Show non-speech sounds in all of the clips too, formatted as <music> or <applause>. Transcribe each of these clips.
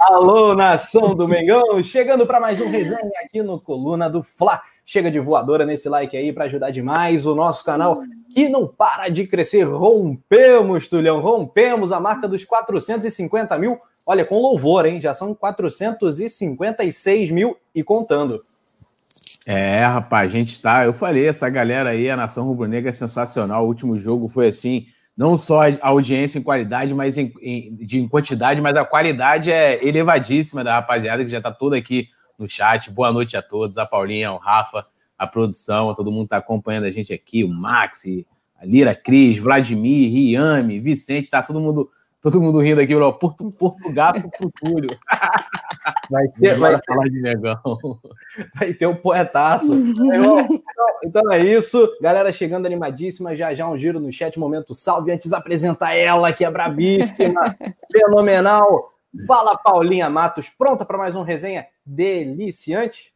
Alô, nação do Mengão, chegando para mais um resenha aqui no Coluna do Fla. Chega de voadora nesse like aí para ajudar demais o nosso canal que não para de crescer. Rompemos, Tulhão, rompemos a marca dos 450 mil. Olha, com louvor, hein? Já são 456 mil e contando. É, rapaz, a gente tá. Eu falei, essa galera aí, a nação rubro-negra é sensacional. O último jogo foi assim não só a audiência em qualidade, mas em, em, de, em quantidade, mas a qualidade é elevadíssima da rapaziada que já está toda aqui no chat. Boa noite a todos, a Paulinha, o Rafa, a produção, todo mundo está acompanhando a gente aqui, o Maxi, a Lira Cris, Vladimir, Riame, Vicente, está todo mundo todo mundo rindo aqui, ó, Porto, Portugato pro Túlio. <laughs> Vai ter, vai falar de negão. Vai ter um poetaço. <laughs> então, então, é isso. Galera chegando animadíssima. Já já um giro no chat. Momento salve. Antes apresentar ela, que é brabíssima, <laughs> fenomenal. Fala, Paulinha Matos. Pronta para mais um resenha deliciante?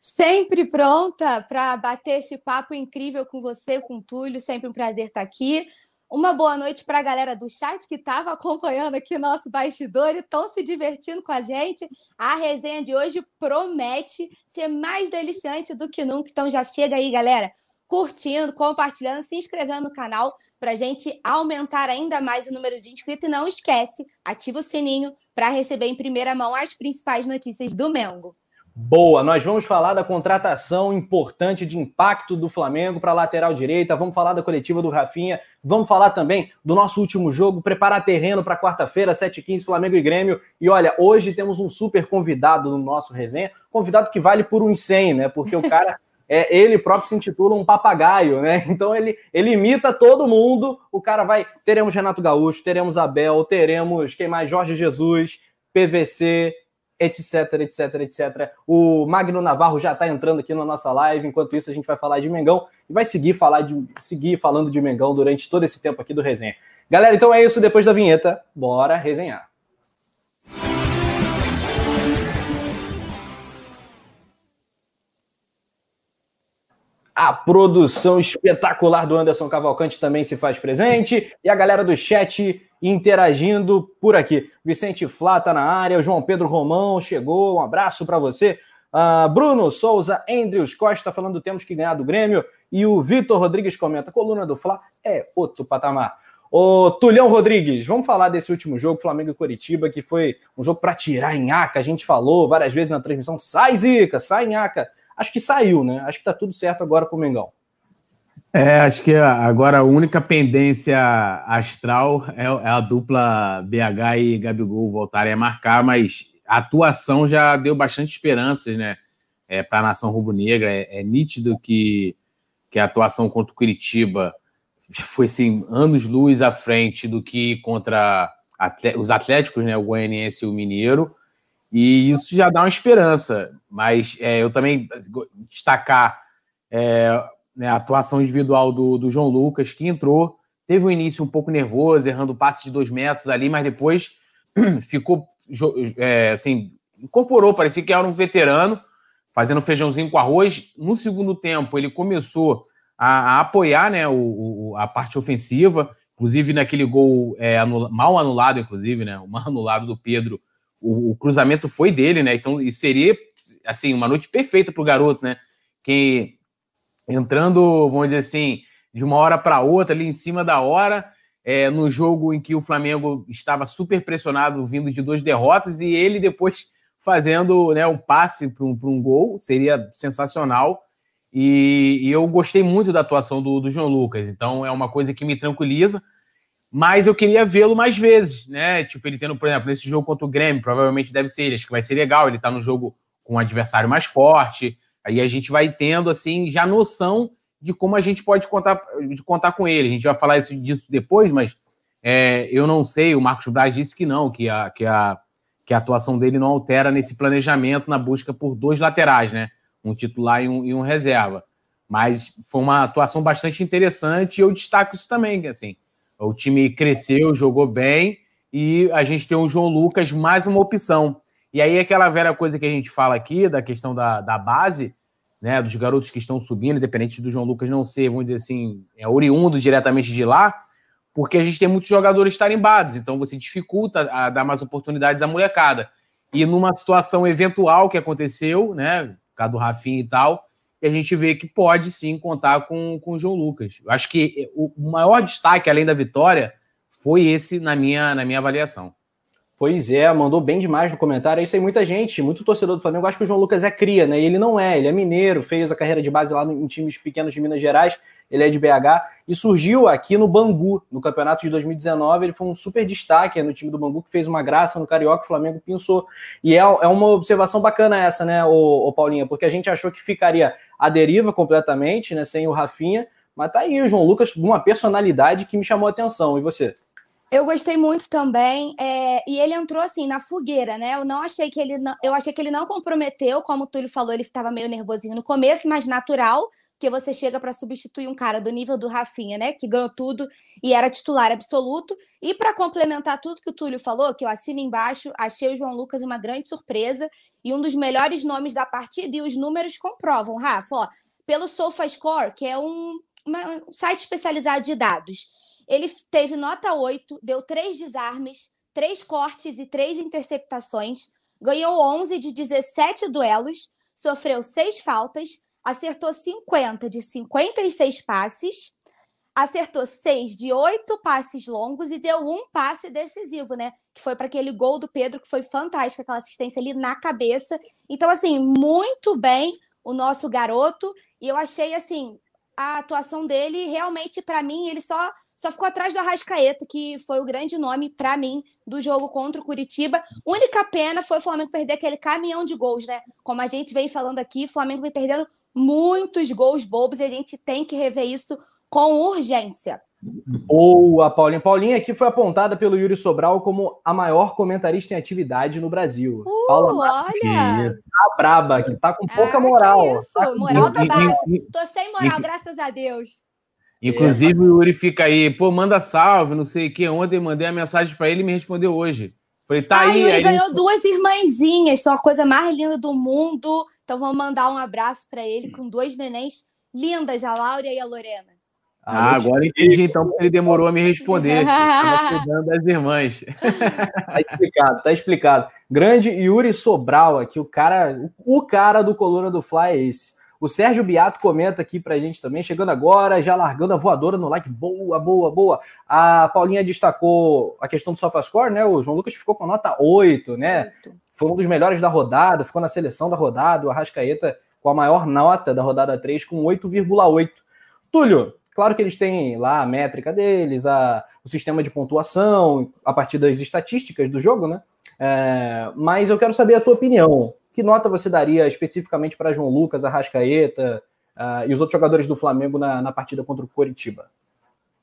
Sempre pronta para bater esse papo incrível com você, com o Túlio. Sempre um prazer estar aqui. Uma boa noite para a galera do chat que estava acompanhando aqui nosso bastidor e estão se divertindo com a gente. A resenha de hoje promete ser mais deliciante do que nunca. Então já chega aí, galera, curtindo, compartilhando, se inscrevendo no canal para a gente aumentar ainda mais o número de inscritos. E não esquece, ativa o sininho para receber em primeira mão as principais notícias do Mengo. Boa, nós vamos falar da contratação importante de impacto do Flamengo para a lateral direita, vamos falar da coletiva do Rafinha, vamos falar também do nosso último jogo, preparar terreno para quarta-feira, 7h15, Flamengo e Grêmio. E olha, hoje temos um super convidado no nosso resenha, convidado que vale por um 100, né? Porque o cara, <laughs> é, ele próprio se intitula um papagaio, né? <laughs> Então ele, ele imita todo mundo, o cara vai. Teremos Renato Gaúcho, teremos Abel, teremos quem mais? Jorge Jesus, PVC, etc, etc, etc. O Magno Navarro já está entrando aqui na nossa live. Enquanto isso, a gente vai falar de Mengão e vai seguir, falar de, seguir falando de Mengão durante todo esse tempo aqui do resenha. Galera, então é isso. Depois da vinheta, bora resenhar. A produção espetacular do Anderson Cavalcante também se faz presente. E a galera do chat interagindo por aqui. Vicente Flá está na área, o João Pedro Romão chegou, um abraço para você. Uh, Bruno Souza, Andrews Costa falando temos que ganhar do Grêmio. E o Vitor Rodrigues comenta: coluna do Fla é outro patamar. O Tulhão Rodrigues, vamos falar desse último jogo, Flamengo e Coritiba, que foi um jogo para tirar em Aca. A gente falou várias vezes na transmissão: sai Zica, sai Aca acho que saiu, né? Acho que tá tudo certo agora com o Mengão. É, acho que agora a única pendência astral é, é a dupla BH e Gabigol voltarem a marcar, mas a atuação já deu bastante esperanças, né? É, para a nação rubro-negra. É, é, nítido que, que a atuação contra o Curitiba já foi assim, anos luz à frente do que contra os Atléticos, né? O Goianiense e o Mineiro. E isso já dá uma esperança, mas é, eu também destacar é, né, a atuação individual do, do, João Lucas, que entrou, teve um início um pouco nervoso, errando passe de dois metros ali, mas depois <clears throat> ficou é, assim, incorporou, parecia que era um veterano, fazendo feijãozinho com arroz. No segundo tempo, ele começou a, a apoiar né, o, o, a parte ofensiva, inclusive naquele gol é, anula, mal anulado, inclusive, né, o mal <laughs> anulado do Pedro o, o, cruzamento foi dele, né? Então, e seria assim uma noite perfeita para o garoto, né? Que entrando, vamos dizer assim, de uma hora para outra, ali em cima da hora, é, no jogo em que o Flamengo estava super pressionado, vindo de duas derrotas, e ele depois fazendo né, o passe para um, um gol, seria sensacional. E, e, eu gostei muito da atuação do, do João Lucas, então é uma coisa que me tranquiliza mas eu queria vê-lo mais vezes, né? Tipo, ele tendo, por exemplo, nesse jogo contra o Grêmio, provavelmente deve ser ele, acho que vai ser legal, ele tá no jogo com um adversário mais forte, aí a gente vai tendo, assim, já noção de como a gente pode contar, de contar com ele. A gente vai falar isso, disso depois, mas é, eu não sei, o Marcos Braz disse que não, que a, que, a, que a atuação dele não altera nesse planejamento na busca por dois laterais, né? Um titular e um, e um reserva. Mas foi uma atuação bastante interessante e eu destaco isso também, assim. O time cresceu, jogou bem e a gente tem o João Lucas mais uma opção. E aí aquela velha coisa que a gente fala aqui, da questão da, da base, né, dos garotos que estão subindo, independente do João Lucas não ser, vamos dizer assim, é oriundo diretamente de lá, porque a gente tem muitos jogadores tarimbados, então você dificulta a dar mais oportunidades à molecada. e numa situação eventual que aconteceu, né, por causa do Rafinha e tal, e a gente vê que pode sim contar com, com o João Lucas. Eu acho que o maior destaque, além da vitória, foi esse na minha, na minha avaliação. Pois é, mandou bem demais no comentário. É isso aí, muita gente, muito torcedor do Flamengo, acho que o João Lucas é cria, né? E ele não é, ele é mineiro, fez a carreira de base lá em times pequenos de Minas Gerais, ele é de BH e surgiu aqui no Bangu, no campeonato de 2019. Ele foi um super destaque no time do Bangu, que fez uma graça no Carioca, o Flamengo pensou. E é, é uma observação bacana essa, né, o Paulinha, porque a gente achou que ficaria à deriva completamente, né, sem o Rafinha, mas tá aí o João Lucas, uma personalidade que me chamou a atenção. E você? Eu gostei muito também, é, e ele entrou assim na fogueira, né? Eu não achei que ele não, eu achei que ele não comprometeu, como o Túlio falou, ele estava meio nervosinho no começo, mas natural, porque você chega para substituir um cara do nível do Rafinha, né? Que ganhou tudo e era titular absoluto. E para complementar tudo que o Túlio falou, que eu assino embaixo, achei o João Lucas uma grande surpresa e um dos melhores nomes da partida, e os números comprovam, Rafa, ó, pelo SofaScore, que é um, uma, um site especializado de dados. Ele teve nota 8, deu três desarmes, três cortes e três interceptações, ganhou 11 de 17 duelos, sofreu seis faltas, acertou 50 de 56 passes, acertou seis de oito passes longos e deu um passe decisivo, né? Que foi para aquele gol do Pedro, que foi fantástico, aquela assistência ali na cabeça. Então, assim, muito bem o nosso garoto. E eu achei, assim, a atuação dele realmente, para mim, ele só só ficou atrás do Arrascaeta, que foi o grande nome, para mim, do jogo contra o Curitiba. Única pena foi o Flamengo perder aquele caminhão de gols, né? Como a gente vem falando aqui, o Flamengo vem perdendo muitos gols bobos e a gente tem que rever isso com urgência. Boa, Paulinha. Paulinha aqui foi apontada pelo Yuri Sobral como a maior comentarista em atividade no Brasil. Uh, Paula olha! Tá braba, que tá com pouca ah, moral. isso, tá moral tá baixa. Tô sem moral, graças a Deus. Inclusive, o Yuri fica aí, pô, manda salve, não sei o que. Ontem mandei a mensagem para ele e me respondeu hoje. Falei, tá ah, aí. Yuri aí... ganhou duas irmãzinhas, são a coisa mais linda do mundo. Então vamos mandar um abraço para ele com dois nenéns lindas, a Laura e a Lorena. Ah, agora entendi então porque ele demorou a me responder. <laughs> Estava cuidando das irmãs. tá explicado, tá explicado. Grande Yuri Sobral aqui, o cara, o cara do Coluna do Fly é esse. O Sérgio Beato comenta aqui pra gente também, chegando agora, já largando a voadora no like. Boa, boa, boa. A Paulinha destacou a questão do SofaScore, né? O João Lucas ficou com nota 8, né? 8. Foi um dos melhores da rodada, ficou na seleção da rodada. O Arrascaeta com a maior nota da rodada 3, com 8,8. Túlio, claro que eles têm lá a métrica deles, a, o sistema de pontuação, a partir das estatísticas do jogo, né? É, mas eu quero saber a tua opinião. Que nota você daria especificamente para João Lucas, Arrascaeta uh, e os outros jogadores do Flamengo na, na partida contra o Coritiba?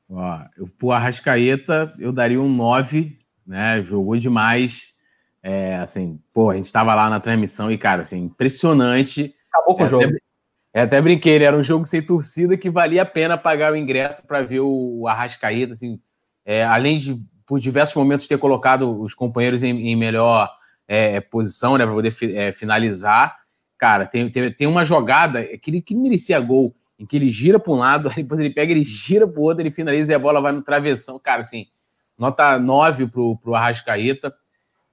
Ó, eu, pro Arrascaeta, eu daria um 9, né? Jogou demais. É, assim, pô, a gente estava lá na transmissão e, cara, assim, impressionante. Acabou com é, o jogo. Até, é, até brinquei, era um jogo sem torcida que valia a pena pagar o ingresso para ver o, o Arrascaeta, assim, é, além de, por diversos momentos, ter colocado os companheiros em, em melhor é, é, posição, né, para poder é, finalizar. Cara, tem, tem, tem uma jogada que ele que merecia gol, em que ele gira para um lado, <laughs> depois ele pega, ele gira para o outro, ele finaliza e a bola vai no travessão. Cara, assim, nota 9 para o Arrascaeta.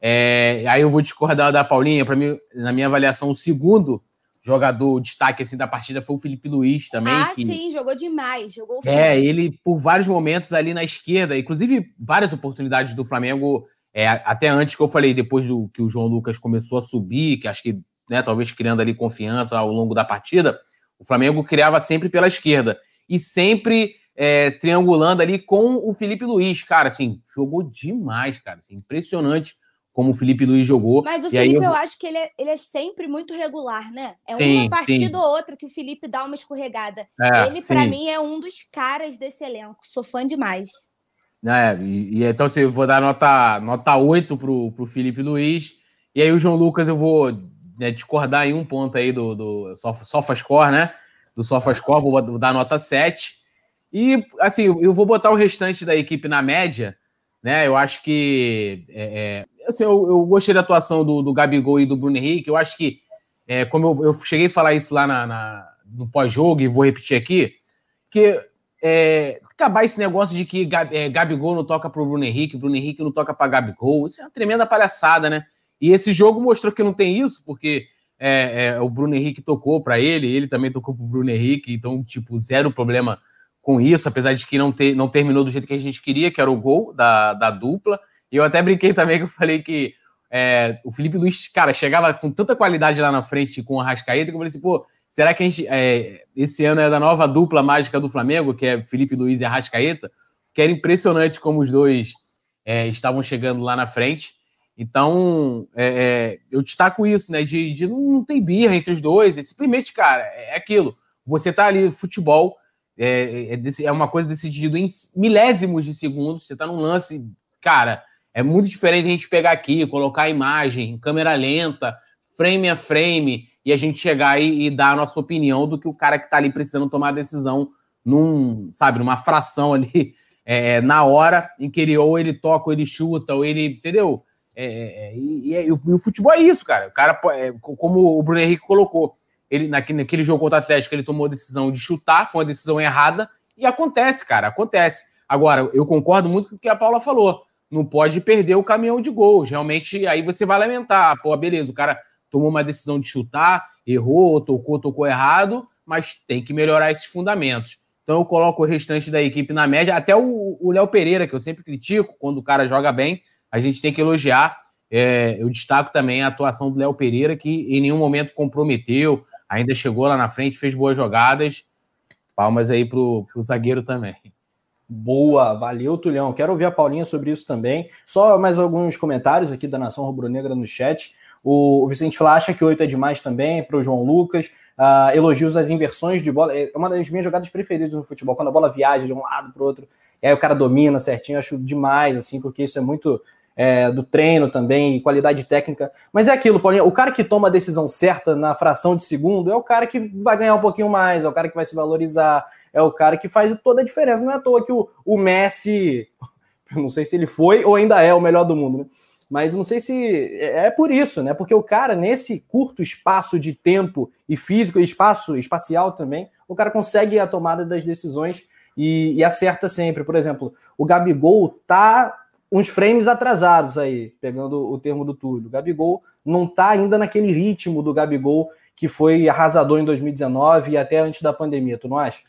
É, aí eu vou discordar da Paulinha, para mim, na minha avaliação, o segundo jogador destaque assim da partida foi o Felipe Luiz também. Ah, que, sim, jogou demais, jogou. É, ele por vários momentos ali na esquerda, inclusive várias oportunidades do Flamengo é, até antes que eu falei, depois do que o João Lucas começou a subir, que acho que, né, talvez criando ali confiança ao longo da partida, o Flamengo criava sempre pela esquerda e sempre é, triangulando ali com o Felipe Luiz. Cara, assim, jogou demais, cara. Assim, impressionante como o Felipe Luiz jogou. Mas o Felipe, eu... eu... acho que ele é, ele é sempre muito regular, né? É sim, uma partida ou outra que o Felipe dá uma escorregada. É, ele, para mim, é um dos caras desse elenco. Sou fã demais. É, e, e então, assim, eu vou dar nota, nota 8 pro, pro Felipe Luiz. E aí o João Lucas eu vou né, discordar em um ponto aí do, do SofaScore, né? Do SofaScore, vou dar nota 7. E, assim, eu vou botar o restante da equipe na média, né? Eu acho que... É, é, assim, eu, eu, gostei da atuação do, do Gabigol e do Bruno Henrique. Eu acho que, é, como eu, eu, cheguei a falar isso lá na, na no pós-jogo e vou repetir aqui, que é, acabar esse negócio de que é, Gabigol não toca para o Bruno Henrique, Bruno Henrique não toca para Gabigol. Isso é uma tremenda palhaçada, né? E esse jogo mostrou que não tem isso, porque é, é, o Bruno Henrique tocou para ele, ele também tocou para o Bruno Henrique, então, tipo, zero problema com isso, apesar de que não, ter, não terminou do jeito que a gente queria, que era o gol da, da dupla. E eu até brinquei também que eu falei que é, o Felipe Luiz, cara, chegava com tanta qualidade lá na frente com o Arrascaeta, que eu falei assim, pô, será que a gente. É, esse ano é da nova dupla mágica do Flamengo, que é Felipe Luiz e Arrascaeta, que era impressionante como os dois é, estavam chegando lá na frente. Então, é, é, eu destaco isso, né? De, de não tem birra entre os dois. É simplesmente, cara, é aquilo. Você tá ali, futebol, é, é, é, uma coisa decidida em milésimos de segundos. Você tá num lance, cara, é muito diferente a gente pegar aqui, colocar a imagem, câmera lenta, frame a frame, e a gente chegar e, e dar a nossa opinião do que o cara que tá ali precisando tomar a decisão num, sabe, numa fração ali, <laughs> é, na hora em que ele ou ele toca, ou ele chuta, ou ele, entendeu? É, é e, e, e, o, e, o, futebol é isso, cara. O cara, é, como o Bruno Henrique colocou, ele naquele, naquele jogo contra o Atlético, ele tomou a decisão de chutar, foi uma decisão errada, e acontece, cara, acontece. Agora, eu concordo muito com o que a Paula falou. Não pode perder o caminhão de gols. Realmente, aí você vai lamentar. Pô, beleza, o cara tomou uma decisão de chutar, errou, tocou, tocou errado, mas tem que melhorar esses fundamentos. Então eu coloco o restante da equipe na média, até o Léo Pereira, que eu sempre critico, quando o cara joga bem, a gente tem que elogiar. É, eu destaco também a atuação do Léo Pereira, que em nenhum momento comprometeu, ainda chegou lá na frente, fez boas jogadas. Palmas aí pro, pro zagueiro também. Boa, valeu, Tulhão. Quero ouvir a Paulinha sobre isso também. Só mais alguns comentários aqui da Nação Rubro-Negra no chat. O Vicente Flá acha que oito é demais também para o João Lucas. Uh, elogios às inversões de bola. É uma das minhas jogadas preferidas no futebol, quando a bola viaja de um lado para o outro, e aí o cara domina certinho. Eu acho demais, assim, porque isso é muito é, do treino também, e qualidade técnica. Mas é aquilo, Paulinho, o cara que toma a decisão certa na fração de segundo é o cara que vai ganhar um pouquinho mais, é o cara que vai se valorizar, é o cara que faz toda a diferença. Não é à toa que o, o Messi, <laughs> não sei se ele foi ou ainda é o melhor do mundo, né? Mas não sei se é, é por isso, né? Porque o cara, nesse curto espaço de tempo e físico, espaço espacial também, o cara consegue a tomada das decisões e, e acerta sempre. Por exemplo, o Gabigol tá uns frames atrasados aí, pegando o termo do Túlio. O Gabigol não está ainda naquele ritmo do Gabigol que foi arrasador em 2019 e até antes da pandemia, tu não acha?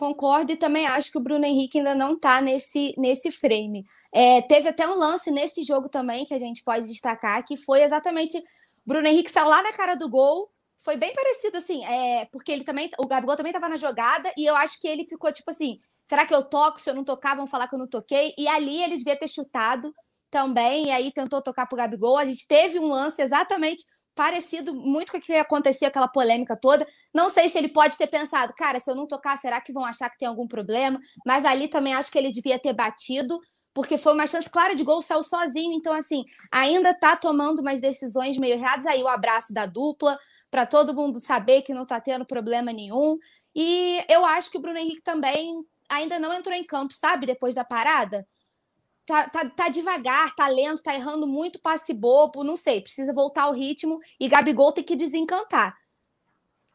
Concordo e também acho que o Bruno Henrique ainda não está nesse, nesse frame. É, teve até um lance nesse jogo também que a gente pode destacar, que foi exatamente Bruno Henrique saiu lá na cara do gol. Foi bem parecido assim, é, porque ele também, o Gabigol também estava na jogada e eu acho que ele ficou tipo assim, Será que eu toco? Se eu não tocar, vão falar que eu não toquei. E ali eles deviam ter chutado também, e aí tentou tocar para o Gabigol. A gente teve um lance exatamente parecido muito com o que acontecia aquela polêmica toda. Não sei se ele pode ter pensado, cara, se eu não tocar, será que vão achar que tem algum problema? Mas ali também acho que ele devia ter batido, porque foi uma chance clara de gol, saiu sozinho. Então, assim, ainda tá tomando umas decisões meio erradas. Aí o abraço da dupla, para todo mundo saber que não tá tendo problema nenhum. E eu acho que o Bruno Henrique também ainda não entrou em campo, sabe? Depois da parada. Tá, tá, tá devagar, tá lento, tá errando muito passe bobo, não sei, precisa voltar ao ritmo e Gabigol tem que desencantar.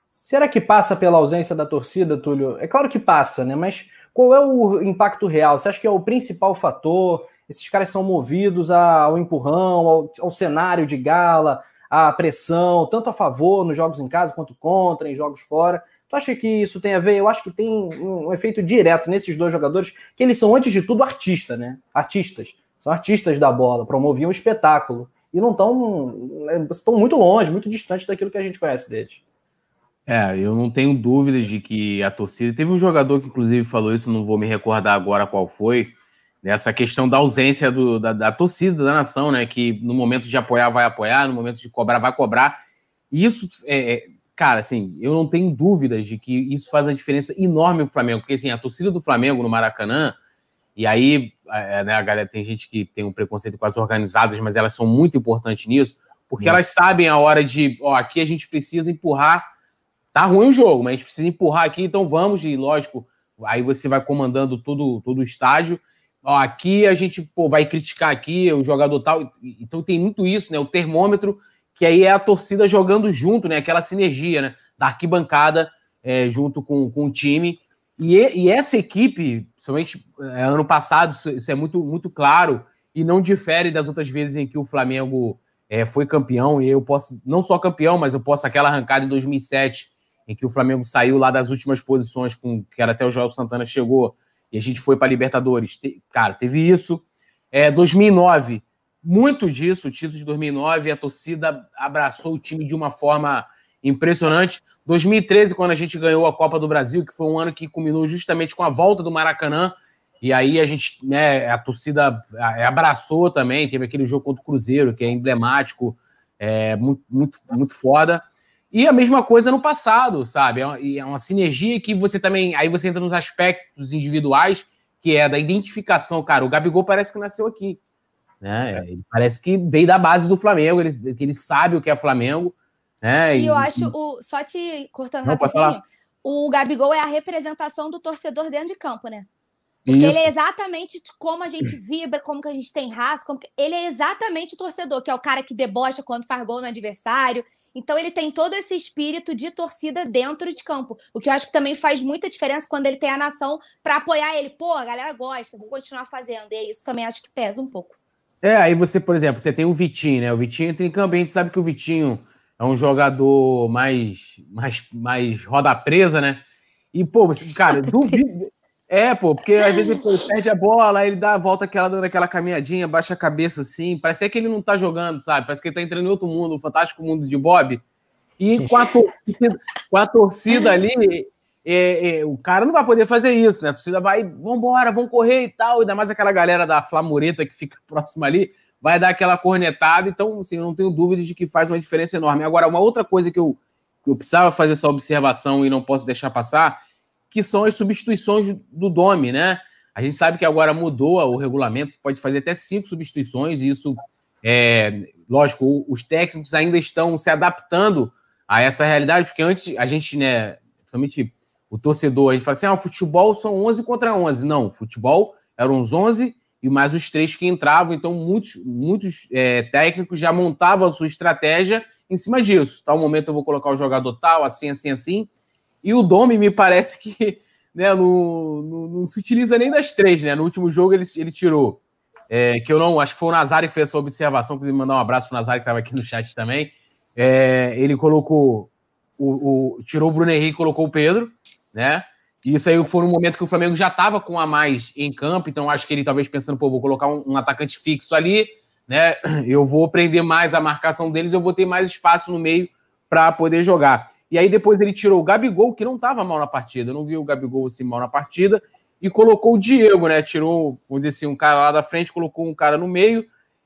Será que passa pela ausência da torcida, Túlio? É claro que passa, né? Mas qual é o impacto real? Você acha que é o principal fator? Esses caras são movidos ao empurrão, ao, ao cenário de gala, à pressão, tanto a favor nos jogos em casa quanto contra, em jogos fora. Tu acha que isso tem a ver? Eu acho que tem um efeito direto nesses dois jogadores, que eles são, antes de tudo, artistas, né? Artistas. São artistas da bola, promoviam espetáculo. E não estão. estão muito longe, muito distante daquilo que a gente conhece deles. É, eu não tenho dúvidas de que a torcida. Teve um jogador que, inclusive, falou isso, não vou me recordar agora qual foi, nessa questão da ausência do, da, da, torcida, da nação, né? Que no momento de apoiar, vai apoiar, no momento de cobrar, vai cobrar. Isso é, cara, assim, eu não tenho dúvidas de que isso faz uma diferença enorme pro Flamengo, porque assim, a torcida do Flamengo no Maracanã, e aí, é, né, a galera tem gente que tem um preconceito com as organizadas, mas elas são muito importantes nisso, porque elas sabem a hora de, ó, aqui a gente precisa empurrar, tá ruim o jogo, mas a gente precisa empurrar aqui, então vamos, e lógico, aí você vai comandando todo, todo o estádio, ó, aqui a gente, pô, vai criticar aqui o jogador tal, então tem muito isso, né, o termômetro que aí é a torcida jogando junto, né? Aquela sinergia, né? Da arquibancada é, junto com, com o time. E, e essa equipe, principalmente é, ano passado, isso é muito, muito claro e não difere das outras vezes em que o Flamengo é, foi campeão, e eu posso, não só campeão, mas eu posso aquela arrancada em 2007, em que o Flamengo saiu lá das últimas posições, com que era até o Joel Santana chegou, e a gente foi para Libertadores. Te, cara, teve isso. É, 2009, muito disso, o título de 2009, a torcida abraçou o time de uma forma impressionante. 2013, quando a gente ganhou a Copa do Brasil, que foi um ano que culminou justamente com a volta do Maracanã, e aí a gente, né, a torcida abraçou também, teve aquele jogo contra o Cruzeiro, que é emblemático, é muito, muito, muito foda. E a mesma coisa no passado, sabe? É, é uma sinergia que você também. Aí você entra nos aspectos individuais, que é da identificação. Cara, o Gabigol parece que nasceu aqui. Né? É. Ele parece que veio da base do Flamengo, ele, ele sabe o que é Flamengo. Né? E, e eu acho, o, só te cortando Não, rapidinho, o Gabigol é a representação do torcedor dentro de campo, né? Porque Isso. ele é exatamente como a gente vibra, como que a gente tem raça, como que... ele é exatamente o torcedor, que é o cara que debocha quando faz gol no adversário. Então ele tem todo esse espírito de torcida dentro de campo, o que eu acho que também faz muita diferença quando ele tem a nação para apoiar ele. Pô, a galera gosta, vou continuar fazendo. E isso também acho que pesa um pouco. É, aí você, por exemplo, você tem o Vitinho, né? O Vitinho entra em campo, a gente sabe que o Vitinho é um jogador mais, mais, mais roda presa, né? E, pô, você, <laughs> cara, duvido. É, pô, porque às vezes ele perde a bola, ele dá a volta aquela, dando aquela caminhadinha, baixa a cabeça assim. Parece que ele não tá jogando, sabe? Parece que ele tá entrando em outro mundo, o fantástico mundo de Bob. E com a torcida, com a torcida ali, é, é, o cara não vai poder fazer isso, né? A torcida vai, vambora, vamos correr e tal. Ainda mais aquela galera da Flamureta que fica <laughs> próxima ali, vai dar aquela cornetada. Então, assim, eu não tenho dúvida de que faz uma diferença enorme. Agora, uma outra coisa que eu, que eu precisava fazer essa observação e não posso deixar passar que são as substituições do Domi, né? A gente sabe que agora mudou o regulamento, você pode fazer até cinco substituições, e isso, é, lógico, os técnicos ainda estão se adaptando a essa realidade, porque antes a gente, né, principalmente o torcedor, a gente fala assim, ah, futebol são 11 contra 11. Não, futebol eram os 11 e mais os três que entravam, então muitos, muitos é, técnicos já montavam a sua estratégia em cima disso. Tal momento eu vou colocar o jogador tal, assim, assim, assim, e o Domi me parece que <laughs> né, não, não, não, se utiliza nem das três, né? No último jogo ele, ele tirou. É, que eu não, acho que foi o Nazário que fez essa observação, que mandar um abraço para o Nazário que estava aqui no chat também. É, ele colocou o, o, tirou o Bruno Henrique e colocou o Pedro, né? Isso aí foi um momento que o Flamengo já estava com a mais em campo, então acho que ele talvez pensando, pô, vou colocar um, um, atacante fixo ali, né? <clears throat> Eu vou prender mais a marcação deles, eu vou ter mais espaço no meio para poder jogar. E aí depois ele tirou o Gabigol, que não estava mal na partida, eu não vi o Gabigol assim mal na partida, e colocou o Diego, né? Tirou, vamos dizer assim, um cara lá da frente, colocou um cara no meio,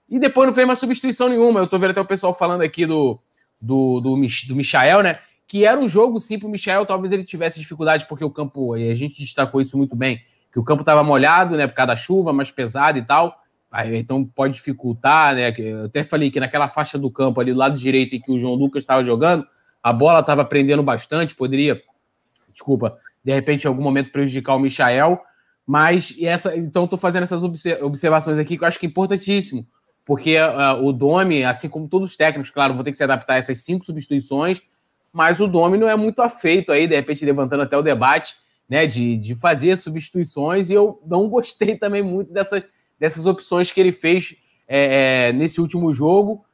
e depois não fez mais substituição nenhuma. Eu tô vendo até o pessoal falando aqui do, do, do, do Michael, né? Que era um jogo, sim, pro Michael, talvez ele tivesse dificuldade, porque o campo, e a gente destacou isso muito bem, que o campo estava molhado, né? Por causa da chuva, mais pesado e tal. Aí, então pode dificultar, né? Eu até falei que naquela faixa do campo ali do lado direito em que o João Lucas estava jogando, a bola estava prendendo bastante, poderia, desculpa, de repente em algum momento prejudicar o Michael. Mas essa, então estou fazendo essas observações aqui que eu acho que é importantíssimo, porque uh, o Domi, assim como todos os técnicos, claro, vão ter que se adaptar a essas cinco substituições, mas o Domi não é muito afeito aí, de repente levantando até o debate, né, de, de fazer substituições, e eu não <laughs> gostei também muito dessas, dessas opções que ele fez é, é, nesse último jogo.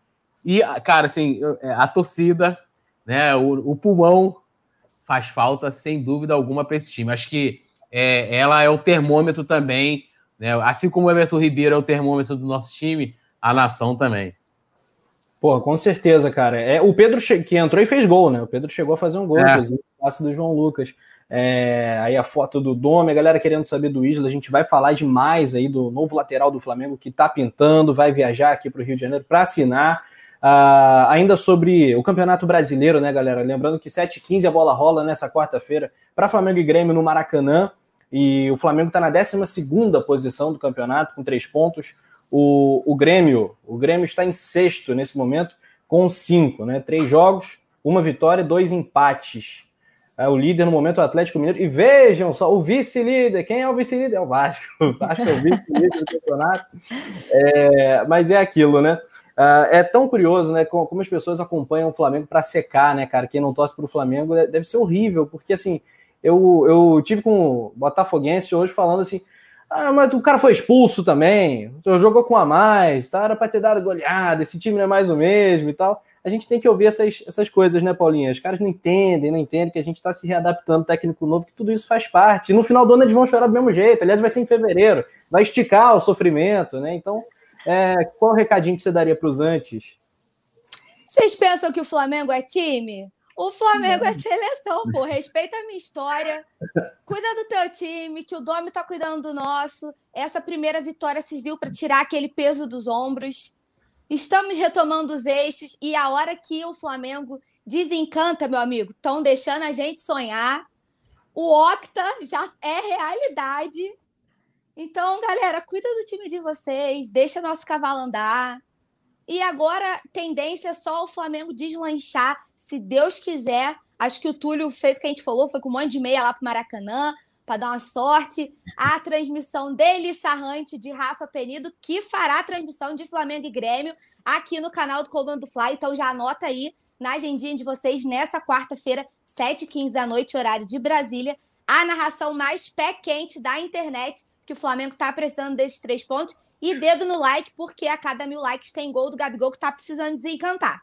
E, cara, assim, a torcida né? O, o pulmão faz falta, sem dúvida alguma, para esse time. Acho que é, ela é o termômetro também, né? assim como o Everton Ribeiro é o termômetro do nosso time, a nação também. Pô, com certeza, cara. É, o Pedro que entrou e fez gol, né? O Pedro chegou a fazer um gol, é. inclusive, passe do João Lucas. É, aí a foto do Dome, a galera querendo saber do Isla, a gente vai falar demais aí do novo lateral do Flamengo que tá pintando, vai viajar aqui para o Rio de Janeiro para assinar. Uh, ainda sobre o Campeonato Brasileiro, né, galera? Lembrando que 7h15 a bola rola nessa quarta-feira para Flamengo e Grêmio no Maracanã. E o Flamengo está na 12 posição do campeonato, com três pontos. O, o Grêmio, o Grêmio está em sexto nesse momento, com cinco, né? Três jogos, uma vitória dois empates. É o líder no momento, o Atlético Mineiro. E vejam só, o vice-líder. Quem é o vice-líder? É o Vasco. <laughs> O Vasco é o vice-líder do campeonato. É, mas é aquilo, né? Uh, é tão curioso, né? Como, as pessoas acompanham o Flamengo para secar, né, cara? Quem não torce para o Flamengo deve ser horrível, porque assim, eu, eu tive com o Botafoguense hoje falando assim: Ah, mas o cara foi expulso também, jogou com a mais, tá? Era para ter dado goleada, esse time não é mais o mesmo e tal. A gente tem que ouvir essas, essas coisas, né, Paulinha? Os caras não entendem, não entendem que a gente está se readaptando, técnico novo, que tudo isso faz parte. E no final do ano eles vão chorar do mesmo jeito. Aliás, vai ser em fevereiro, vai esticar o sofrimento, né? Então, é, qual o recadinho que você daria para os antes? Vocês pensam que o Flamengo é time? O Flamengo é seleção, pô. Respeita a minha história. Cuida do teu time, que o Domi tá cuidando do nosso. Essa primeira vitória serviu para tirar aquele peso dos ombros. Estamos retomando os eixos e a hora que o Flamengo desencanta, meu amigo, estão deixando a gente sonhar. O Octa já é realidade. Então, galera, cuida do time de vocês, deixa nosso cavalo andar. E agora, tendência é só o Flamengo deslanchar se Deus quiser, acho que o Túlio fez o que a gente falou, foi com um monte de meia lá pro Maracanã, para dar uma sorte. A transmissão dele Sarrante de Rafa Penido, que fará a transmissão de Flamengo e Grêmio aqui no canal do Coluna do Fly. Então já anota aí na agendinha de vocês nessa quarta-feira, 7h15 da noite, horário de Brasília, a narração mais pé quente da internet, que o Flamengo está precisando desses três pontos. E dedo no like, porque a cada mil likes tem gol do Gabigol que está precisando desencantar.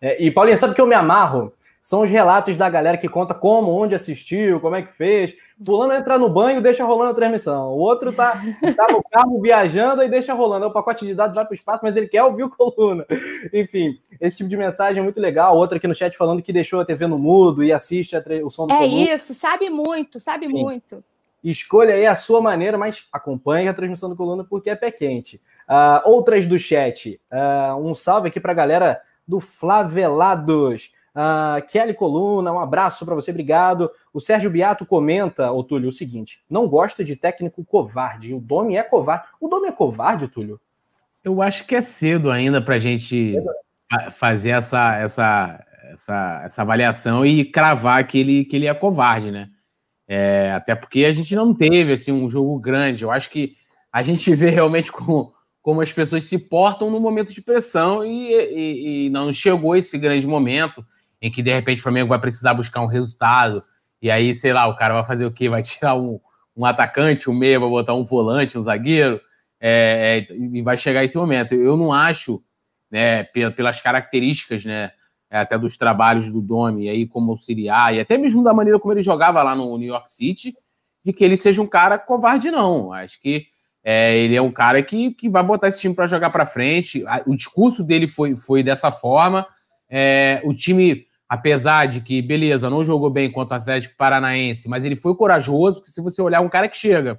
É, e Paulinha, sabe que eu me amarro? São os relatos da galera que conta como, onde assistiu, como é que fez. Fulano entra no banho, deixa rolando a transmissão. O outro tá, tá no carro viajando e deixa rolando. O pacote de dados vai para o espaço, mas ele quer ouvir o coluna. Enfim, esse tipo de mensagem é muito legal. Outra aqui no chat falando que deixou a TV no mudo e assiste o som do É coluna. isso, sabe muito, sabe Sim. muito. Escolha aí a sua maneira, mas acompanhe a transmissão do coluna porque é pé quente. Uh, outras do chat. Uh, um salve aqui para a galera do Flavelados. Uh, Kelly Coluna, um abraço para você, obrigado. O Sérgio Biato comenta, ô Túlio, o seguinte: não gosta de técnico covarde. O Domi é covarde. O Domi é covarde, Túlio? Eu acho que é cedo ainda para a gente fazer essa, essa, essa, essa avaliação e cravar que ele, que ele é covarde, né? É, até porque a gente não teve assim, um jogo grande. Eu acho que a gente <laughs> vê realmente com como as pessoas se portam no momento de pressão e, e, e, não chegou esse grande momento em que de repente o Flamengo vai precisar buscar um resultado e aí, sei lá, o cara vai fazer o quê? Vai <laughs> tirar um, um atacante, um meia, vai botar um volante, um zagueiro é, é, e vai chegar esse momento. Eu não acho, né, pelas características, né, até dos trabalhos do Domi aí como auxiliar e até mesmo da maneira como ele jogava lá no New York City, de que ele seja um cara covarde, não. Acho que é, ele é um cara que, que vai botar esse time para jogar para frente. O discurso dele foi, foi dessa forma. É, o time, apesar de que, beleza, não jogou bem contra o Atlético Paranaense, mas ele foi corajoso, porque se você olhar um cara que chega,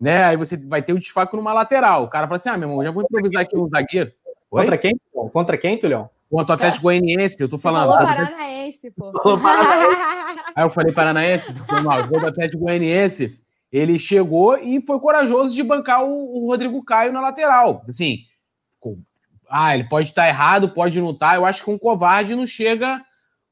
né, aí você vai ter o um desfalque numa lateral. O cara fala assim: ah, meu irmão, já vou improvisar aqui um zagueiro. Oi? Contra quem? Contra quem, Tulhão? Contra o Atlético Goianiense, eu tô falando. Falou Paranaense, pô. <laughs> Aí eu falei Paranaense, mal, o gol do Atlético Goianiense ele chegou e foi corajoso de bancar o, o Rodrigo Caio na lateral. Assim, com, ah, ele pode estar errado, pode não estar. Eu acho que um covarde não chega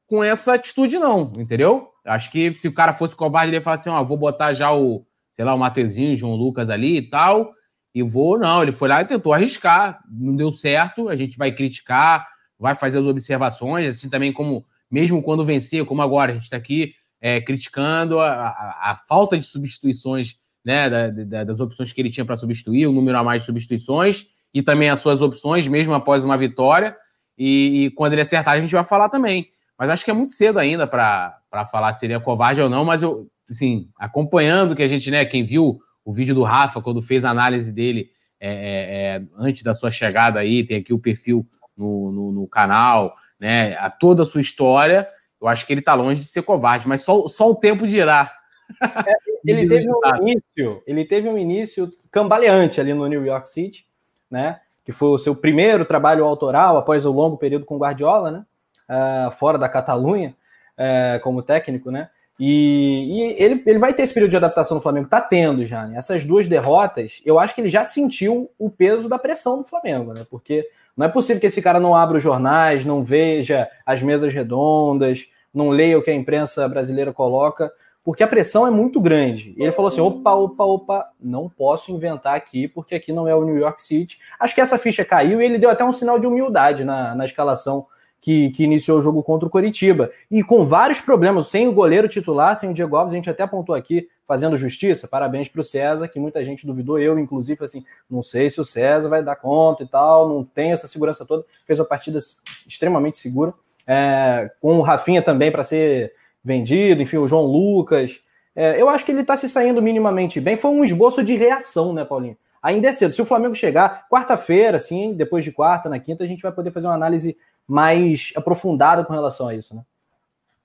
com essa atitude, não, entendeu? Acho que se o cara fosse covarde, ele ia falar assim: ó, vou botar já o, sei lá, o Mateuzinho, o João Lucas ali e tal, e vou. Não, ele foi lá e tentou arriscar, não deu certo. A gente vai criticar, vai fazer as observações, assim também como, mesmo quando vencer, como agora, a gente está aqui é, criticando a, a, a, falta de substituições, né, da, da, das opções que ele tinha para substituir, o número a mais de substituições, e também as suas opções, mesmo após uma vitória. E, e quando ele acertar, a gente vai falar também. Mas acho que é muito cedo ainda para falar se ele é covarde ou não, mas eu, assim, acompanhando que a gente, né, quem viu o vídeo do Rafa, quando fez a análise dele é, é, é antes da sua chegada aí, tem aqui o perfil no, no, no canal, né, a toda a sua história, eu acho que ele está longe de ser covarde, mas só, só o tempo dirá. É, <laughs> ele teve um início, ele teve um início cambaleante ali no New York City, né? Que foi o seu primeiro trabalho autoral após o longo período com Guardiola, né? Uh, fora da Catalunha, uh, como técnico, né? E, e, ele, ele vai ter esse período de adaptação no Flamengo, tá tendo já, né? Essas duas derrotas, eu acho que ele já sentiu o peso da pressão do Flamengo, né? Porque não é possível que esse cara não abra os jornais, não veja as mesas redondas, não leia o que a imprensa brasileira coloca, porque a pressão é muito grande. E ele falou assim: opa, opa, opa, não posso inventar aqui, porque aqui não é o New York City. Acho que essa ficha caiu e ele deu até um sinal de humildade na, na escalação que, que iniciou o jogo contra o Coritiba. E com vários problemas, sem o goleiro titular, sem o Diego Alves, a gente até apontou aqui, fazendo justiça. Parabéns para o César, que muita gente duvidou, eu inclusive, assim, não sei se o César vai dar conta e tal, não tem essa segurança toda. Fez uma partida extremamente segura. É, com o Rafinha também para ser vendido, enfim, o João Lucas. É, eu acho que ele está se saindo minimamente bem. Foi um esboço de reação, né, Paulinho? Ainda é cedo. Se o Flamengo chegar quarta-feira, assim, depois de quarta, na quinta, a gente vai poder fazer uma análise mais aprofundada com relação a isso, né?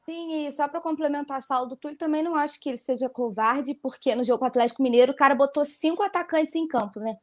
Sim, e só para complementar a fala do Túlio, também não acho que ele seja covarde, porque no jogo Atlético Mineiro o cara botou cinco atacantes em campo, né?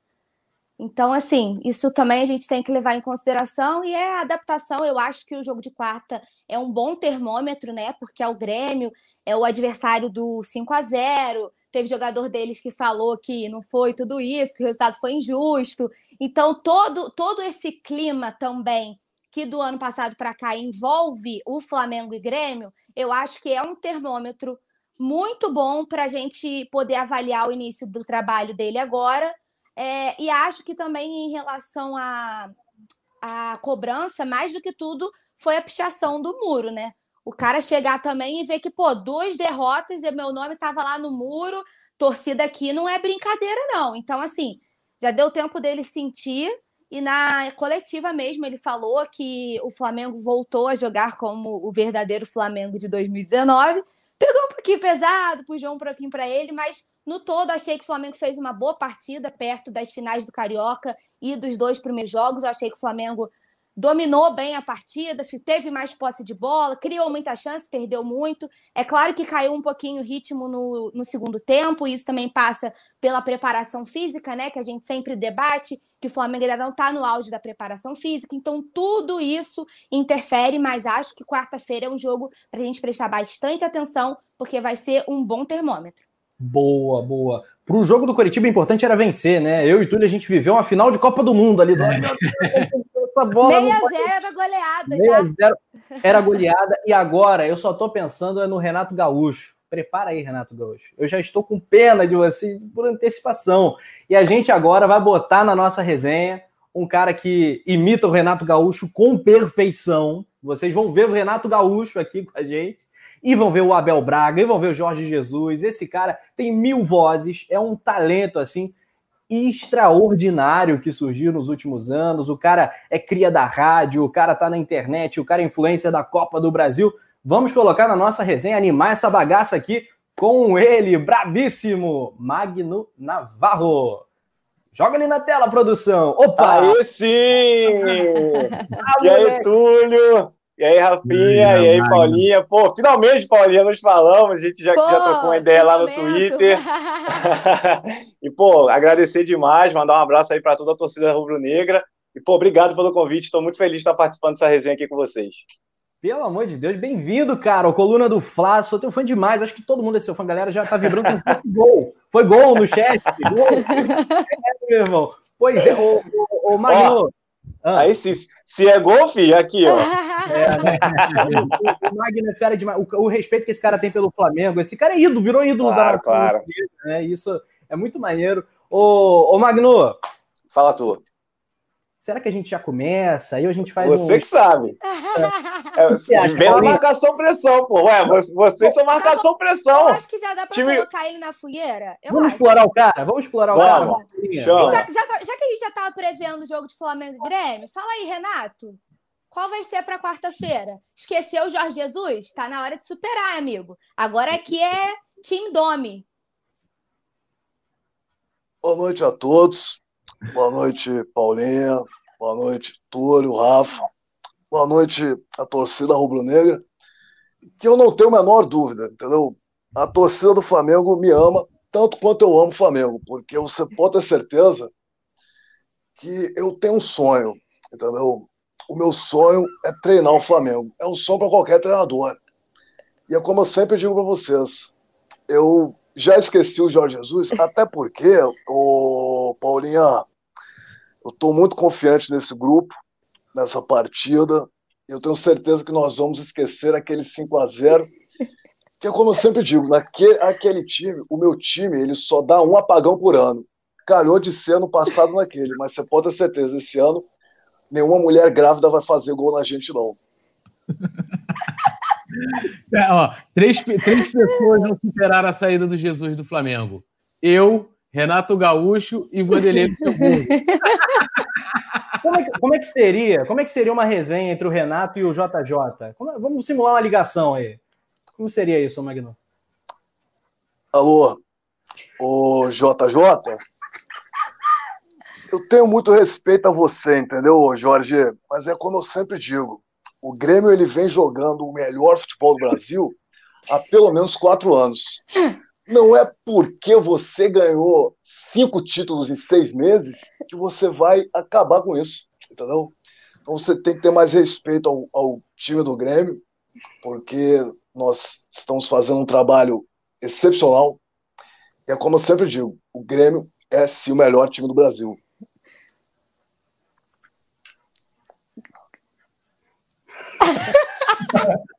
Então, assim, isso também a gente tem que levar em consideração e é a adaptação. Eu acho que o jogo de quarta é um bom termômetro, né? Porque é o Grêmio, é o adversário do 5 a 0 Teve jogador deles que falou que não foi tudo isso, que o resultado foi injusto. Então, todo, todo esse clima também que do ano passado para cá envolve o Flamengo e Grêmio, eu acho que é um termômetro muito bom para a gente poder avaliar o início do trabalho dele agora. É, e acho que também em relação à a, a cobrança, mais do que tudo, foi a pichação do muro, né? O cara chegar também e ver que, pô, duas derrotas e meu nome estava lá no muro, torcida aqui não é brincadeira, não. Então, assim, já deu tempo dele sentir e na coletiva mesmo ele falou que o Flamengo voltou a jogar como o verdadeiro Flamengo de 2019. Pegou um pouquinho pesado, puxou um pouquinho para ele, mas no todo achei que o Flamengo fez uma boa partida perto das finais do Carioca e dos dois primeiros jogos. Eu achei que o Flamengo dominou bem a partida, teve mais posse de bola, criou muita chance, perdeu muito. É claro que caiu um pouquinho o ritmo no, no segundo tempo, e isso também passa pela preparação física, né? Que a gente sempre debate, que o Flamengo ainda não está no auge da preparação física. Então, tudo isso interfere, mas acho que quarta-feira é um jogo para a gente prestar bastante atenção, porque vai ser um bom termômetro. Boa, boa. Para o jogo do Coritiba, o importante era vencer, né? Eu e Túlio, a gente viveu uma final de Copa do Mundo ali. Do... essa bola. 6 a 0 era goleada já. 0 era goleada. E agora eu só tô pensando no Renato Gaúcho. Prepara aí, Renato Gaúcho. Eu já estou com pena de você por antecipação. E a gente agora vai botar na nossa resenha um cara que imita o Renato Gaúcho com perfeição. Vocês vão ver o Renato Gaúcho aqui com a gente. E vão ver o Abel Braga, e vão ver o Jorge Jesus. Esse cara tem mil vozes, é um talento assim extraordinário que surgiu nos últimos anos. O cara é cria da rádio, o cara tá na internet, o cara é influência da Copa do Brasil. Vamos colocar na nossa resenha, animar essa bagaça aqui com ele, brabíssimo, Magno Navarro. Joga ali na tela, produção. Opa! Aí sim! <laughs> ah, e aí, Túlio? E aí, Rafinha, e aí, Paulinha. Pô, finalmente, Paulinha, nós falamos, a gente já, pô, já trocou uma ideia lá no Twitter. <laughs> <laughs> e, pô, agradecer demais, mandar um abraço aí para toda a torcida rubro-negra. E, pô, obrigado pelo convite, estou muito feliz de estar participando dessa resenha aqui com vocês. Pelo amor de Deus, bem-vindo, cara, ao Coluna do Fla, sou teu fã demais, acho que todo mundo é seu fã, galera já tá vibrando com <laughs> gol. Foi gol no chat, gol. É, meu irmão. Pois é, ô, ô, ô Magno... Ah. Aí se, se é gol, filho, aqui, ó. <laughs> É, né? o, o Magno é fera demais. O, o, respeito que esse cara tem pelo Flamengo. Esse cara é ídolo, virou ídolo claro, da nação. Claro. Né? Isso é muito maneiro. Ô, ô Magno. Fala tu. Será que a gente já começa? Aí a gente faz Você um... que sabe. <laughs> É, vem a marcação pressão, pô. Ué, vocês são marcação pressão. Eu acho que já dá pra Time... colocar ele na fogueira. Eu Vamos acho. explorar o cara? Vamos explorar Vamos. o cara? Já, já, já, que a gente já tava prevendo o jogo de Flamengo e Grêmio, fala aí, Renato. Qual vai ser para quarta-feira? Esqueceu o Jorge Jesus? Tá na hora de superar, amigo. Agora aqui é Team Domi. Boa noite a todos. Boa noite, Paulinha. Boa noite, Túlio, Rafa. Boa noite, a torcida rubro-negra. Que eu não tenho a menor dúvida, entendeu? A torcida do Flamengo me ama tanto quanto eu amo o Flamengo, porque você pode ter certeza que eu tenho um sonho, entendeu? O meu sonho é treinar o Flamengo. É um sonho para qualquer treinador. E é como eu sempre digo para vocês, eu já esqueci o Jorge Jesus, até porque, o Paulinha, eu estou muito confiante nesse grupo, nessa partida. Eu tenho certeza que nós vamos esquecer aquele 5 a 0 <laughs> que é como eu sempre digo, naquele aquele time, o meu time, ele só dá um apagão por ano. Calhou de ser ano passado naquele, mas você pode ter certeza, esse ano nenhuma mulher grávida vai fazer gol na gente, não. <laughs> É, ó, três, três pessoas não superaram a saída do Jesus do Flamengo. Eu, Renato Gaúcho e Vanderlei <laughs> Luxemburgo. Como é, que, como é, que, seria? Como é que seria uma resenha entre o Renato e o JJ? Como, vamos simular uma ligação aí. Como seria isso, Magno? Alô, o JJ? Eu tenho muito respeito a você, entendeu, Jorge? Mas é como eu sempre digo, o Grêmio ele vem jogando o melhor futebol do Brasil há pelo menos quatro anos. Não é porque você ganhou cinco títulos em seis meses que você vai acabar com isso, entendeu? Então você tem que ter mais respeito ao, ao time do Grêmio, porque nós estamos fazendo um trabalho excepcional. E é como eu sempre digo, o Grêmio é sim o melhor time do Brasil. <laughs>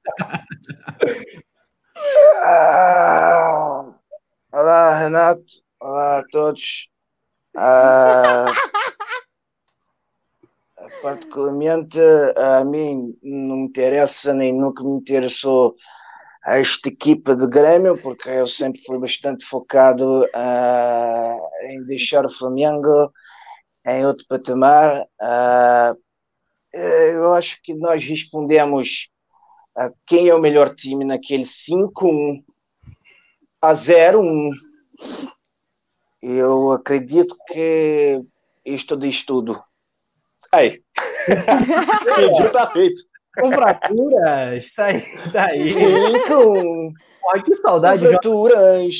Ah, olá, Renato. Olá a todos. Ah, particularmente a mim não me interessa nem nunca me interessou a esta equipa de Grêmio, porque eu sempre fui bastante focado ah, em deixar o Flamengo em outro patamar. Ah, eu acho que nós respondemos quem é o melhor time naquele 5-1 a 0-1. Eu acredito que isto diz tudo. Aí. Pediu, tá feito. Com fraturas, tá aí. Tá aí. Cinco. Olha que saudade. Fraturas.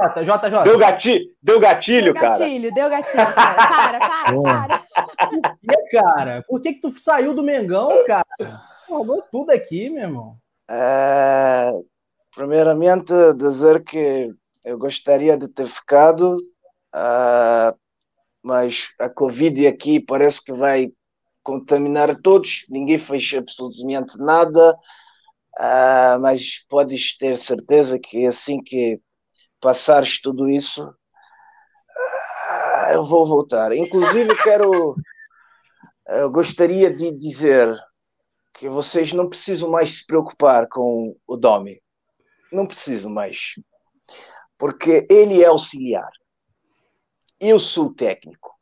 Jota, Jota, Jota. Deu gatilho, deu gatilho, deu cara. Gatilho, deu gatilho, cara. Para, para, para. Por que, cara? Por que, que tu saiu do Mengão, cara? Falou tudo aqui, meu irmão. É, primeiramente, dizer que eu gostaria de ter ficado, uh, mas a Covid aqui parece que vai contaminar todos, ninguém fez absolutamente nada, uh, mas podes ter certeza que assim que passares tudo isso, uh, eu vou voltar. Inclusive, quero. Eu gostaria de dizer que vocês não precisam mais se preocupar com o Domi. Não precisam mais. Porque ele é auxiliar. Eu sou técnico.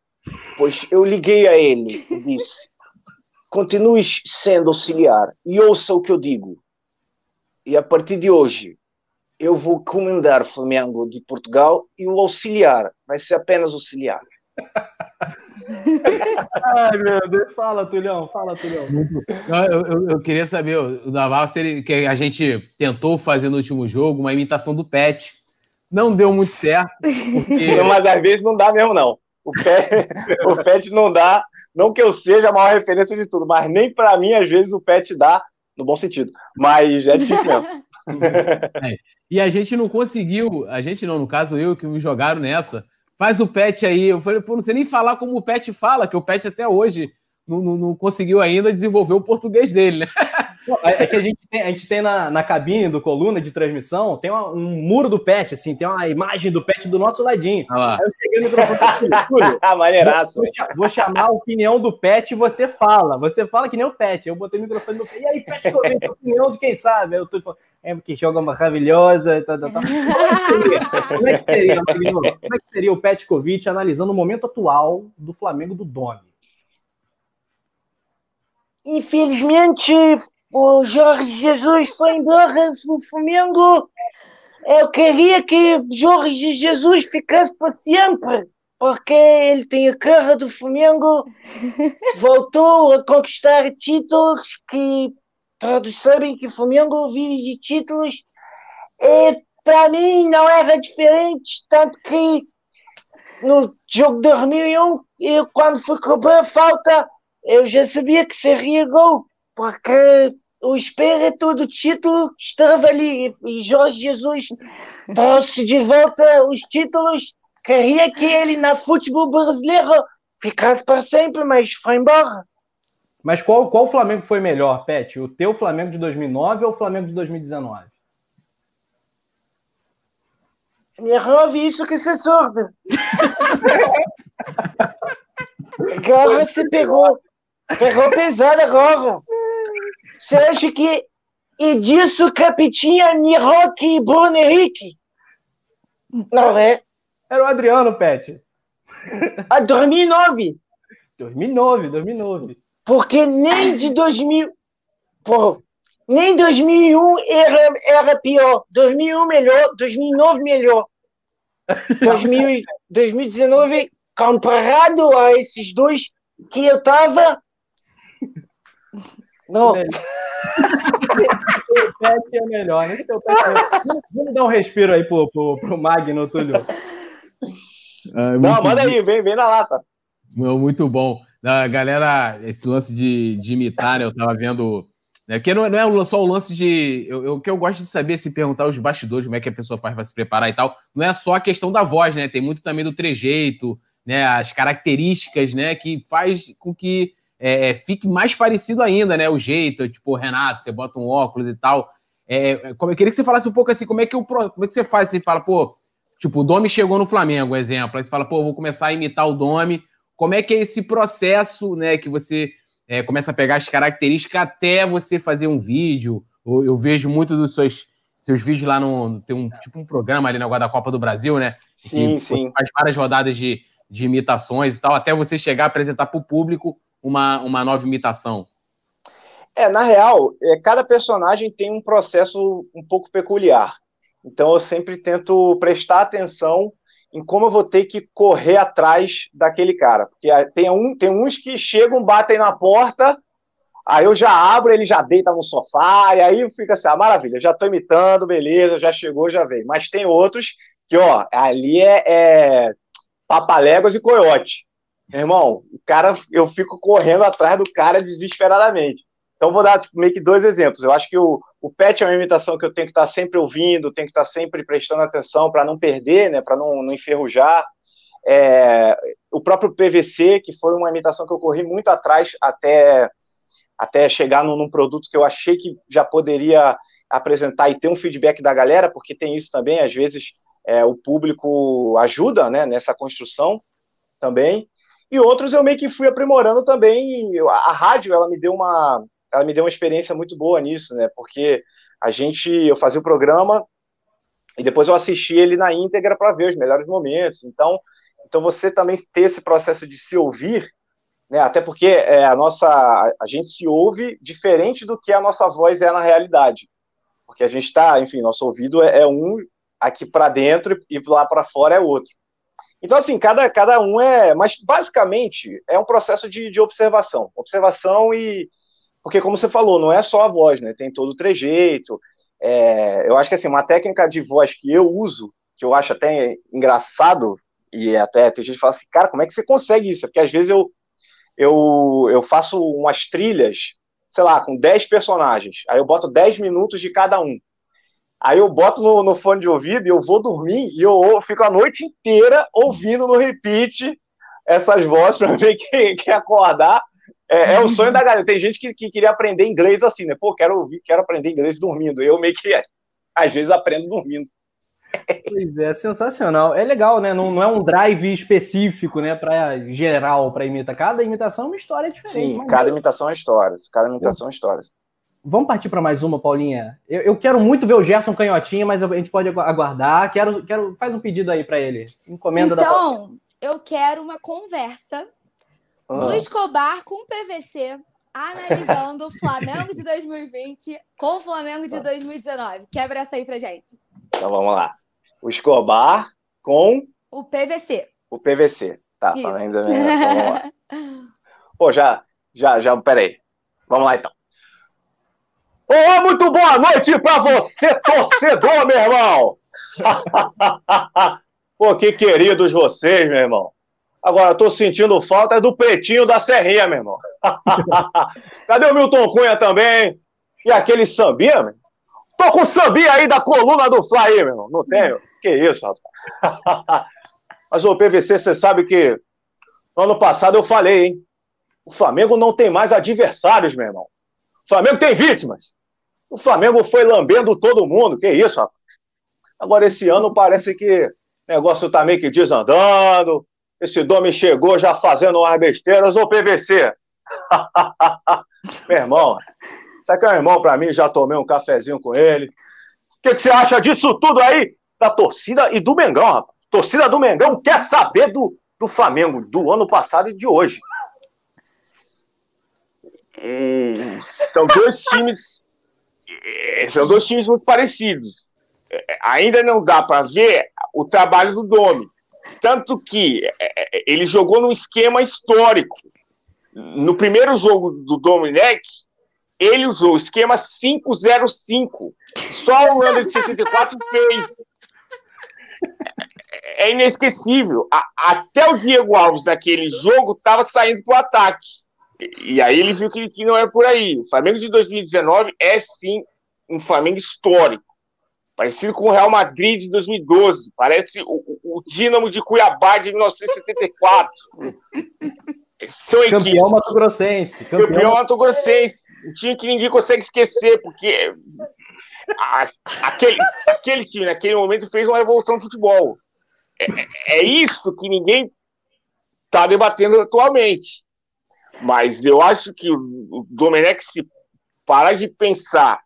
Pois eu liguei a ele e disse: continues sendo auxiliar e ouça o que eu digo. E a partir de hoje, eu vou comandar Flamengo de Portugal e o auxiliar vai ser apenas auxiliar. Ai, meu Deus. Fala, Tulhão. Fala, Tulhão. Eu, eu, eu queria saber, o Naval, se ele, que a gente tentou fazer no último jogo uma imitação do Pet. Não deu muito certo. Porque... Mas às vezes não dá mesmo, não. O Pet, o pet não dá, não que eu seja a maior referência de tudo, mas nem para mim, às vezes, o Pet dá, no bom sentido. Mas é difícil mesmo. É. E a gente não conseguiu, a gente não, no caso eu, que me jogaram nessa, faz o Pet aí. Eu falei, pô, não sei nem falar como o Pet fala, que o Pet até hoje não, não, não conseguiu ainda desenvolver o português dele, né? <laughs> É que a gente tem, a gente tem na, na cabine do coluna de transmissão, tem uma, um muro do pet, assim, tem uma imagem do pet do nosso ladinho. Ah Aí eu cheguei no microfone <laughs> Maneiraço. Vou, vou, chamar a opinião do pet e você fala. Você fala que nem o pet. Eu botei o microfone no pet. E aí, pet, a opinião de quem sabe? Eu tô falando, é porque joga maravilhosa. Tá, tá, tá. <laughs> Como, é que seria, Como é que seria o Petkovic analisando o momento atual do Flamengo do Domi? Infelizmente, o Jorge Jesus foi embora do Flamengo. Eu queria que Jorge Jesus ficasse para sempre, porque ele tem a cara do Flamengo, <laughs> voltou a conquistar títulos que todos sabem que Flamengo vive de títulos. E para mim não era diferente, tanto que no jogo de 2001, eu, quando fui cobrar a falta, eu já sabia que seria gol porque o espírito do título estava ali e Jorge Jesus trouxe de volta os títulos. Queria que ele na futebol brasileiro ficasse para sempre, mas foi embora. Mas qual, qual Flamengo foi melhor, Pet? O teu Flamengo de 2009 ou o Flamengo de 2019? Me ouve isso que você é surdo. Agora você pegou. Pegou pesado agora. Você acha que e disso Capitinha, Miroque e Bruno Henrique. Não é? Era o Adriano, Pet. A 2009. 2009, 2009. Porque nem de 2000. Porra, nem 2001 era, era pior. 2001 melhor, 2009 melhor. <laughs> 2000, 2019, comparado a esses dois que eu tava. Não. O pet é melhor, Esse teu pet é... Vamos dar um respiro aí pro, pro, pro Magno, Túlio. Ah, Não, manda aí, vem, vem na lata. Muito bom. A galera, esse lance de, de imitar, né? Eu tava vendo né? Porque não, é, não é só o lance de. O que eu gosto de saber, se perguntar os bastidores, como é que a pessoa faz para se preparar e tal, não é só a questão da voz, né? Tem muito também do trejeito, né? As características, né? Que faz com que é, é fique mais parecido ainda, né? O jeito, tipo, Renato, você bota um óculos e tal. É, como, eu queria que você falasse um pouco assim, como é que, eu, como é que você faz? Você fala, pô, tipo, o Domi chegou no Flamengo, exemplo. Aí você fala, pô, vou começar a imitar o Domi. Como é que é esse processo, né? Que você é, começa a pegar as características até você fazer um vídeo. Eu, eu vejo muito dos seus, seus vídeos lá no. Tem um tipo um programa ali na Guarda-Copa do Brasil, né? Sim, que, sim. Faz várias rodadas de, de imitações e tal, até você chegar a apresentar para o público uma, uma nova imitação. É, na real, é, cada personagem tem um processo um pouco peculiar. Então eu sempre tento prestar atenção em como eu vou ter que correr atrás daquele cara. Porque tem, um, tem uns que chegam, batem na porta, aí eu já abro, ele já deita no sofá, e aí fica assim, ah, maravilha, já tô imitando, beleza, já chegou, já veio. Mas tem outros que, ó, ali é, é papaléguas e coiote. Meu irmão, o cara, eu fico correndo atrás do cara desesperadamente. Então, vou dar tipo, meio que dois exemplos. Eu acho que o, o PET é uma imitação que eu tenho que estar sempre ouvindo, tenho que estar sempre prestando atenção para não perder, né, para não, não enferrujar. É, o próprio PVC, que foi uma imitação que eu corri muito atrás até, até chegar num, num produto que eu achei que já poderia apresentar e ter um feedback da galera, porque tem isso também, às vezes é, o público ajuda né, nessa construção também. E outros eu meio que fui aprimorando também. A, a rádio, ela me deu uma, ela me deu uma experiência muito boa nisso, né? Porque a gente, eu fazia o programa e depois eu assistia ele na íntegra para ver os melhores momentos. Então, então você também ter esse processo de se ouvir, né? Até porque é, a nossa, a gente se ouve diferente do que a nossa voz é na realidade, porque a gente está, enfim, nosso ouvido é, é um aqui para dentro e lá para fora é outro. Então, assim, cada, cada um é. Mas, basicamente, é um processo de, de observação. Observação e, porque, como você falou, não é só a voz, né? Tem todo o trejeito. É, eu acho que assim, uma técnica de voz que eu uso, que eu acho até engraçado, e até tem gente que fala assim, cara, como é que você consegue isso? Porque às vezes eu, eu, eu faço umas trilhas, sei lá, com 10 personagens, aí eu boto 10 minutos de cada um. Aí eu boto no, no fone de ouvido e eu vou dormir e eu, eu fico a noite inteira ouvindo no repeat essas vozes para ver <laughs> quem, quem acordar é, é, o sonho da galera. Tem gente que, que, queria aprender inglês assim, né? Pô, quero ouvir, quero aprender inglês dormindo. Eu meio que, <laughs> às vezes, aprendo dormindo. Pois é, sensacional. É legal, né? Não, não é um drive específico, né? Para geral, para imitar. Cada imitação é uma história diferente. Sim, cada imitação é história. Cada imitação é história. Vamos partir para mais uma, Paulinha. Eu, eu, quero muito ver o Gerson Canhotinha, mas a gente pode aguardar. Quero, quero faz um pedido aí para ele. Encomenda então, da eu quero uma conversa ah. do Escobar com PVC, analisando o Flamengo de 2020 com o Flamengo de 2019. Quebra essa aí pra gente. Então vamos lá. O Escobar com o PVC. O PVC. Tá, Isso. ainda vamos lá. Pô, já, já, já, peraí. Vamos lá então. Ô, muito boa noite para você, torcedor, meu irmão! <laughs> Pô, que queridos vocês, meu irmão. Agora, tô sentindo falta do pretinho da Serrinha, meu irmão. <laughs> Cadê o Milton Cunha também? E aquele sambinha, meu? Tô com o sambinha aí da coluna do Fly, meu irmão. Não tenho? Que isso, rapaz. <laughs> Mas, o PVC, você sabe que no ano passado eu falei, hein? O Flamengo não tem mais adversários, meu irmão. O Flamengo tem vítimas. O Flamengo foi lambendo todo mundo. Que isso, rapaz. Agora, esse ano parece que o negócio tá meio que desandando esse Domi chegou já fazendo umas besteiras, ou PVC? <laughs> Meu irmão, Isso aqui é um irmão para mim, já tomei um cafezinho com ele. O que, que, você acha disso tudo aí? Da torcida e do Mengão, rapaz. Torcida do Mengão quer saber do, do Flamengo do ano passado e de hoje. Hum, são dois times. É, são dois times muito parecidos. É, ainda não dá para ver o trabalho do Domi. Tanto que é, ele jogou num esquema histórico. No primeiro jogo do Domenech, ele usou o esquema 505. Só o ano de 64 fez. É inesquecível. até o Diego Alves, naquele jogo, estava saindo para o ataque. E, aí ele viu que, que não é por aí. O Flamengo de 2019 é sim um Flamengo histórico. Parecido com o Real Madrid de 2012. Parece o, o Dínamo de Cuiabá de 1974. São campeão Mato Grossense. Campeão, campeão Mato Grossense. Um time que ninguém consegue esquecer, porque a, aquele, aquele time, naquele momento, fez uma revolução no futebol. É, é isso que ninguém está debatendo atualmente. Mas eu acho que o Domenech, se parar de pensar,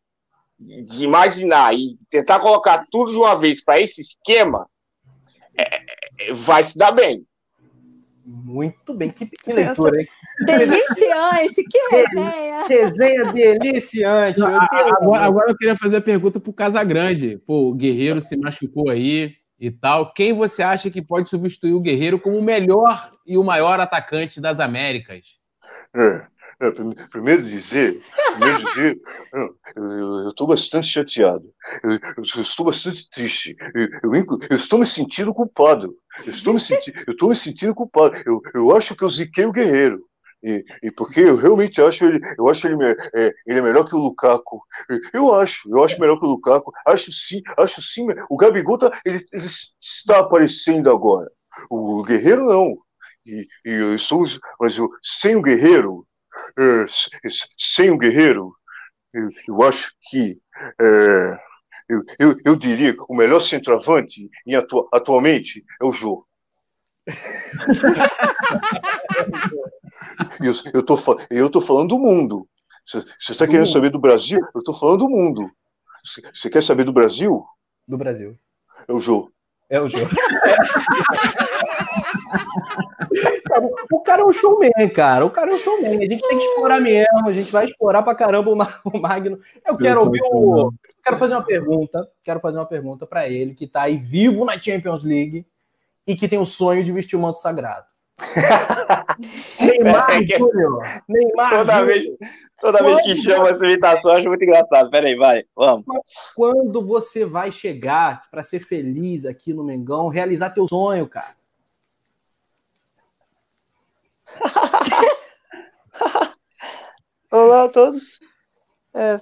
de imaginar e tentar colocar tudo de uma vez para esse esquema, é, é, vai se dar bem. Muito bem, que, que leitura, hein? Deliciante, que resenha! Resenha deliciante. Não, agora, agora, eu queria fazer a pergunta para o Casagrande. Pô, o Guerreiro se machucou aí e tal. Quem você acha que pode substituir o Guerreiro como o melhor e o maior atacante das Américas? É, primeiro dizer, primeiro dizer, eu estou bastante chateado, eu, eu, estou bastante triste, eu, eu, eu, estou me sentindo culpado, eu estou me, senti, eu estou me sentindo culpado, eu, eu acho que eu ziquei o guerreiro. E, e, porque eu realmente acho ele, eu acho ele, é, ele é melhor que o Lukaku. Eu acho, eu acho melhor que o Lukaku. Acho sim, acho sim. O Gabigol tá, ele, ele está aparecendo agora. O Guerreiro não. E, e eu sou, mas eu, sem o Guerreiro, é, sem o Guerreiro, eu, eu acho que é, eu, eu, eu, diria que o melhor centroavante em atu, atualmente é o Jô. <laughs> eu, eu, tô, eu tô falando do mundo. Você está querendo saber do Brasil? Eu estou falando do mundo. Você quer saber do Brasil? Do Brasil. É o Jô. É o Jô. <laughs> o cara é um showman, cara. O cara é um showman. A gente tem que explorar mesmo. A gente vai explorar pra caramba o <laughs> Magno. Eu quero ouvir o. Quero fazer uma pergunta. Quero fazer uma pergunta para ele que tá aí vivo na Champions League e que tem o sonho de vestir o manto sagrado. <laughs> Neymar é Júnior. Neymar toda Júnior. vez, toda vez que chama essa imitação, acho muito engraçado. Peraí, vai, vamos. quando você vai chegar para ser feliz aqui no Mengão, realizar teu sonho, cara? <laughs> Olá a todos. É,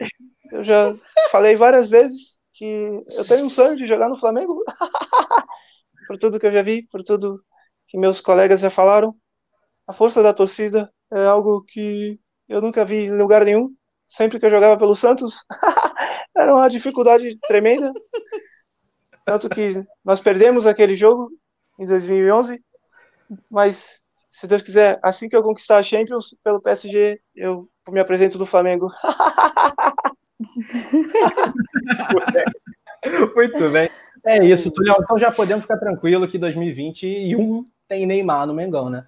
eu já falei várias vezes que eu tenho um sonho de jogar no Flamengo. <laughs> por tudo que eu já vi, por tudo que meus colegas já falaram. A força da torcida é algo que eu nunca vi em lugar nenhum. Sempre que eu jogava pelo Santos, <laughs> era uma dificuldade tremenda. Tanto que nós perdemos aquele jogo em 2011, mas se Deus quiser, assim que eu conquistar a Champions pelo PSG, eu me apresento do Flamengo. <laughs> Muito bem. É isso, Tulião. Então já podemos ficar tranquilo que 2021 tem Neymar no Mengão, né?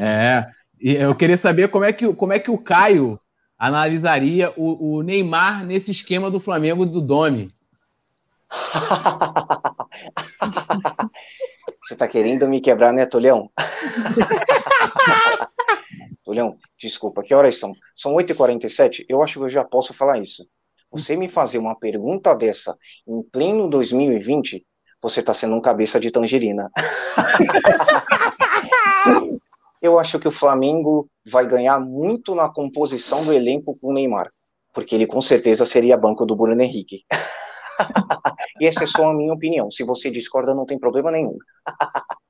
É. Eu queria saber como é que, como é que o Caio analisaria o, o Neymar nesse esquema do Flamengo do Domi. <laughs> Você tá querendo me quebrar, né, Tulhão? <laughs> Tulhão, desculpa, que horas são? São 8h47? Eu acho que eu já posso falar isso. Você me fazer uma pergunta dessa em pleno 2020, você tá sendo um cabeça de tangerina. <laughs> eu acho que o Flamengo vai ganhar muito na composição do elenco com o Neymar, porque ele com certeza seria banco do Bruno Henrique. <laughs> e essa é só a minha opinião. Se você discorda, não tem problema nenhum. <laughs>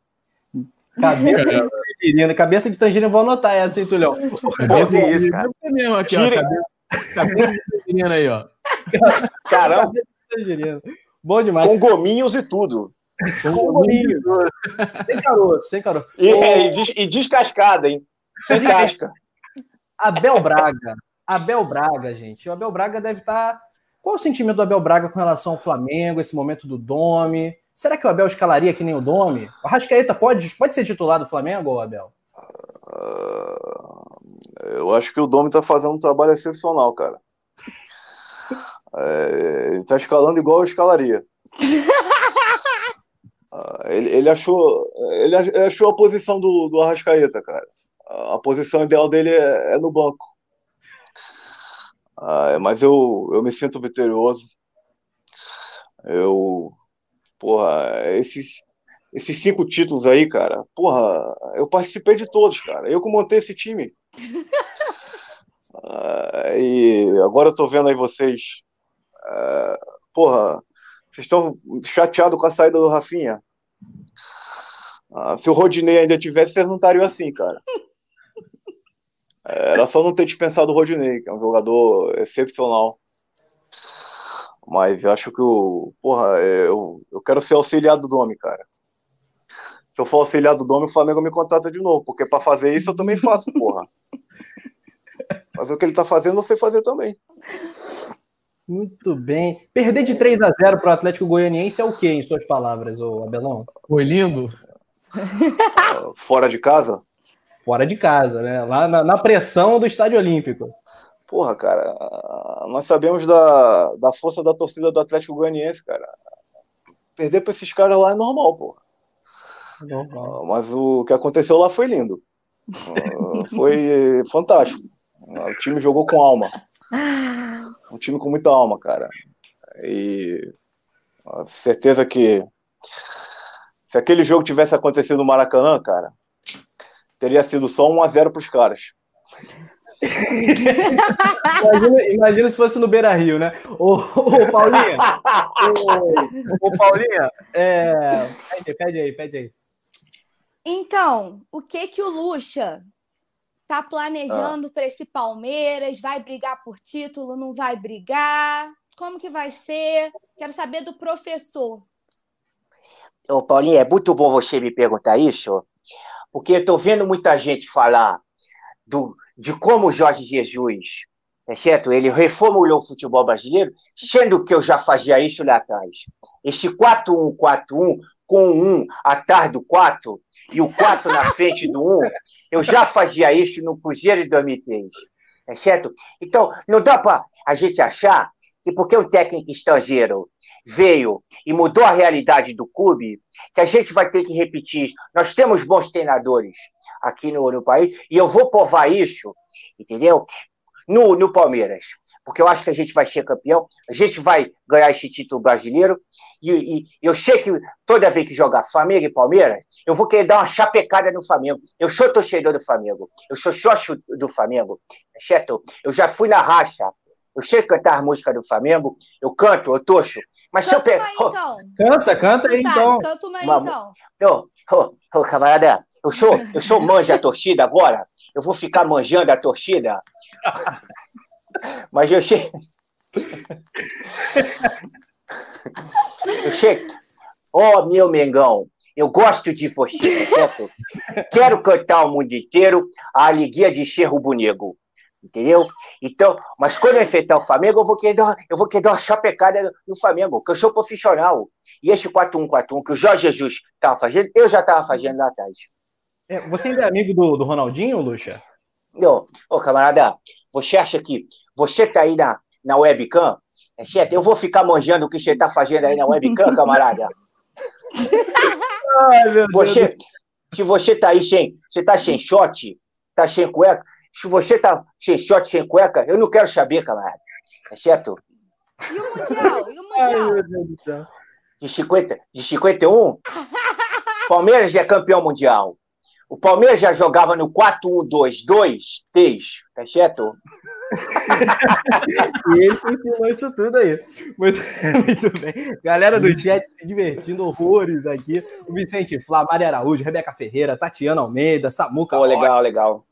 Cabeça de tangerina, cabeça de tangerina, vou anotar essa, hein, Tulhão? Pô, que isso, cara. Mesmo aqui, ó, cabeça de tangerina aí, ó. <laughs> Caramba. Bom demais. Com gominhos e tudo. Com gominhos. sem caroço, sem caroço. E, e, des, e descascada, hein? Sem casca. Abel Braga Abel Braga, gente. O Abel Braga deve estar. Tá... Qual o sentimento do Abel Braga com relação ao Flamengo, esse momento do Domi? Será que o Abel escalaria que nem o Domi? O Rascaeta pode, pode ser titular do Flamengo, ou Abel? Uh, eu acho que o Domi tá fazendo um trabalho excepcional, cara. É, ele tá escalando igual eu escalaria. <laughs> uh, ele, ele, achou, ele achou a posição do, do Arrascaeta, cara. A posição ideal dele é, é no banco. Uh, mas eu, eu me sinto vitorioso. Eu Porra, esses, esses cinco títulos aí, cara, porra, eu participei de todos, cara. Eu que montei esse time. uh, <laughs> e agora eu tô vendo aí vocês. Uh, porra, vocês estão chateados com a saída do Rafinha. Uh, se o Rodinei ainda tivesse, vocês não estariam assim, cara. Era só não ter dispensado o Rodinei, que é um jogador excepcional. Mas eu acho que o. Porra, é, eu, eu quero ser auxiliar do Domi, cara. Se eu for auxiliar do Domi, o Flamengo me contrata de novo, porque para fazer isso eu também faço, porra. Mas o que ele tá fazendo, eu sei fazer também. Muito bem. Perder de 3 a 0 para o Atlético Goianiense é o que, em suas palavras, ô Abelão? Foi lindo. <laughs> Fora de casa? Fora de casa, né? Lá na, na pressão do Estádio Olímpico. Porra, cara, nós sabemos da, da força da torcida do Atlético Goianiense, cara. Perder para esses caras lá é normal, porra. Normal. Mas o que aconteceu lá foi lindo. foi fantástico. O time jogou com alma. Um time com muita alma, cara. E certeza que se aquele jogo tivesse acontecido no Maracanã, cara, teria sido só 1 a 0 para os caras imagina, imagina, se fosse no Beira Rio, né? Ô, ô Paulinha, <laughs> ô, ô Paulinha, é... pede, pede aí, pede aí. Então, o que que o Lucha tá planejando ah. para esse Palmeiras? Vai brigar por título? Não vai brigar? Como que vai ser? Quero saber do professor. Ô, Paulinha, é muito bom você me perguntar isso, porque eu tô vendo muita gente falar do, de como Jorge Jesus, é certo? Ele reformulou o futebol brasileiro, sendo que eu já fazia isso lá atrás. Esse 4-1-4-1, com o 1 atrás do 4 e o 4 na frente do 1, eu já fazia isso no Cruzeiro de 2003. É certo? Então, não dá para a gente achar que porque um técnico estrangeiro veio e mudou a realidade do clube, que a gente vai ter que repetir. Nós temos bons treinadores aqui no, no país, e eu vou provar isso, entendeu? No, no Palmeiras, porque eu acho que a gente vai ser campeão, a gente vai ganhar esse título brasileiro, e, e eu sei que toda vez que jogar Flamengo e Palmeiras, eu vou querer dar uma chapecada no Flamengo. Eu sou torcedor do Flamengo, eu sou sócio do Flamengo, certo? Eu já fui na racha, eu sei cantar a música do Flamengo, eu canto, eu torço. Mas canta se eu pego. então. Canta, canta aí, então. Canta uma aí, então. Ô, oh, oh, camarada, eu sou, eu sou manja a torcida agora. Eu vou ficar manjando a torcida. Mas eu sei. eu. Ó, oh, meu Mengão, eu gosto de você, certo? Quero cantar o mundo inteiro a alegria de ser rubro-negro entendeu? Então, mas quando eu enfrentar o Flamengo, eu vou querer dar, eu vou querer uma chapecada no Flamengo, porque eu sou profissional. E esse 4-1-4-1 que o Jorge Jesus estava fazendo, eu já estava fazendo lá atrás. É, você ainda é amigo do, do Ronaldinho, Lucha? Não, ô camarada, você acha que você tá aí na, na webcam? É certo? Eu vou ficar manjando o que você tá fazendo aí na webcam, camarada? Ai, meu você, Deus. Se você tá aí sem, você tá sem shot, tá sem cueca, se você tá sem short, sem cueca, eu não quero saber, camarada. É certo? E o Mundial? E o Mundial? Ai, meu Deus do céu. De, 50, de 51, Palmeiras é campeão mundial. O Palmeiras já jogava no 4-1-2-2, 3, tá certo? <laughs> e ele ensinou isso tudo aí. Muito, <laughs> muito bem. Galera do chat se divertindo horrores aqui. O Vicente Flá, Maria Araújo, Rebeca Ferreira, Tatiana Almeida, Samuca. Oh, legal, legal.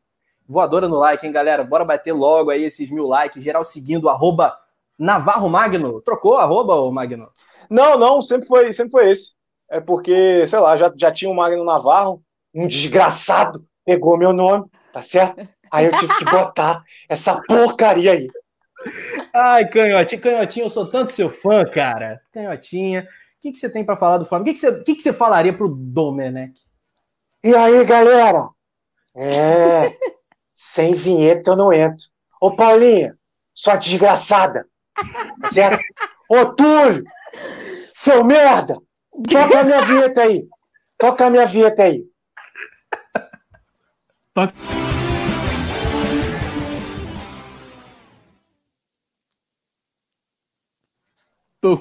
Voadora no like, hein, galera? Bora bater logo aí esses mil likes. Geral seguindo, arroba Navarro Magno. Trocou arroba, ô Magno? Não, não, sempre foi, sempre foi esse. É porque, sei lá, já, já tinha o Magno Navarro, um desgraçado, pegou meu nome, tá certo? Aí eu tive que botar essa porcaria aí. Ai, Canhotinha, Canhotinha, eu sou tanto seu fã, cara. Canhotinha, o que, que você tem para falar do Flamengo? O que, que, você, que, que você falaria pro Domenech? E aí, galera? É, sem vinheta eu não entro. Ô, Paulinha, sua desgraçada. Certo? Ô, Túlio, seu merda, toca a minha vinheta aí. Toca a minha vinheta aí. Toca.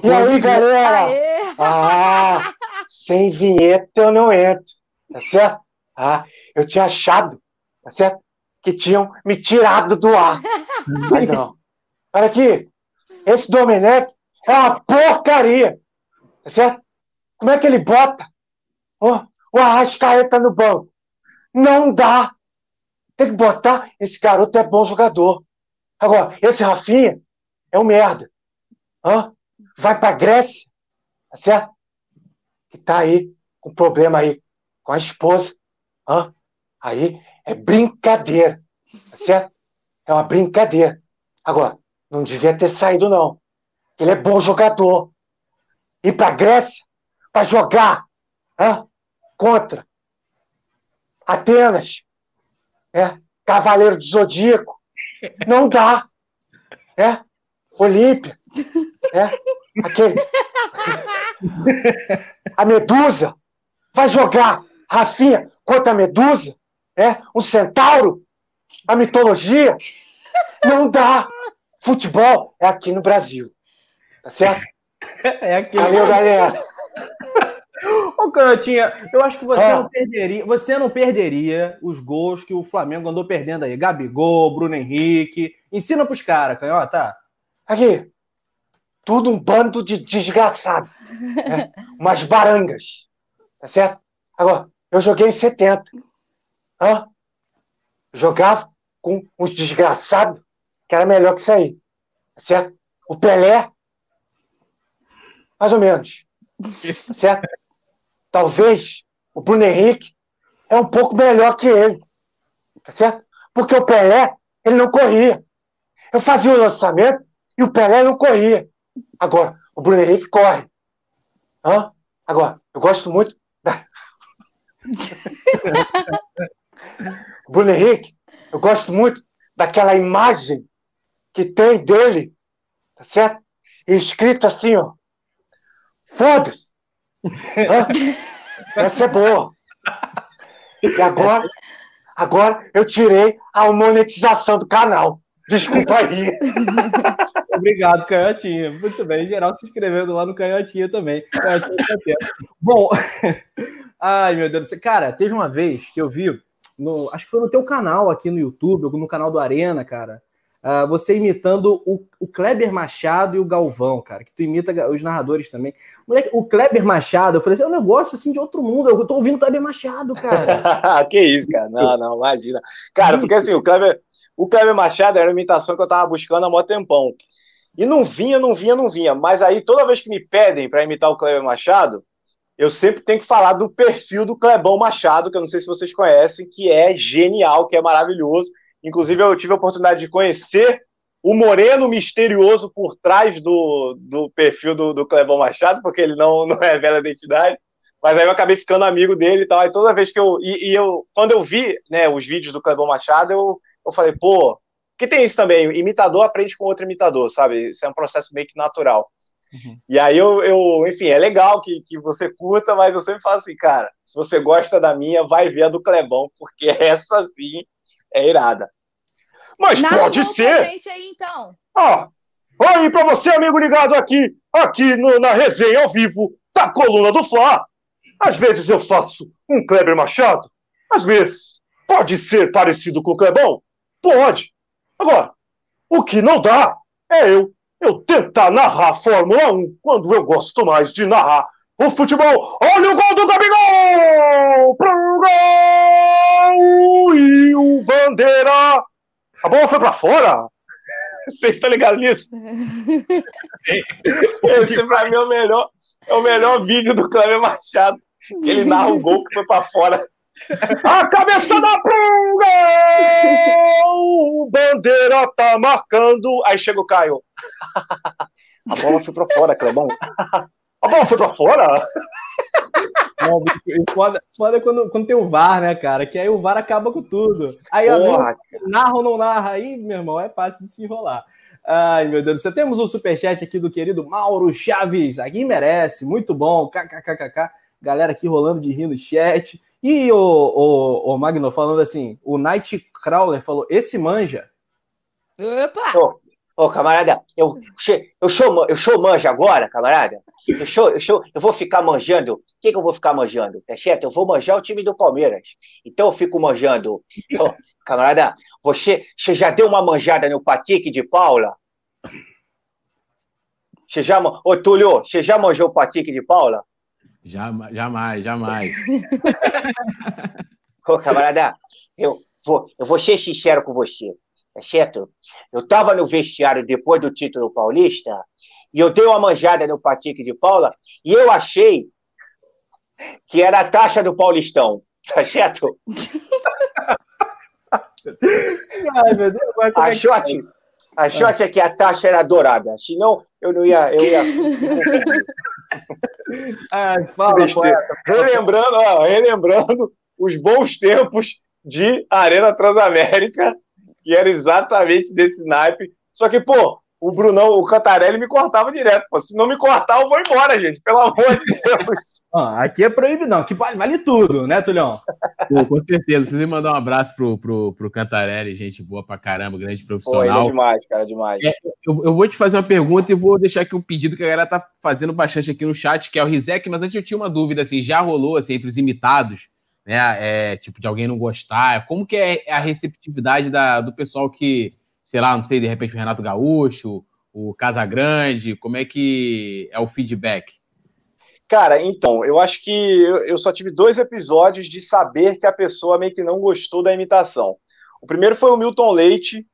E aí, galera? Aê. Ah, sem vinheta eu não entro, tá certo? Ah, eu tinha achado, tá certo? Que tinham me tirado do ar. Mas não. Olha aqui, esse Domenech é uma porcaria, tá certo? Como é que ele bota oh, o Arrascaeta no banco? Não dá. Tem que botar. Esse garoto é bom jogador. Agora, esse Rafinha é um merda. Hã? vai para a Grécia, tá certo? Que tá aí com problema aí com a esposa. Hã? Aí é brincadeira, tá certo? É uma brincadeira. Agora, não devia ter saído, não. Ele é bom jogador. Ir para a Grécia para jogar hã? contra Atenas, é? Cavaleiro do Zodíaco. Não dá. É? Olímpia. É? Aquele. A Medusa vai jogar Rafinha contra a Medusa? É? O centauro? A mitologia? Não dá. Futebol é aqui no Brasil. Tá certo? É aqui. Valeu, galera. Ô, Canotinha, eu acho que você é. não perderia, você não perderia os gols que o Flamengo andou perdendo aí. Gabigol, Bruno Henrique. Ensina pros caras, canhota. Aqui, tudo um bando de desgraçado. Né? Umas barangas. Tá certo? Agora, eu joguei em 70. Hã? Jogava com uns desgraçados que era melhor que isso aí. Tá certo? O Pelé, mais ou menos. Tá certo? Talvez o Bruno Henrique é um pouco melhor que ele. Tá certo? Porque o Pelé, ele não corria. Eu fazia o lançamento e o Pelé não corria. Agora, o Bruno Henrique corre. Hã? Agora, eu gosto muito da. <laughs> Bruno Henrique, eu gosto muito daquela imagem que tem dele, tá certo? E escrito assim, ó. Foda-se! Essa é boa. E agora, agora eu tirei a monetização do canal. Desculpa aí. Obrigado, Canhotinha. Muito bem. Em geral, se inscrevendo lá no Canhotinha também. Tá Bom, <laughs> ai meu Deus do céu. Cara, teve uma vez que eu vi, no, acho que foi no teu canal aqui no YouTube, no canal do Arena, cara. Uh, você imitando o, o, Kleber Machado e o Galvão, cara, que tu imita os narradores também. Moleque, o Kleber Machado, eu falei assim, é um negócio assim de outro mundo. Eu tô ouvindo o Kleber Machado, cara. <laughs> que isso, cara. Não, não, imagina. Cara, porque assim, o Kleber, o Kleber Machado era uma imitação que eu tava buscando há mó tempão. E não vinha, não vinha, não vinha. Mas aí, toda vez que me pedem para imitar o Kleber Machado, eu sempre tenho que falar do perfil do Clebão Machado, que eu não sei se vocês conhecem, que é genial, que é maravilhoso. Inclusive, eu tive a oportunidade de conhecer o moreno misterioso por trás do, do perfil do, do Clebão Machado, porque ele não, não revela a identidade. Mas aí eu acabei ficando amigo dele e tal. E toda vez que eu. E, e eu, quando eu vi né, os vídeos do Clebão Machado, eu, eu falei, pô, que tem isso também, imitador aprende com outro imitador, sabe? Isso é um processo meio que natural. Uhum. E aí eu, eu, enfim, é legal que, que você curta, mas eu sempre falo assim, cara, se você gosta da minha, vai ver a do Clebão, porque <laughs> essa sim é irada. Mas Não, pode ser. Gente aí, então. Ah, aí para você, amigo ligado aqui, aqui no, na resenha ao vivo da coluna do Fla. Às vezes eu faço um Kleber Machado, às vezes pode ser parecido com o Clebão, pode. Agora, o que não dá é eu, eu tentar narrar Fórmula 1 quando eu gosto mais de narrar o futebol. Olha o gol do Gabigol! Pro gol! E o Bandeira! A bola foi para fora? <laughs> Vocês estão ligados nisso? <laughs> Esse pra mim é o melhor, é o melhor vídeo do Cleber Machado. Ele narra um gol que foi para fora A cabeça da punga! O bandeira tá marcando. Aí chega o Caio. <laughs> A bola foi pra fora, Clebão. A bola foi pra fora? <laughs> Não, foda, foda quando, quando tem o VAR, né, cara? Que aí o VAR acaba com tudo. Aí, ó, narra ou não narra aí, meu irmão, é fácil de se enrolar. Ai, meu Deus do céu. Temos um superchat aqui do querido Mauro Chaves. Aqui merece, muito bom. KKKKK. Galera aqui rolando de rir no chat. E o, o, o Magno falando assim: o Nightcrawler falou: esse manja. Opa! Oh, oh, camarada, eu, eu, sou, eu sou manja agora, camarada. Eu, sou, eu, sou, eu vou ficar manjando. O que, que eu vou ficar manjando? Tá certo? Eu vou manjar o time do Palmeiras. Então eu fico manjando. Oh, camarada, você, você já deu uma manjada no Patique de Paula? Você já, ô Túlio, você já manjou o Patique de Paula? Jamais, jamais, jamais. <laughs> Ô, camarada, eu vou, eu vou ser sincero com você, tá certo? Eu tava no vestiário depois do título paulista e eu dei uma manjada no Patique de Paula e eu achei que era a taxa do Paulistão, <laughs> tá certo? Ai, meu Deus, a é shot, a shot é que a taxa era dourada, senão eu não ia. Eu ia... <laughs> Ai, fala, relembrando, ó, relembrando os bons tempos de Arena Transamérica, que era exatamente desse naipe. Só que, pô, o Brunão, o Cantarelli me cortava direto. Pô. Se não me cortar, eu vou embora, gente. Pelo amor de Deus. <laughs> Ah, aqui é proibido, não. Aqui vale tudo, né, Tulhão? Pô, com certeza. Preciso mandar um abraço pro, pro, pro Cantarelli, gente boa pra caramba, grande profissional. Pô, é demais, cara, demais. É, eu, eu, vou te fazer uma pergunta e vou deixar aqui um pedido que a galera tá fazendo bastante aqui no chat, que é o Rizek, mas antes eu tinha uma dúvida, assim, já rolou, assim, entre os imitados, né, é, tipo, de alguém não gostar, como que é a receptividade da, do pessoal que, sei lá, não sei, de repente o Renato Gaúcho, o Casagrande, como é que é o feedback? Cara, então, eu acho que eu só tive dois episódios de saber que a pessoa meio que não gostou da imitação. O primeiro foi o Milton Leite,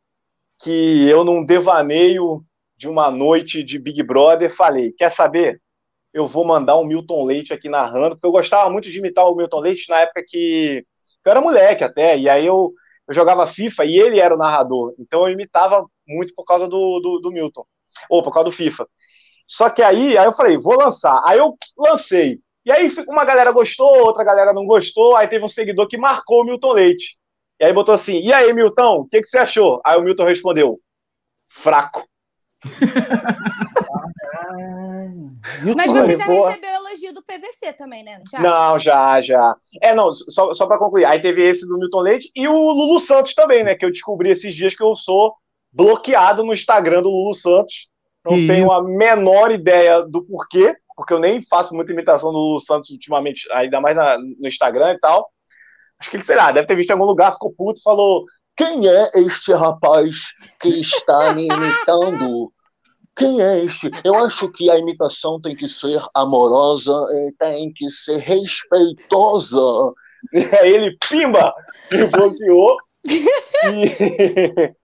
que eu, num devaneio de uma noite de Big Brother, falei: quer saber? Eu vou mandar um Milton Leite aqui narrando, porque eu gostava muito de imitar o Milton Leite na época que eu era moleque até, e aí eu, eu jogava FIFA e ele era o narrador, então eu imitava muito por causa do, do, do Milton, ou por causa do FIFA. Só que aí, aí eu falei, vou lançar. Aí eu lancei. E aí uma galera gostou, outra galera não gostou. Aí teve um seguidor que marcou o Milton Leite. E aí botou assim: E aí, Milton, o que, que você achou? Aí o Milton respondeu: Fraco. <laughs> Mas você já recebeu elogio do PVC também, né? Já. Não, já, já. É, não, só, só para concluir. Aí teve esse do Milton Leite e o Lulu Santos também, né? Que eu descobri esses dias que eu sou bloqueado no Instagram do Lulu Santos não tenho a menor ideia do porquê, porque eu nem faço muita imitação do Lulu Santos ultimamente, ainda mais na, no Instagram e tal. Acho que ele, sei lá, deve ter visto em algum lugar, ficou puto e falou: Quem é este rapaz que está me imitando? Quem é este? Eu acho que a imitação tem que ser amorosa, tem que ser respeitosa. E aí ele, pimba, me bloqueou. <laughs>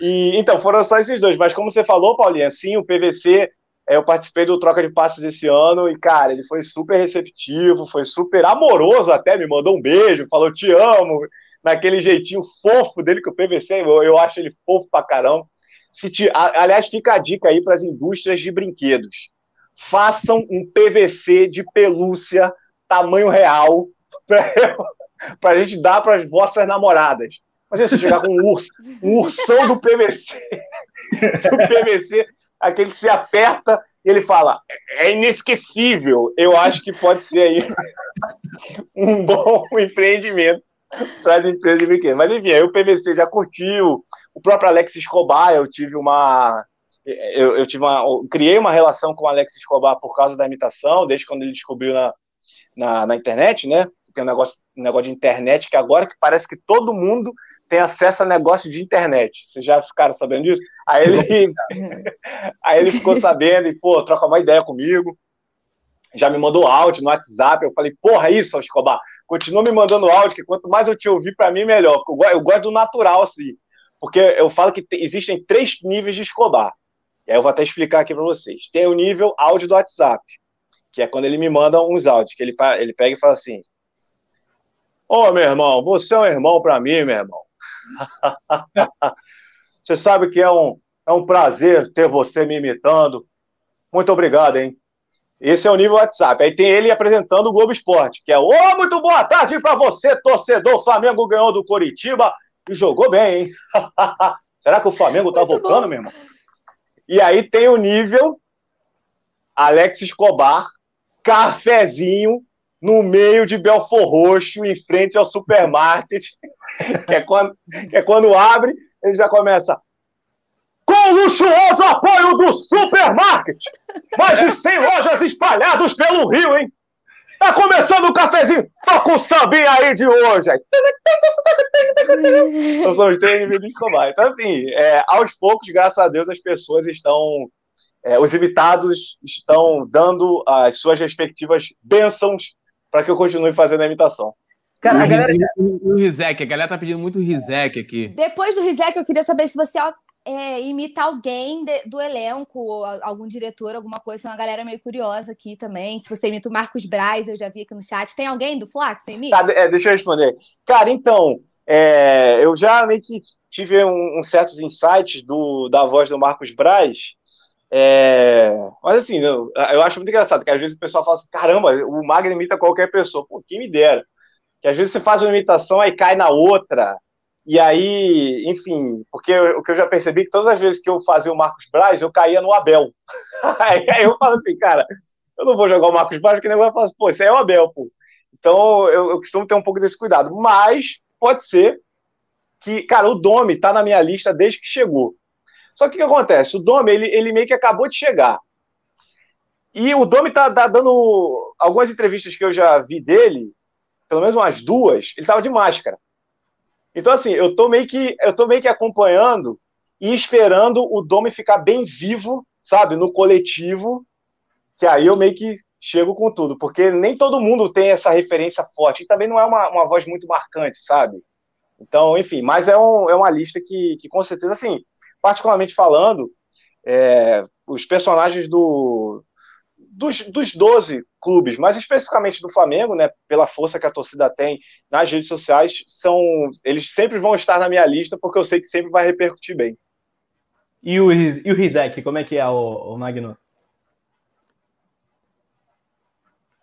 E, então, foram só esses dois. Mas como você falou, Paulinha, sim, o PVC, é, eu participei do Troca de Passes esse ano e, cara, ele foi super receptivo, foi super amoroso até, me mandou um beijo, falou te amo, naquele jeitinho fofo dele, que o PVC, eu, eu acho ele fofo pra caramba. Te, aliás, fica a dica aí para as indústrias de brinquedos. Façam um PVC de pelúcia tamanho real <laughs> para a gente dar para as vossas namoradas. Mas se você chegar com um, urso, um ursão do PVC, <laughs> do PVC, aquele que se aperta e ele fala, é inesquecível. Eu acho que pode ser aí <laughs> um bom empreendimento para as empresas de brinquedos. Mas enfim, aí o PVC já curtiu, o próprio Alex Escobar, eu tive uma. Eu, eu tive uma, eu criei uma relação com o Alex Escobar por causa da imitação, desde quando ele descobriu na, na, na internet, né? Tem um negócio, um negócio de internet que agora que parece que todo mundo tem acesso a negócio de internet. Vocês já ficaram sabendo disso? Aí ele, <laughs> aí ele ficou sabendo e, pô, troca uma ideia comigo. Já me mandou áudio no WhatsApp. Eu falei, porra, isso, Escobar. Continua me mandando áudio, que quanto mais eu te ouvir, para mim, melhor. Eu, eu gosto do natural, assim. Porque eu falo que existem três níveis de Escobar. E aí eu vou até explicar aqui para vocês. Tem o nível áudio do WhatsApp, que é quando ele me manda uns áudios, que ele, ele pega e fala assim: Ô, meu irmão, você é um irmão para mim, meu irmão. <laughs> você sabe que é um, é um prazer ter você me imitando. Muito obrigado, hein? Esse é o nível WhatsApp. Aí tem ele apresentando o Globo Esporte, que é: Ô, oh, muito boa tarde para você, torcedor. Flamengo ganhou do Coritiba e jogou bem, hein? <laughs> Será que o Flamengo tá muito voltando, bom. meu irmão? E aí tem o nível Alex Escobar, cafezinho no meio de Belfor Roxo, em frente ao supermarket, <laughs> que é quando, que é quando abre, ele já começa com o luxuoso apoio do supermarket. Mais de 100 lojas espalhadas pelo Rio, hein? Tá começando o cafezinho. Toca o sambinha aí de hoje. Eu <laughs> sou os três de Escobar. Então, assim, é, aos poucos, graças a Deus, as pessoas estão. É, os invitados estão dando as suas respectivas bênçãos para que eu continue fazendo a imitação. Cara, a galera... O Rizek, a galera tá pedindo muito Rizek aqui. Depois do Rizek, eu queria saber se você é, imita alguém de, do elenco, algum diretor, alguma coisa. Tem uma galera meio curiosa aqui também. Se você imita o Marcos Braz, eu já vi aqui no chat. Tem alguém do Fla que você imita? Tá, é, deixa eu responder. Cara, então, é, eu já meio que tive uns um certos insights do, da voz do Marcos Braz. É, mas assim, eu, eu, acho muito engraçado que às vezes o pessoal fala assim: caramba, o Magno imita qualquer pessoa. Pô, quem me dera. Que às vezes você faz uma imitação, aí cai na outra. E aí, enfim, porque o que eu já percebi é que todas as vezes que eu fazia o Marcos Braz, eu caía no Abel. <laughs> aí, eu falo assim, cara, eu não vou jogar o Marcos Braz, porque vai falar assim, pô, aí é o Abel, pô. Então eu, eu costumo ter um pouco desse cuidado. Mas pode ser que, cara, o Domi tá na minha lista desde que chegou. Só que o que acontece? O Domi, ele, ele meio que acabou de chegar. E o Domi tá, tá dando algumas entrevistas que eu já vi dele, pelo menos umas duas, ele tava de máscara. Então, assim, eu tô meio que, eu tô meio que acompanhando e esperando o Domi ficar bem vivo, sabe, no coletivo, que aí eu meio que chego com tudo, porque nem todo mundo tem essa referência forte, e também não é uma, uma voz muito marcante, sabe? Então, enfim, mas é, um, é uma lista que, que, com certeza, assim, particularmente falando, é, os personagens do, dos, dos 12 clubes, mas especificamente do Flamengo, né, pela força que a torcida tem nas redes sociais, são eles sempre vão estar na minha lista, porque eu sei que sempre vai repercutir bem. E o, e o Rizek, como é que é o, o Magno?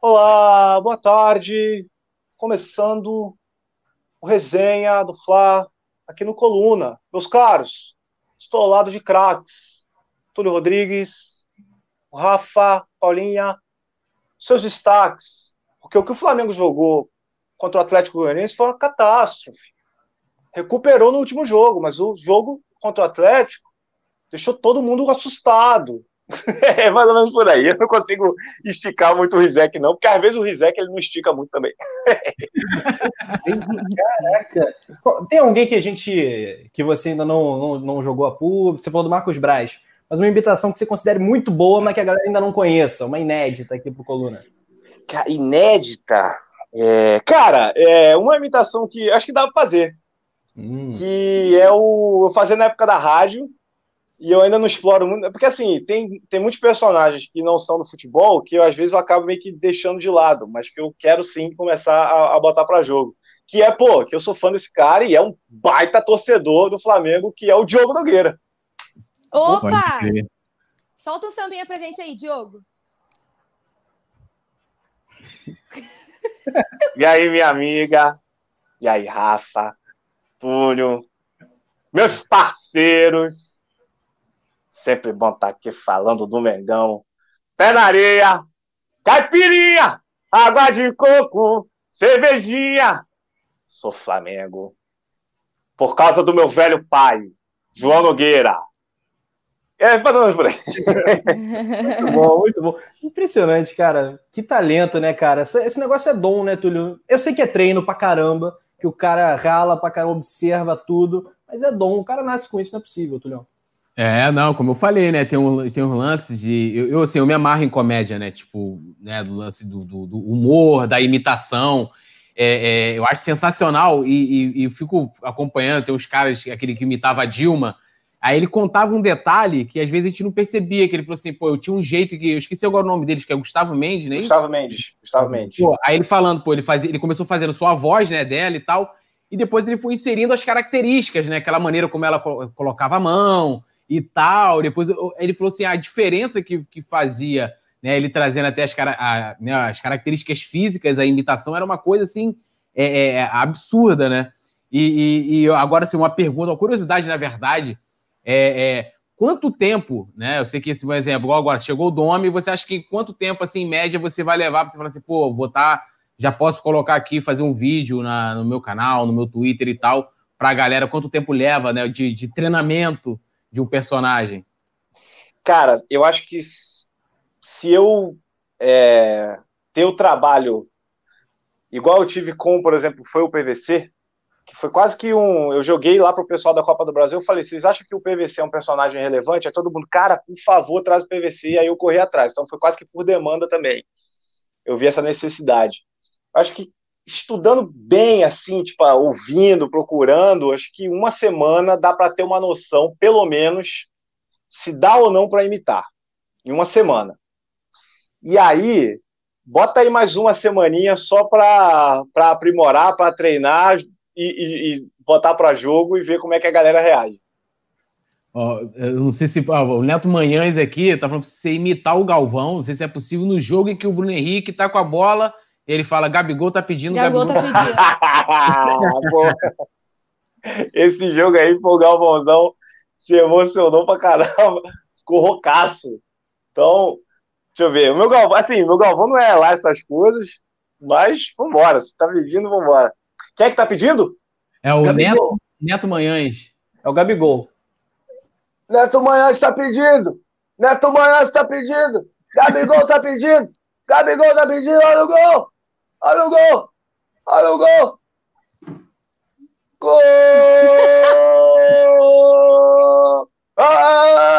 Olá, boa tarde. Começando o resenha do Fla aqui no Coluna. Meus caros, estou ao lado de craques. Túlio Rodrigues, Rafa, Paulinha, seus destaques. Porque o que o Flamengo jogou contra o Atlético Goianiense foi uma catástrofe. Recuperou no último jogo, mas o jogo contra o Atlético deixou todo mundo assustado. <laughs> é mais ou menos por aí. Eu não consigo esticar muito o Rizek, não, porque às vezes o Rizek ele não estica muito também. Caraca! Tem alguém que a gente. que você ainda não, não, não jogou a público? Você falou do Marcos Braz mas uma imitação que você considere muito boa, mas que a galera ainda não conheça, uma inédita aqui pro Coluna. Inédita? É, cara, é uma imitação que acho que dá pra fazer. Hum. Que é o. Eu fazia na época da rádio, e eu ainda não exploro muito. Porque assim, tem, tem muitos personagens que não são do futebol que eu, às vezes eu acabo meio que deixando de lado, mas que eu quero sim começar a, a botar para jogo. Que é, pô, que eu sou fã desse cara e é um baita torcedor do Flamengo, que é o Diogo Nogueira. Opa! Solta um sambinha pra gente aí, Diogo. e aí, minha amiga? E aí, Rafa? Túlio? Meus parceiros? Sempre bom estar tá aqui falando do Mengão. Pé na areia, caipirinha, água de coco, cervejinha. Sou Flamengo. Por causa do meu velho pai, João Nogueira. É, menos por aí. muito bom, muito bom. Impressionante, cara. Que talento, né, cara? Esse negócio é dom, né, Túlio? Eu sei que é treino pra caramba, que o cara rala pra caramba, observa tudo, mas é dom. O cara nasce com isso, não é possível, Túlio. É, não, como eu falei, né? Tem, um, tem uns lances de. Eu, eu, assim, eu me amarro em comédia, né? Tipo, né, do lance do, do, do humor, da imitação. É, é, eu acho sensacional e, e, e, fico acompanhando. Tem uns caras, aquele que imitava a Dilma Aí ele contava um detalhe que às vezes a gente não percebia, que ele falou assim, pô, eu tinha um jeito que. Eu esqueci agora o nome deles, que é Gustavo Mendes, né? Gustavo Mendes, Gustavo Mendes. Pô, aí ele falando, pô, ele, fazia, ele começou fazendo só a voz né, dela e tal, e depois ele foi inserindo as características, né? Aquela maneira como ela colocava a mão e tal. Depois ele falou assim: a diferença que, que fazia, né? Ele trazendo até as, a, né, as características físicas, a imitação era uma coisa assim é, é, absurda, né? E, e, e, agora, assim, uma pergunta, uma curiosidade, na verdade, é, é, quanto tempo, né? Eu sei que esse exemplo, agora chegou o Dome, você acha que quanto tempo, assim, em média, você vai levar para você falar assim, pô, vou estar, tá, já posso colocar aqui, fazer um vídeo na, no meu canal, no meu Twitter e tal, para a galera, quanto tempo leva, né, de, de treinamento de um personagem? Cara, eu acho que se eu é, ter o trabalho igual eu tive com, por exemplo, foi o PVC, que foi quase que um. Eu joguei lá pro pessoal da Copa do Brasil, eu falei: vocês acham que o PVC é um personagem relevante? É todo mundo, cara, por favor, traz o PVC, e aí eu corri atrás. Então foi quase que por demanda também. Eu vi essa necessidade. Acho que estudando bem, assim, tipo, ouvindo, procurando, acho que uma semana dá para ter uma noção, pelo menos, se dá ou não para imitar. Em uma semana. E aí, bota aí mais uma semaninha só para aprimorar, para treinar, e, e, e botar para jogo e ver como é que a galera reage. Ó, eu não sei se ó, o Neto Manhães aqui tá falando pra você imitar o Galvão. Não sei se é possível no jogo em que o Bruno Henrique tá com a bola. Ele fala: Gabigol tá pedindo. Gabigol, Gabigol tá pedindo. <laughs> Esse jogo aí, pô, o Galvãozão se emocionou pra caramba. <laughs> Ficou rocaço. Então, deixa eu ver. O meu Galvão, assim, meu Galvão não é lá essas coisas, mas vambora. Se tá pedindo, vambora. Quem é que tá pedindo? É o Neto, Neto Manhães. É o Gabigol. Neto Manhães tá pedindo. Neto Manhães tá pedindo. Gabigol tá pedindo. Gabigol tá pedindo. Olha o gol. Olha o gol. Olha o gol. Gol! <laughs> ah!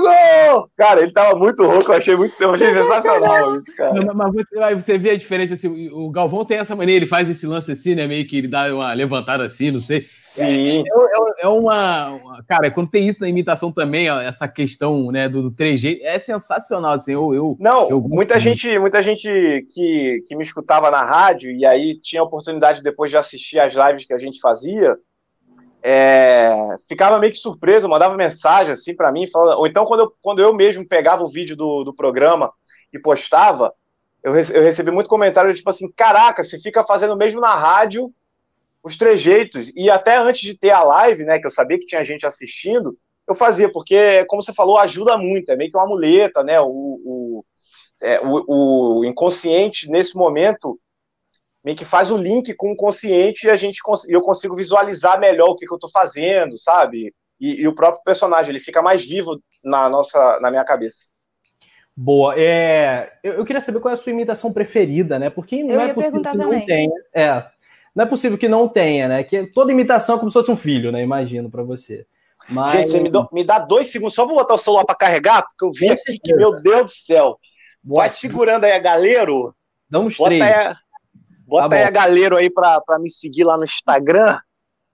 Gol! Flamengo! Cara, ele tava muito rouco, eu achei muito eu achei sensacional isso, cara. Mas, mas você, você vê a diferença, assim, o Galvão tem essa maneira, ele faz esse lance assim, né? Meio que ele dá uma levantada assim, não sei. Sim. É, é, é uma, uma, Cara, quando tem isso na imitação também, ó, essa questão né, do, do 3G, é sensacional, assim. Eu, eu, não, eu muita gente, muita gente que, que me escutava na rádio e aí tinha a oportunidade depois de assistir as lives que a gente fazia é, ficava meio que surpreso, mandava mensagem assim para mim, falando, ou então quando eu, quando eu mesmo pegava o vídeo do, do programa e postava, eu, eu recebi muito comentário tipo assim, caraca, você fica fazendo mesmo na rádio os trejeitos, e até antes de ter a live, né, que eu sabia que tinha gente assistindo, eu fazia, porque, como você falou, ajuda muito, é meio que uma muleta, né, o, o, é, o, o inconsciente, nesse momento, meio que faz o link com o consciente e a gente eu consigo visualizar melhor o que, que eu estou fazendo, sabe? E, e, o próprio personagem ele fica mais vivo na nossa, na minha cabeça. Boa. É, eu, eu queria saber qual é a sua imitação preferida, né? Porque não eu é possível que também. não tenha. É, não é possível que não tenha, né? Que toda imitação é como se fosse um filho, né? Imagino para você. Mas... Gente, você me, do, me, dá dois segundos só para botar o celular para carregar, porque eu vi aqui que, meu Deus do céu. Vai segurando aí a galera. Dá uns três. Aí, Bota tá aí a galera aí pra, pra me seguir lá no Instagram.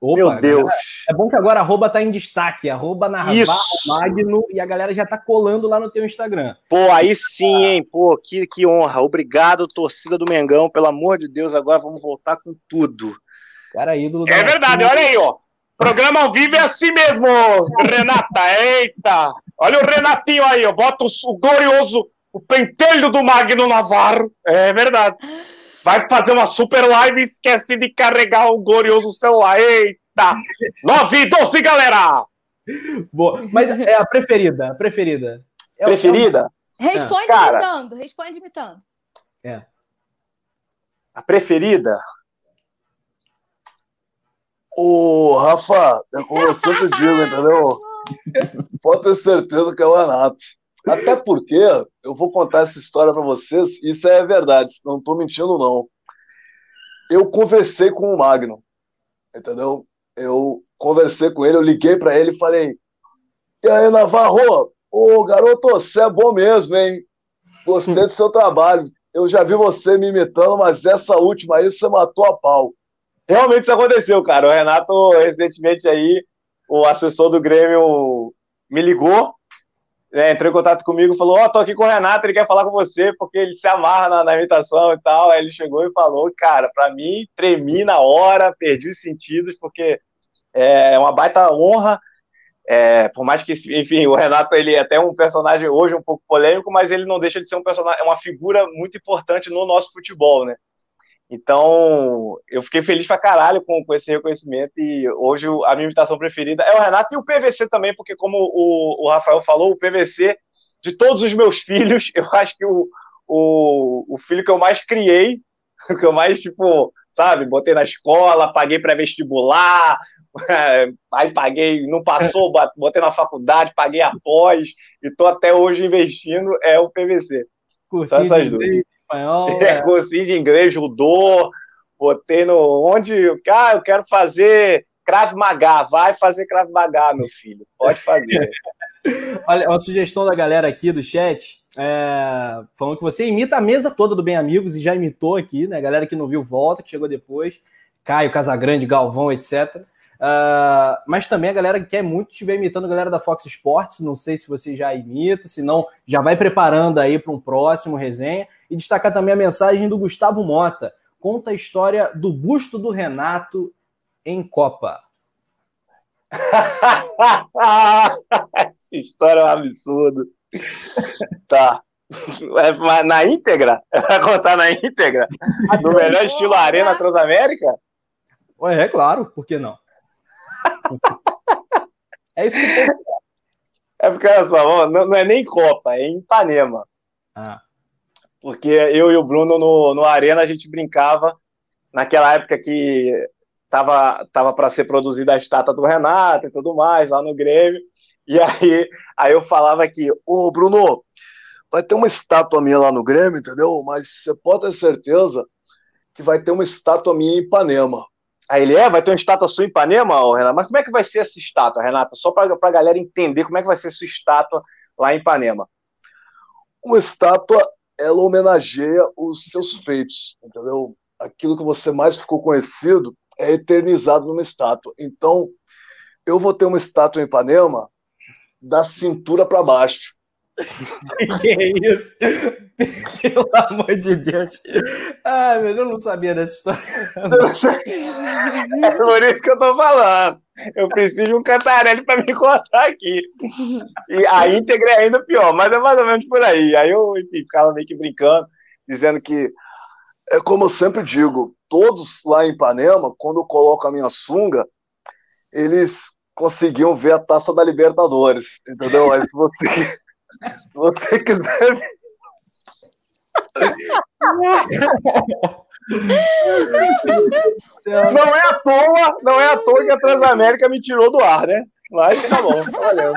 Opa, Meu Deus. Galera, é bom que agora a arroba tá em destaque, arroba Narval Magno, e a galera já tá colando lá no teu Instagram. Pô, aí sim, hein? Pô, que, que honra. Obrigado, torcida do Mengão. Pelo amor de Deus, agora vamos voltar com tudo. Cara, ídolo É verdade, olha aí, ó. Programa ao vivo é assim mesmo, <laughs> Renata. Eita! Olha o Renatinho aí, ó. Bota o, o glorioso, o pentelho do Magno Navarro. É verdade. Vai fazer uma super live e esquece de carregar o glorioso celular. Eita! 9 e 12, galera! Boa. Mas é a preferida, a preferida. É preferida? É responde Cara, imitando, responde imitando. É. A preferida? Ô, Rafa, é como eu sempre digo, entendeu? <laughs> Pode ter certeza que é o Renato. Até porque, eu vou contar essa história para vocês, isso é verdade, não estou mentindo, não. Eu conversei com o Magno, entendeu? Eu conversei com ele, eu liguei para ele e falei: E aí, Navarro, ô garoto, você é bom mesmo, hein? Gostei do seu trabalho. Eu já vi você me imitando, mas essa última aí você matou a pau. Realmente isso aconteceu, cara. O Renato, recentemente aí, o assessor do Grêmio me ligou, né, entrou em contato comigo, falou: Ó, oh, tô aqui com o Renato, ele quer falar com você, porque ele se amarra na, na imitação e tal. Aí ele chegou e falou: Cara, para mim, tremi na hora, perdi os sentidos, porque é uma baita honra. É, por mais que, enfim, o Renato ele é até um personagem hoje um pouco polêmico, mas ele não deixa de ser um personagem, uma figura muito importante no nosso futebol, né? Então, eu fiquei feliz pra caralho com, com esse reconhecimento e hoje a minha imitação preferida é o Renato e o PVC também, porque como o, o Rafael falou, o PVC, de todos os meus <laughs> filhos, eu acho que o, o, o filho que eu mais criei, <laughs> que eu mais, tipo, sabe, botei na escola, paguei pré-vestibular, <laughs> aí paguei, não passou, botei na faculdade, paguei após, e tô até hoje investindo, é o PVC. Cursinho essas duas espanhol. <laughs> É, é. cursinho de inglês, judô, botei no. Onde. Ah, eu quero fazer Krav Maga. Vai fazer Krav Maga, meu filho. Pode fazer. <laughs> Olha, uma sugestão da galera aqui do chat. É, falando que você imita a mesa toda do Bem Amigos e já imitou aqui, né? Galera que não viu, volta, que chegou depois. Caio, Casagrande, Galvão, etc. Uh, mas também a galera que quer muito estiver imitando a galera da Fox Sports. Não sei se você já imita, se não, já vai preparando aí para um próximo resenha. E destacar também a mensagem do Gustavo Mota. Conta a história do busto do Renato em Copa. <laughs> Essa história é um absurdo. tá. É, na íntegra? <laughs> Vai contar na íntegra? No melhor estilo Arena Transamérica? Ué, é claro, por que não? <laughs> é isso que tem. É porque, olha só, não, não é nem Copa, é em Ipanema. Ah. Porque eu e o Bruno no, no Arena a gente brincava naquela época que tava, tava para ser produzida a estátua do Renato e tudo mais, lá no Grêmio. E aí, aí eu falava que, ô Bruno, vai ter uma estátua minha lá no Grêmio, entendeu? Mas você pode ter certeza que vai ter uma estátua minha em Ipanema. Aí ele é, vai ter uma estátua sua em Ipanema, Renato? Mas como é que vai ser essa estátua, Renata? Só para a galera entender como é que vai ser sua estátua lá em Ipanema. Uma estátua, ela homenageia os seus feitos, entendeu? Aquilo que você mais ficou conhecido é eternizado numa estátua. Então, eu vou ter uma estátua em Ipanema da cintura para baixo. <laughs> que é isso? Pelo amor de Deus. Ai, meu, eu não sabia dessa história. <laughs> É por isso que eu tô falando. Eu preciso de um cantarelli para me contar aqui. E a íntegra é ainda pior, mas é mais ou menos por aí. Aí eu enfim, ficava meio que brincando, dizendo que é como eu sempre digo, todos lá em Ipanema, quando eu coloco a minha sunga, eles conseguiam ver a taça da Libertadores, entendeu? Aí se você se você quiser. não é à toa, não é à toa que a Transamérica me tirou do ar, né? Mas tá bom, valeu.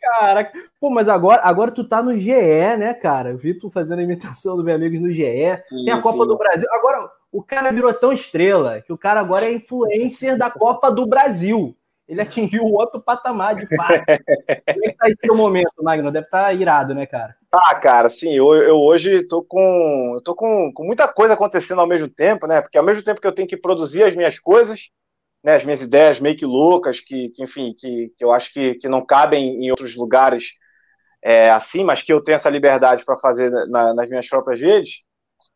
Caraca, pô, mas agora, agora tu tá no GE, né, cara? Eu vi tu fazendo a imitação do meu amigo no GE. Sim, Tem a Copa sim. do Brasil. Agora, o cara virou tão estrela que o cara agora é influencer da Copa do Brasil ele atingiu outro patamar de fato. Como é que tá esse seu momento, Magno? Deve estar tá irado, né, cara? Ah, cara, sim, eu, eu hoje tô com. Tô com, com muita coisa acontecendo ao mesmo tempo, né? Porque ao mesmo tempo que eu tenho que produzir as minhas coisas, né, as minhas ideias meio que loucas, que, que enfim, que, que eu acho que, que não cabem em outros lugares é, assim, mas que eu tenho essa liberdade para fazer na, nas minhas próprias redes.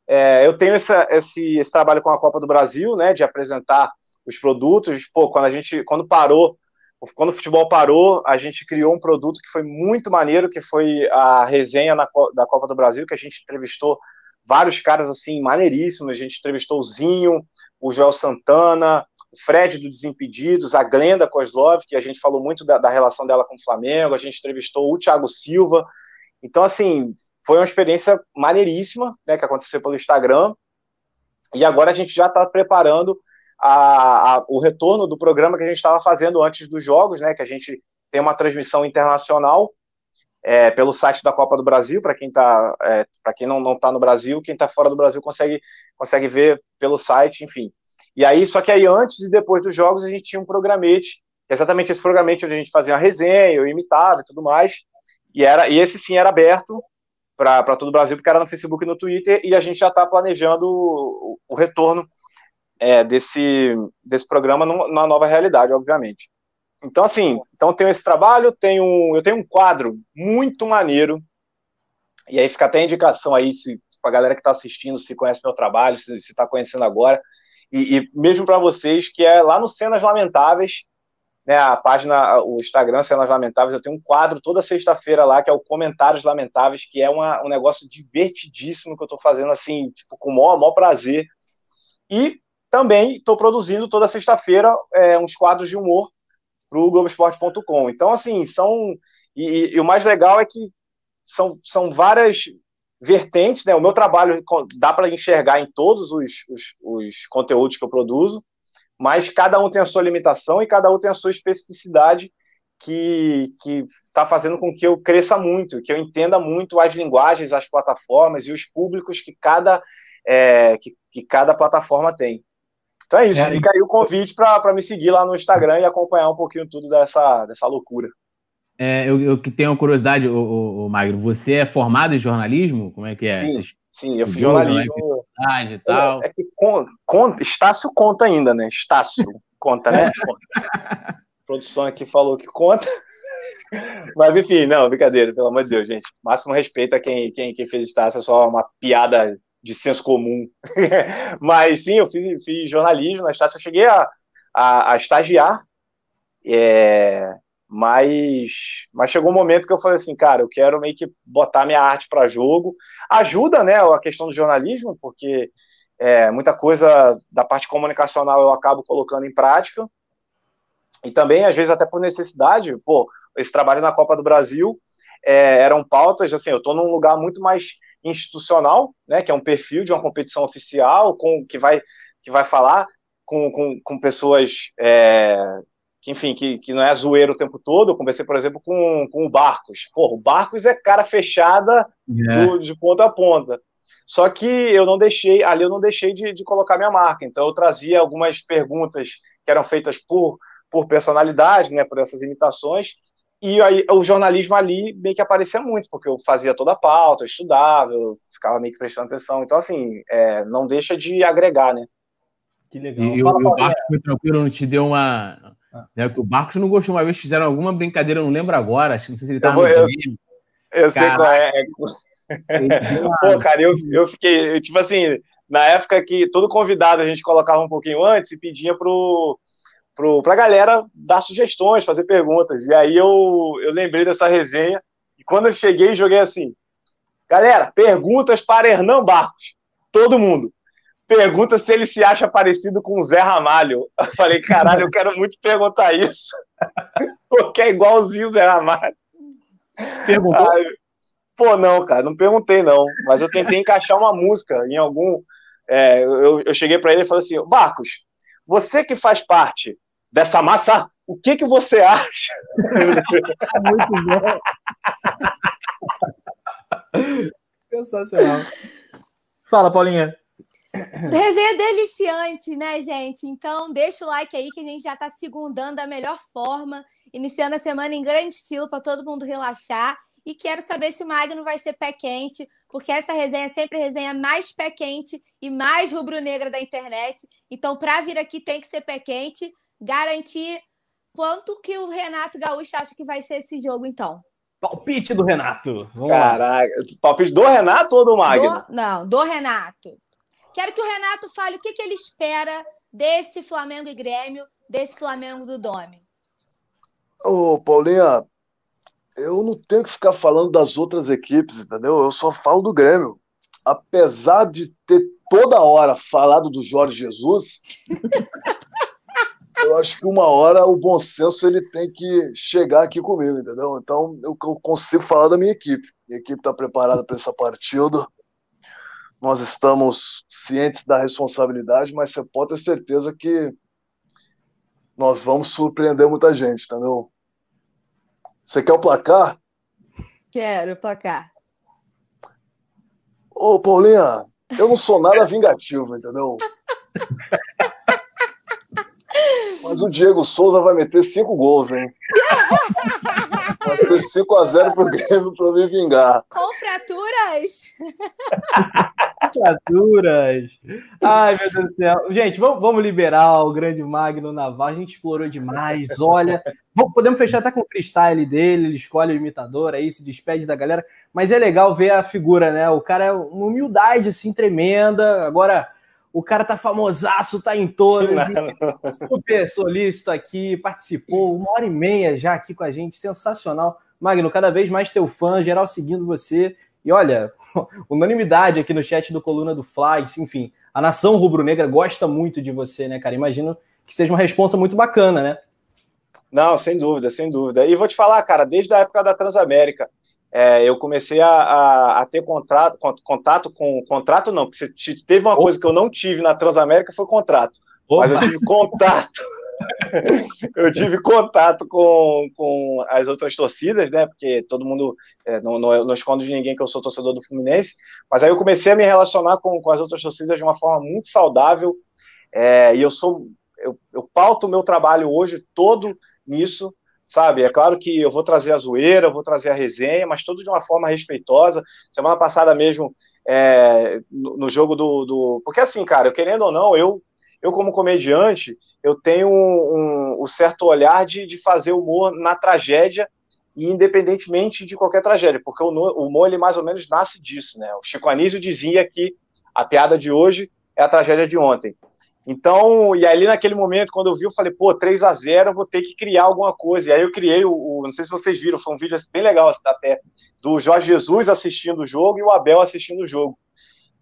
É, eu tenho essa, esse, esse trabalho com a Copa do Brasil, né, de apresentar os produtos. Pô, quando a gente, quando parou, quando o futebol parou, a gente criou um produto que foi muito maneiro, que foi a resenha na, da Copa do Brasil, que a gente entrevistou vários caras assim maneiríssimos. A gente entrevistou o Zinho, o Joel Santana, o Fred do Desimpedidos, a Glenda Kozlov, que a gente falou muito da, da relação dela com o Flamengo. A gente entrevistou o Thiago Silva. Então, assim, foi uma experiência maneiríssima, né, que aconteceu pelo Instagram. E agora a gente já está preparando a, a, o retorno do programa que a gente estava fazendo antes dos jogos, né? Que a gente tem uma transmissão internacional é, pelo site da Copa do Brasil, para quem tá, é, para quem não está no Brasil, quem está fora do Brasil consegue, consegue ver pelo site, enfim. E aí, só que aí antes e depois dos jogos a gente tinha um programete, exatamente esse programete onde a gente fazia uma resenha, eu imitava e tudo mais, e, era, e esse sim era aberto para todo o Brasil, porque era no Facebook e no Twitter, e a gente já está planejando o, o retorno é, desse, desse programa na nova realidade, obviamente. então, assim, então tenho esse trabalho, tenho, eu tenho um quadro muito maneiro, e aí fica até a indicação aí, para a galera que está assistindo, se conhece meu trabalho, se está conhecendo agora, e, e mesmo para vocês, que é lá no Cenas Lamentáveis, né, a página, o Instagram Cenas Lamentáveis, eu tenho um quadro toda sexta-feira lá, que é o Comentários Lamentáveis, que é uma, um negócio divertidíssimo que eu estou fazendo, assim, tipo, com o maior, maior prazer. E também estou produzindo toda sexta-feira é, uns quadros de humor para o Globoesporte.com. Então, assim, são. E, e, o mais legal é que são, são várias vertentes, né? O meu trabalho dá para enxergar em todos os, os, os, conteúdos que eu produzo, mas cada um tem a sua limitação e cada um tem a sua especificidade que está fazendo com que eu cresça muito, que eu entenda muito as linguagens, as plataformas e os públicos que cada, é, que, que cada plataforma tem. Então é isso, é, fica aí o convite para me seguir lá no Instagram e acompanhar um pouquinho tudo dessa, dessa loucura. É, eu, eu tenho uma curiosidade, o, o, o, Magro, você é formado em jornalismo? Como é que é? Sim, sim, eu fiz jornalismo. E tal. É, é que conta, Estácio conta ainda, né? Estácio conta, né? a produção aqui falou que conta. Mas enfim, não, brincadeira, pelo amor de Deus, gente. Máximo respeito a quem, quem, quem fez Estácio, é só uma piada de senso comum. <laughs> Mas sim, eu fiz, fiz jornalismo na Estácio, eu cheguei a, a, a estagiar, é, mas, mas chegou um momento que eu falei assim, cara, eu quero meio que botar minha arte para jogo. Ajuda, né, a questão do jornalismo, porque é, muita coisa da parte comunicacional eu acabo colocando em prática. E também, às vezes, até por necessidade, pô, esse trabalho na Copa do Brasil é, eram pautas, assim, eu estou num lugar muito mais institucional, né, que é um perfil de uma competição oficial, com que vai, que vai falar com, com, com pessoas é, que, enfim, que, que não é zoeiro o tempo todo. Eu conversei, por exemplo, com, com o Barcos. Porra, o Barcos é cara fechada é. do, de ponta a ponta. Só que eu não deixei, ali eu não deixei de, de colocar minha marca. Então eu trazia algumas perguntas que eram feitas por, por personalidade, né, por essas imitações, e aí o jornalismo ali meio que aparecia muito, porque eu fazia toda a pauta, eu estudava, eu ficava meio que prestando atenção. Então, assim, é, não deixa de agregar, né? Que legal. E, Fala, o Barcos foi tranquilo, não te deu uma. Ah. Né, que o Barcos não gostou uma vez, fizeram alguma brincadeira, eu não lembro agora, acho que não sei se ele estava eu, eu, eu sei qual é. <laughs> Pô, cara, eu, eu fiquei, tipo assim, na época que todo convidado a gente colocava um pouquinho antes e pedia pro para a galera dar sugestões, fazer perguntas. E aí eu, eu lembrei dessa resenha. E quando eu cheguei, joguei assim: galera, perguntas para Hernan Barcos. Todo mundo. Pergunta se ele se acha parecido com o Zé Ramalho. Eu falei, caralho, eu quero muito perguntar isso. <laughs> Porque é igualzinho o Zé Ramalho. Perguntou? Aí, pô, não, cara, não perguntei, não. Mas eu tentei encaixar uma música em algum. É, eu, eu cheguei para ele e falei assim: Barcos, você que faz parte dessa massa, o que, que você acha? Muito <laughs> bom. Sensacional. Fala, Paulinha. Resenha deliciante, né, gente? Então, deixa o like aí que a gente já está segundando da melhor forma, iniciando a semana em grande estilo para todo mundo relaxar. E quero saber se o Magno vai ser pé quente, porque essa resenha é sempre a resenha mais pé quente e mais rubro-negra da internet. Então, para vir aqui tem que ser pé quente, garantir quanto que o Renato Gaúcho acha que vai ser esse jogo, então. Palpite do Renato. Vamos Caraca, lá. palpite do Renato ou do Magno? Do, não, do Renato. Quero que o Renato fale o que, que ele espera desse Flamengo e Grêmio, desse Flamengo do Dome. Ô, Paulinha, eu não tenho que ficar falando das outras equipes, entendeu? Eu só falo do Grêmio. Apesar de ter toda hora falado do Jorge Jesus, <laughs> eu acho que uma hora o bom senso ele tem que chegar aqui comigo, entendeu? Então eu, eu consigo falar da minha equipe. Minha equipe está preparada para essa partida. Nós estamos cientes da responsabilidade, mas você pode ter certeza que nós vamos surpreender muita gente, entendeu? Você quer o placar? Quero o placar. Ô, Paulinha, eu não sou nada vingativo, entendeu? <laughs> Mas o Diego Souza vai meter cinco gols, hein? <laughs> Vai ser 5x0 pro Grêmio pra eu me vingar. Com fraturas? <laughs> fraturas. Ai, meu Deus do céu. Gente, vamos, vamos liberar o grande Magno Navarro. A gente explorou demais. Olha, podemos fechar até com o freestyle dele. Ele escolhe o imitador aí, se despede da galera. Mas é legal ver a figura, né? O cara é uma humildade assim tremenda. Agora o cara tá famosaço, tá em todas. Super solícito aqui, participou uma hora e meia já aqui com a gente, sensacional. Magno, cada vez mais teu fã, geral seguindo você. E olha, <laughs> unanimidade aqui no chat do Coluna do Fly, enfim, a nação rubro-negra gosta muito de você, né, cara? Imagino que seja uma responsa muito bacana, né? Não, sem dúvida, sem dúvida. E vou te falar, cara, desde a época da Transamérica, é, eu comecei a, a, a, ter contrato, contato com. Contrato não, porque teve uma coisa que eu não tive na Transamérica foi contrato. Opa. Mas eu tive <laughs> contato. <laughs> eu tive contato com, com as outras torcidas, né? Porque todo mundo é, não, não, não esconde de ninguém que eu sou torcedor do Fluminense. Mas aí eu comecei a me relacionar com, com as outras torcidas de uma forma muito saudável. É, e eu sou. Eu, eu pauto o meu trabalho hoje todo nisso sabe? É claro que eu vou trazer a zoeira, eu vou trazer a resenha, mas tudo de uma forma respeitosa. Semana passada mesmo, é, no, no, jogo do, do, Porque assim, cara, eu, querendo ou não, eu, eu como comediante, eu tenho um, um, um certo olhar de, de fazer humor na tragédia e independentemente de qualquer tragédia, porque o, humor, ele mais ou menos nasce disso, né? O Chico Anísio dizia que a piada de hoje é a tragédia de ontem. Então, e ali naquele momento, quando eu vi, eu falei, pô, 3 a 0 eu vou ter que criar alguma coisa. E aí eu criei o, o, não sei se vocês viram, foi um vídeo bem legal até, do Jorge Jesus assistindo o jogo e o Abel assistindo o jogo.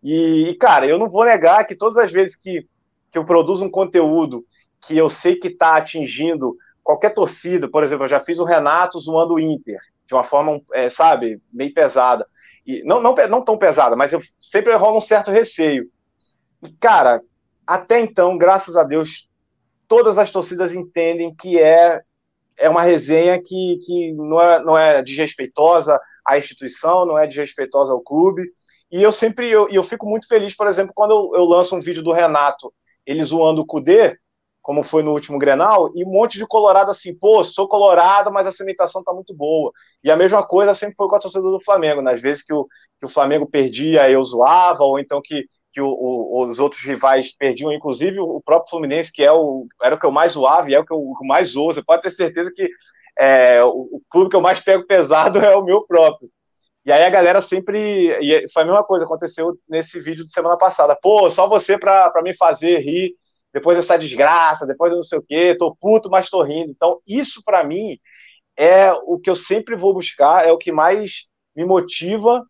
E, e, cara, eu não vou negar que todas as vezes que, que eu produzo um conteúdo que eu sei que está atingindo qualquer torcida, por exemplo, eu já fiz o Renato zoando o Inter, de uma forma, é, sabe, meio pesada. E não, não, não tão pesada, mas eu sempre rola um certo receio. E, cara, até então, graças a Deus, todas as torcidas entendem que é, é uma resenha que, que não, é, não é desrespeitosa à instituição, não é desrespeitosa ao clube. E eu sempre eu, eu fico muito feliz, por exemplo, quando eu, eu lanço um vídeo do Renato, ele zoando o Cudê, como foi no último Grenal, e um monte de colorado assim, pô, sou colorado, mas essa imitação tá muito boa. E a mesma coisa sempre foi com a torcida do Flamengo, nas vezes que o, que o Flamengo perdia, eu zoava, ou então que que o, o, os outros rivais perdiam, inclusive o próprio Fluminense, que é o, era o que eu mais zoava e é o que eu mais ouço. Você pode ter certeza que é, o, clube que eu mais pego pesado <laughs> é o meu próprio. E aí a galera sempre. E foi a mesma coisa, aconteceu nesse vídeo de semana passada. Pô, só você para me fazer rir depois dessa desgraça, depois de não sei o quê, tô puto, mas tô rindo. Então, isso para mim é o que eu sempre vou buscar, é o que mais me motiva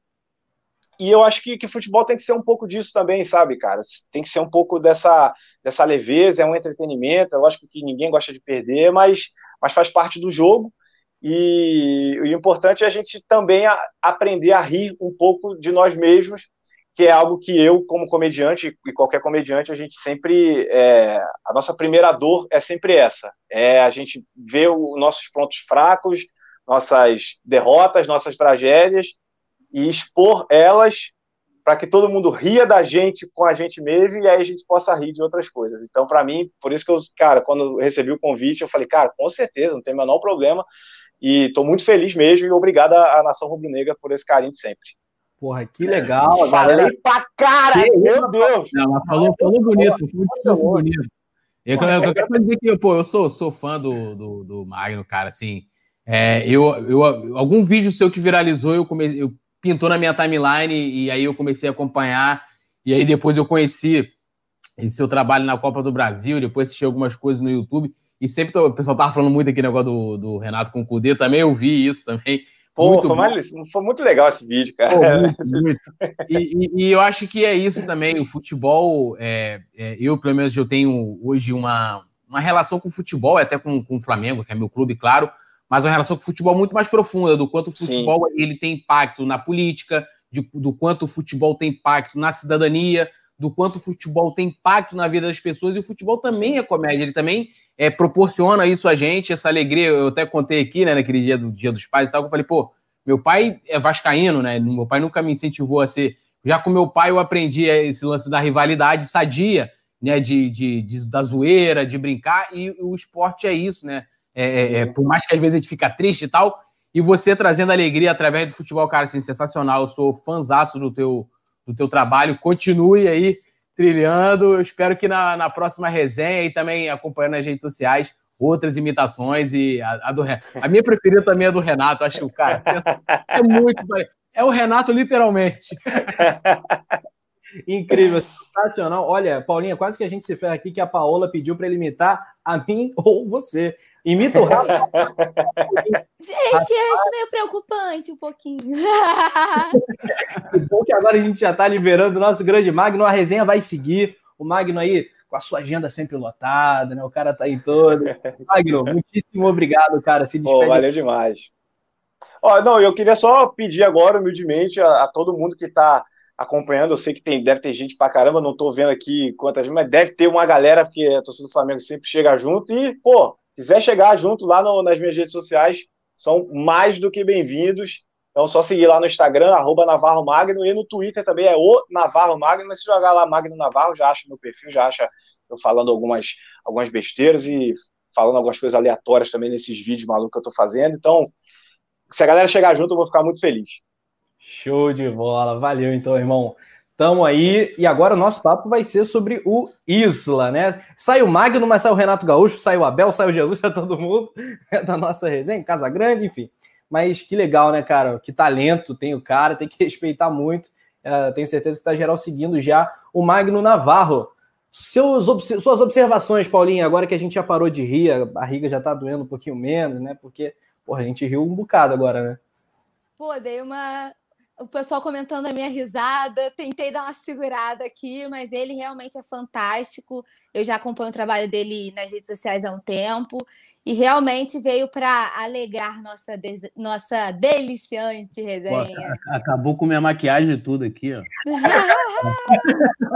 e eu acho que, que futebol tem que ser um pouco disso também, sabe, cara? Tem que ser um pouco dessa, dessa leveza, é um entretenimento. Eu acho que ninguém gosta de perder, mas, mas faz parte do jogo. E, o importante é a gente também a, aprender a rir um pouco de nós mesmos, que é algo que eu, como comediante, e qualquer comediante, a gente sempre. É, a nossa primeira dor é sempre essa: é a gente ver os nossos pontos fracos, nossas derrotas, nossas tragédias e expor elas para que todo mundo ria da gente com a gente mesmo e aí a gente possa rir de outras coisas. Então, para mim, por isso que eu, cara, quando eu recebi o convite, eu falei, cara, com certeza, não tem o menor problema. E estou muito feliz mesmo e obrigado à Nação Rubro-Negra por esse carinho de sempre. Porra, que legal. Falei galera... pra cara, meu Deus. Ela falou, falou bonito, foi muito bonito. Eu, eu, eu, quero dizer que pô, eu sou, sou fã do, do, do Magno, cara, assim. É, eu, eu, algum vídeo seu que viralizou, eu, comecei, eu pintou na minha timeline e aí eu comecei a acompanhar. E aí depois eu conheci esse seu trabalho na Copa do Brasil, depois assisti algumas coisas no YouTube. E sempre tô, o pessoal tava falando muito aqui negócio do, do Renato com o Cudê, também eu vi isso também. Pô, muito foi, mais, foi, muito legal esse vídeo, cara. Pô, muito, <laughs> muito. E, e, e, eu acho que é isso também. O futebol, é, é, eu pelo menos eu tenho hoje uma, uma relação com o futebol, até com, com o Flamengo, que é meu clube, claro, mas uma relação com o futebol muito mais profunda, do quanto o futebol Sim. ele tem impacto na política, de, do quanto o futebol tem impacto na cidadania, do quanto o futebol tem impacto na vida das pessoas, e o futebol também é comédia, ele também é, proporciona isso a gente, essa alegria. Eu até contei aqui, né, naquele dia do Dia dos Pais e tal, que eu falei, pô, meu pai é vascaíno, né? Meu pai nunca me incentivou a ser. Já com meu pai eu aprendi esse lance da rivalidade sadia, né? De, de, de da zoeira, de brincar, e o esporte é isso, né? É, é, é, por mais que às vezes a gente fica triste e tal. E você trazendo alegria através do futebol, cara, assim, sensacional. Eu sou fãzaço do teu, do teu trabalho. Continue aí trilhando. Eu espero que na, na próxima resenha e também acompanhando nas redes sociais outras imitações. E a, a do a minha preferida também é do Renato. Acho que o cara é, é muito. É o Renato, literalmente. <laughs> Incrível, sensacional. Olha, Paulinha, quase que a gente se ferra aqui que a Paola pediu para ele imitar a mim ou você. Imita o Rafa. <laughs> gente, acho meio preocupante um pouquinho. <laughs> que bom que agora a gente já está liberando o nosso grande Magno. A resenha vai seguir. O Magno aí com a sua agenda sempre lotada, né? O cara tá em todo. Magno, <laughs> muitíssimo obrigado, cara. Se despede. valeu demais. Ó, não, eu queria só pedir agora, humildemente, a, a todo mundo que está acompanhando. Eu sei que tem, deve ter gente pra caramba, não tô vendo aqui quantas, mas deve ter uma galera, porque a torcida do Flamengo sempre chega junto. E, pô, quiser chegar junto lá no, nas minhas redes sociais, são mais do que bem-vindos. Então, só seguir lá no Instagram, arroba Navarro Magno, e no Twitter também é o Navarro Magno, mas se jogar lá Magno Navarro, já acha meu perfil, já acha eu falando algumas, algumas besteiras e falando algumas coisas aleatórias também nesses vídeos malucos que eu tô fazendo. Então, se a galera chegar junto, eu vou ficar muito feliz. Show de bola, valeu então, irmão. Tamo aí, e agora o nosso papo vai ser sobre o Isla, né? Sai o Magno, mas sai o Renato Gaúcho, sai o Abel, sai o Jesus, é todo mundo <laughs> é da nossa resenha, Casa Grande, enfim. Mas que legal, né, cara? Que talento tem o cara, tem que <laughs> respeitar muito. É, tenho certeza que tá geral seguindo já o Magno Navarro. Seus, suas observações, Paulinha, agora que a gente já parou de rir, a barriga já tá doendo um pouquinho menos, né? Porque, porra, a gente riu um bocado agora, né? Pô, dei uma o pessoal comentando a minha risada, tentei dar uma segurada aqui, mas ele realmente é fantástico. Eu já acompanho o trabalho dele nas redes sociais há um tempo e realmente veio para alegrar nossa, des... nossa deliciante resenha. Pô, acabou com minha maquiagem e tudo aqui, ó. <laughs>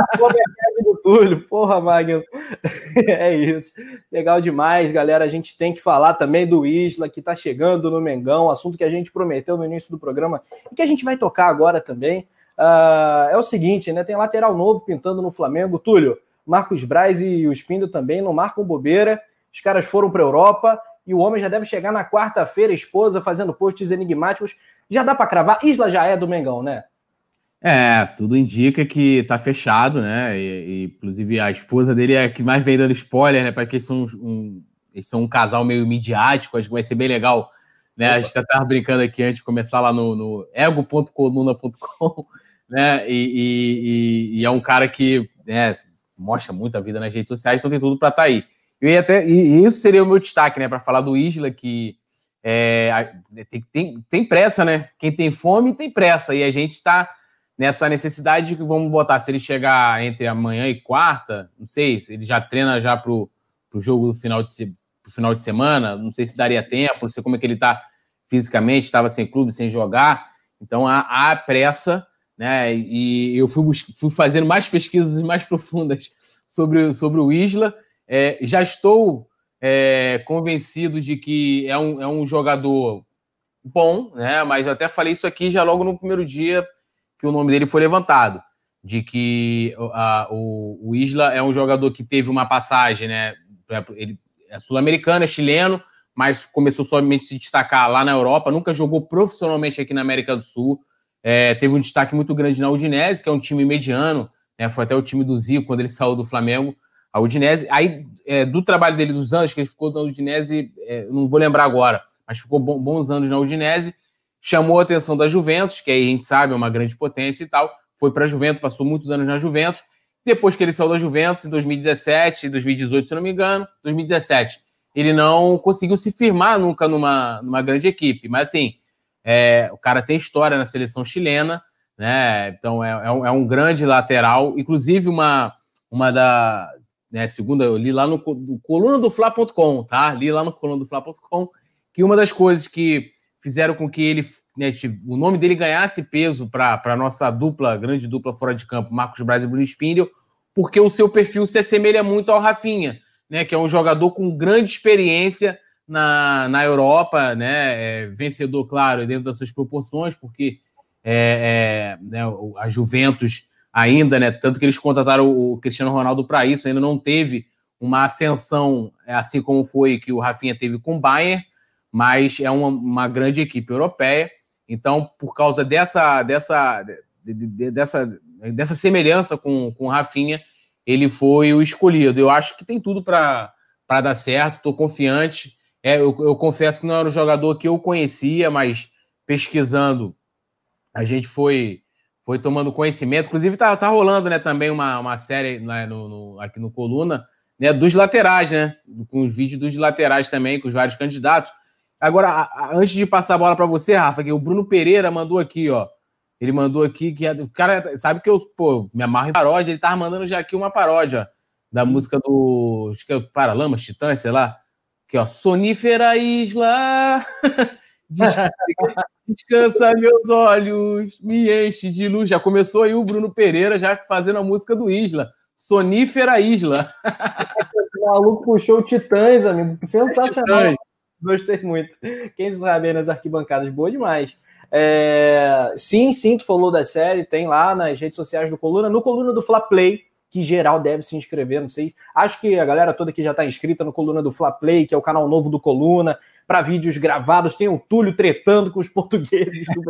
acabou a maquiagem do Túlio, porra, Magno. <laughs> é isso. Legal demais, galera. A gente tem que falar também do Isla, que está chegando no Mengão, assunto que a gente prometeu no início do programa e que a gente vai tocar agora também. Uh, é o seguinte, né? Tem lateral novo pintando no Flamengo. Túlio, Marcos Braz e o Espindo também não marcam bobeira. Os caras foram para a Europa e o homem já deve chegar na quarta-feira, esposa fazendo posts enigmáticos. Já dá para cravar? Isla já é do Mengão, né? É, tudo indica que tá fechado, né? E, e, inclusive a esposa dele é a que mais vem dando spoiler, né? Para que eles são um, eles são um casal meio midiático, acho que vai ser bem legal. Né? A gente estava brincando aqui antes de começar lá no, no ego.coluna.com, <laughs> né? E, e, e, é um cara que né, mostra muito a vida nas redes sociais, então tem tudo para estar tá aí. Eu ia até, e isso seria o meu destaque, né, para falar do Isla, que é, tem, tem, tem, pressa, né? Quem tem fome tem pressa, e a gente está nessa necessidade de que vamos botar, se ele chegar entre amanhã e quarta, não sei, se ele já treina já para o jogo do final de, pro final de semana, não sei se daria tempo, não sei como é que ele está fisicamente, estava sem clube, sem jogar, então há, há pressa, né? E eu fui, fui fazendo mais pesquisas mais <laughs> profundas sobre, sobre o Isla, é, já estou é, convencido de que é um, é um jogador bom, né? Mas eu até falei isso aqui já logo no primeiro dia que o nome dele foi levantado, de que a, o, o Isla é um jogador que teve uma passagem, né? Ele é sul-americano, é chileno, mas começou somente a se destacar lá na Europa, nunca jogou profissionalmente aqui na América do Sul. É, teve um destaque muito grande na Udinese, que é um time mediano, né? Foi até o time do Zico quando ele <laughs> saiu do Flamengo a Udinese. Aí, é, do trabalho dele dos anos, que ele ficou na Udinese, é, não vou lembrar agora, mas ficou bons anos na Udinese, chamou a atenção da Juventus, que aí a gente sabe é uma grande potência e tal, foi para a Juventus, passou muitos anos na Juventus. Depois que ele saiu da Juventus, em 2017, 2018, se não me engano, 2017, ele não conseguiu se firmar nunca numa, numa grande equipe. Mas, assim, é, o cara tem história na seleção chilena, né? Então, é, é, um, é um grande lateral. Inclusive, uma, uma da, né? Segundo, eu li lá no, no coluna do Fla.com, tá? Li lá no coluna do Fla.com que uma das coisas que fizeram com que ele, né, o nome dele ganhasse peso para a nossa dupla, grande dupla fora de campo, Marcos Braz e Bruno Spindel, porque o seu perfil se assemelha muito ao Rafinha, né? Que é um jogador com grande experiência na, na Europa, né? É, vencedor, claro, dentro das suas proporções, porque é, é, né, a Juventus ainda, né? Tanto que eles contrataram o Cristiano Ronaldo para isso, ainda não teve uma ascensão, é, assim como foi que o Rafinha teve com o Bayern, mas é uma, uma grande equipe europeia. Então, por causa dessa, dessa, de, de, dessa, dessa semelhança com, com o Rafinha, ele foi o escolhido. Eu acho que tem tudo para dar certo, estou confiante. É, eu, eu, confesso que não era um jogador que eu conhecia, mas pesquisando, a gente foi foi tomando conhecimento. Inclusive, tá, tá rolando né, também uma, uma série né, no, no, aqui no Coluna né, dos laterais, né? Com os vídeos dos laterais também, com os vários candidatos. Agora, a, a, antes de passar a bola para você, Rafa, que o Bruno Pereira mandou aqui, ó. Ele mandou aqui que o cara sabe que eu pô, me amarro em paródia, ele tava mandando já aqui uma paródia da música do acho que é Paralamas, Titãs, sei lá. Aqui, ó, Sonífera Isla. <laughs> <laughs> Descansa meus olhos, me enche de luz. Já começou aí o Bruno Pereira já fazendo a música do Isla. Sonífera Isla. <laughs> o maluco puxou o Titãs, amigo. Sensacional. Titãs. Gostei muito. Quem sabe nas arquibancadas, boa demais. É... Sim, sim, tu falou da série, tem lá nas redes sociais do Coluna, no Coluna do Fla Play, que geral deve se inscrever, não sei. Acho que a galera toda aqui já está inscrita no Coluna do Fla Play, que é o canal novo do Coluna, para vídeos gravados. Tem o Túlio tretando com os <laughs> portugueses do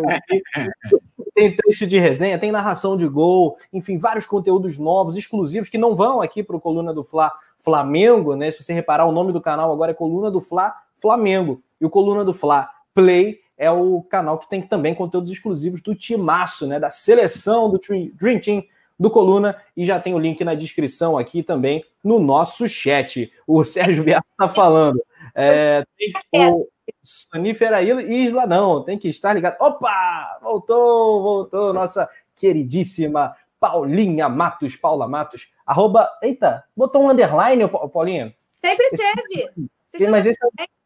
tem trecho de resenha, tem narração de gol, enfim, vários conteúdos novos, exclusivos, que não vão aqui para o Coluna do Fla Flamengo, né? Se você reparar, o nome do canal agora é Coluna do Fla Flamengo. E o Coluna do Fla Play é o canal que tem também conteúdos exclusivos do timaço, né? Da seleção do Dream Team do Coluna e já tem o link na descrição aqui também no nosso chat. O Sérgio Beato está falando. É, tem o Sonífera Isla, não, tem que estar ligado. Opa! Voltou, voltou, nossa queridíssima Paulinha Matos, Paula Matos. Arroba, eita, botou um underline, Paulinha? Sempre teve. Mas esse,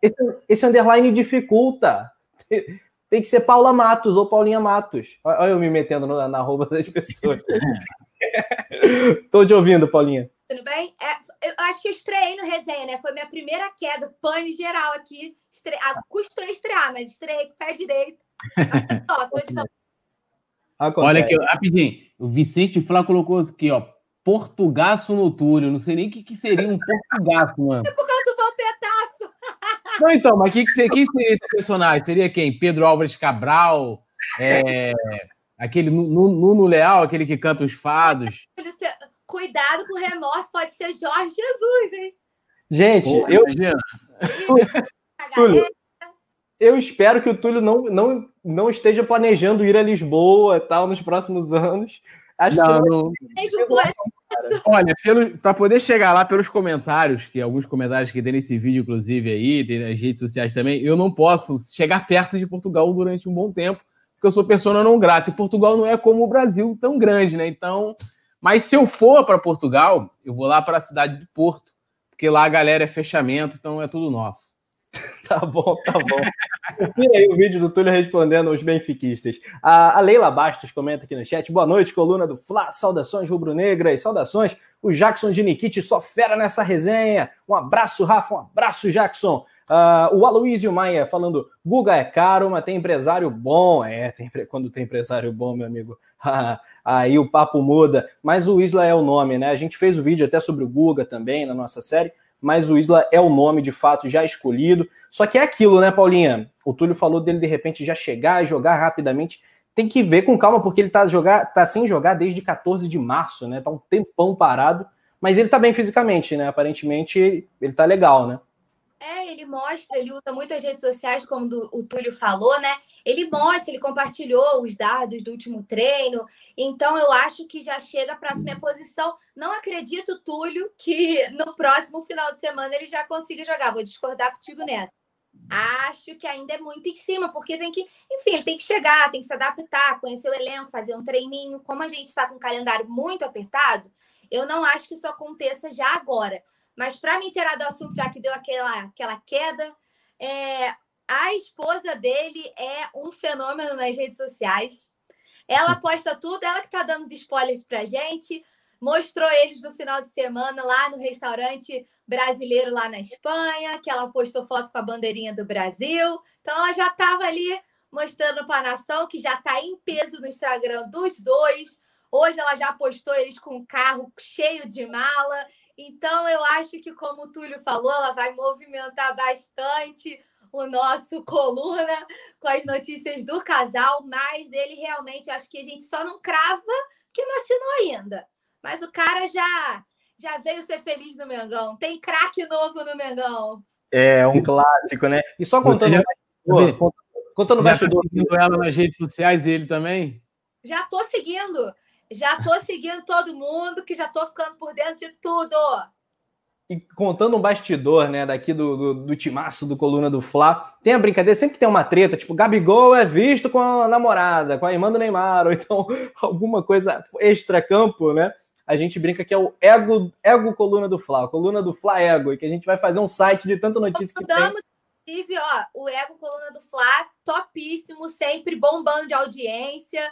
esse, esse underline dificulta. Tem que ser Paula Matos ou Paulinha Matos. Olha eu me metendo na, na roupa das pessoas. <laughs> Tô te ouvindo, Paulinha. Tudo bem? É, eu acho que eu estreiei no resenha, né? Foi minha primeira queda, pane geral aqui. Estre... Ah, custou estrear, mas estreiei com o pé direito. ó, <laughs> Olha aqui, rapidinho. O Vicente Flá colocou aqui, ó. Portugaço no Túlio. Não sei nem o que, que seria um portugaço, mano. É. Não, então, mas quem, que, quem seria esse personagem? Seria quem? Pedro Álvares Cabral? É, aquele Nuno Leal, aquele que canta os fados? Cuidado com o remorso, pode ser Jorge Jesus, hein? Gente, Pô, eu. <laughs> Túlio, eu espero que o Túlio não, não, não esteja planejando ir a Lisboa e tal nos próximos anos. Acho não, que não... <laughs> Olha, para poder chegar lá pelos comentários, que alguns comentários que tem nesse vídeo, inclusive, aí, tem nas redes sociais também, eu não posso chegar perto de Portugal durante um bom tempo, porque eu sou persona não grata. E Portugal não é como o Brasil tão grande, né? Então, mas se eu for para Portugal, eu vou lá para a cidade do Porto, porque lá a galera é fechamento, então é tudo nosso. <laughs> Tá bom, tá bom. Confira aí o vídeo do Túlio respondendo aos benfiquistas. A, Leila Bastos comenta aqui no chat. Boa noite, coluna do Fla. Saudações rubro-negras, saudações. O Jackson de Nikit só fera nessa resenha. Um abraço, Rafa, um abraço, Jackson. Uh, o Aloysio Maia falando: Guga é caro, mas tem empresário bom. É, tem, quando tem empresário bom, meu amigo, <laughs> aí o papo muda. Mas o Isla é o nome, né? A gente fez o vídeo até sobre o Guga também na nossa série mas o Isla é o nome de fato já escolhido. Só que é aquilo, né, Paulinha? O Túlio falou dele de repente já chegar e jogar rapidamente. Tem que ver com calma, porque ele tá, jogar, tá sem jogar desde 14 de março, né? Tá um tempão parado, mas ele tá bem fisicamente, né? Aparentemente ele tá legal, né? É, ele mostra, ele usa muito as redes sociais, como do, o Túlio falou, né? Ele mostra, ele compartilhou os dados do último treino. Então, eu acho que já chega para a posição. Não acredito, Túlio, que no próximo final de semana ele já consiga jogar. Vou discordar contigo nessa. Acho que ainda é muito em cima, porque tem que, enfim, ele tem que chegar, tem que se adaptar, conhecer o elenco, fazer um treininho. Como a gente está com um calendário muito apertado, eu não acho que isso aconteça já agora. Mas para me inteirar do assunto, já que deu aquela, aquela queda, é, a esposa dele é um fenômeno nas redes sociais. Ela posta tudo, ela que está dando os spoilers para gente. Mostrou eles no final de semana lá no restaurante brasileiro lá na Espanha, que ela postou foto com a bandeirinha do Brasil. Então ela já estava ali mostrando para a nação que já está em peso no Instagram dos dois. Hoje ela já postou eles com um carro cheio de mala. Então, eu acho que, como o Túlio falou, ela vai movimentar bastante o nosso <laughs> coluna com as notícias do casal, mas ele realmente acho que a gente só não crava que não assinou ainda. Mas o cara já já veio ser feliz no Mengão. Tem craque novo no Mengão. É um clássico, né? E só contando, já, contando, contando já bastidor. Tá seguindo ela nas redes sociais e ele também? Já tô seguindo. Já tô seguindo todo mundo, que já tô ficando por dentro de tudo. E contando um bastidor, né, daqui do, do, do timaço do Coluna do Fla, tem a brincadeira, sempre tem uma treta, tipo, Gabigol é visto com a namorada, com a irmã do Neymar, ou então <laughs> alguma coisa extra-campo, né? A gente brinca que é o ego, ego Coluna do Fla, Coluna do Fla Ego, e que a gente vai fazer um site de tanta notícia que tem. Inclusive, ó, o Ego Coluna do Fla, topíssimo, sempre bombando de audiência.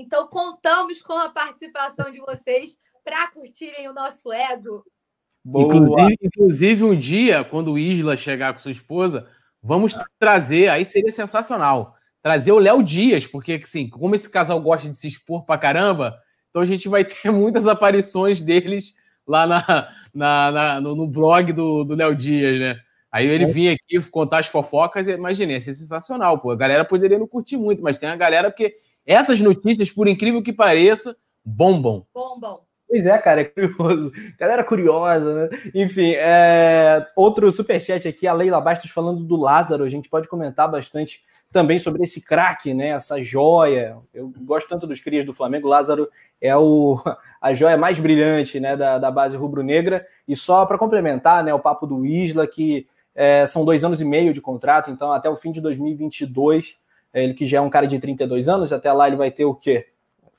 Então, contamos com a participação de vocês para curtirem o nosso ego. Inclusive, inclusive, um dia, quando o Isla chegar com sua esposa, vamos trazer, aí seria sensacional, trazer o Léo Dias, porque assim, como esse casal gosta de se expor pra caramba, então a gente vai ter <laughs> muitas aparições deles lá na, na, na no, no, blog do Léo Dias, né? Aí ele é. vinha aqui contar as fofocas, imaginei, ia ser sensacional, pô. A galera poderia não curtir muito, mas tem a galera porque essas notícias, por incrível que pareça, bombam. Bombam. Pois é, cara, é curioso. <laughs> Galera curiosa, né? Enfim, é... outro superchat aqui, a Leila Bastos falando do Lázaro. A gente pode comentar bastante também sobre esse craque, né? Essa joia. Eu gosto tanto dos crias do Flamengo. Lázaro é o, <laughs> a joia mais brilhante né, da, da base rubro-negra. E só para complementar, né, o papo do Isla, que é, são dois anos e meio de contrato, então até o fim de 2022, é, ele que já é um cara de 32 anos, até lá ele vai ter o quê?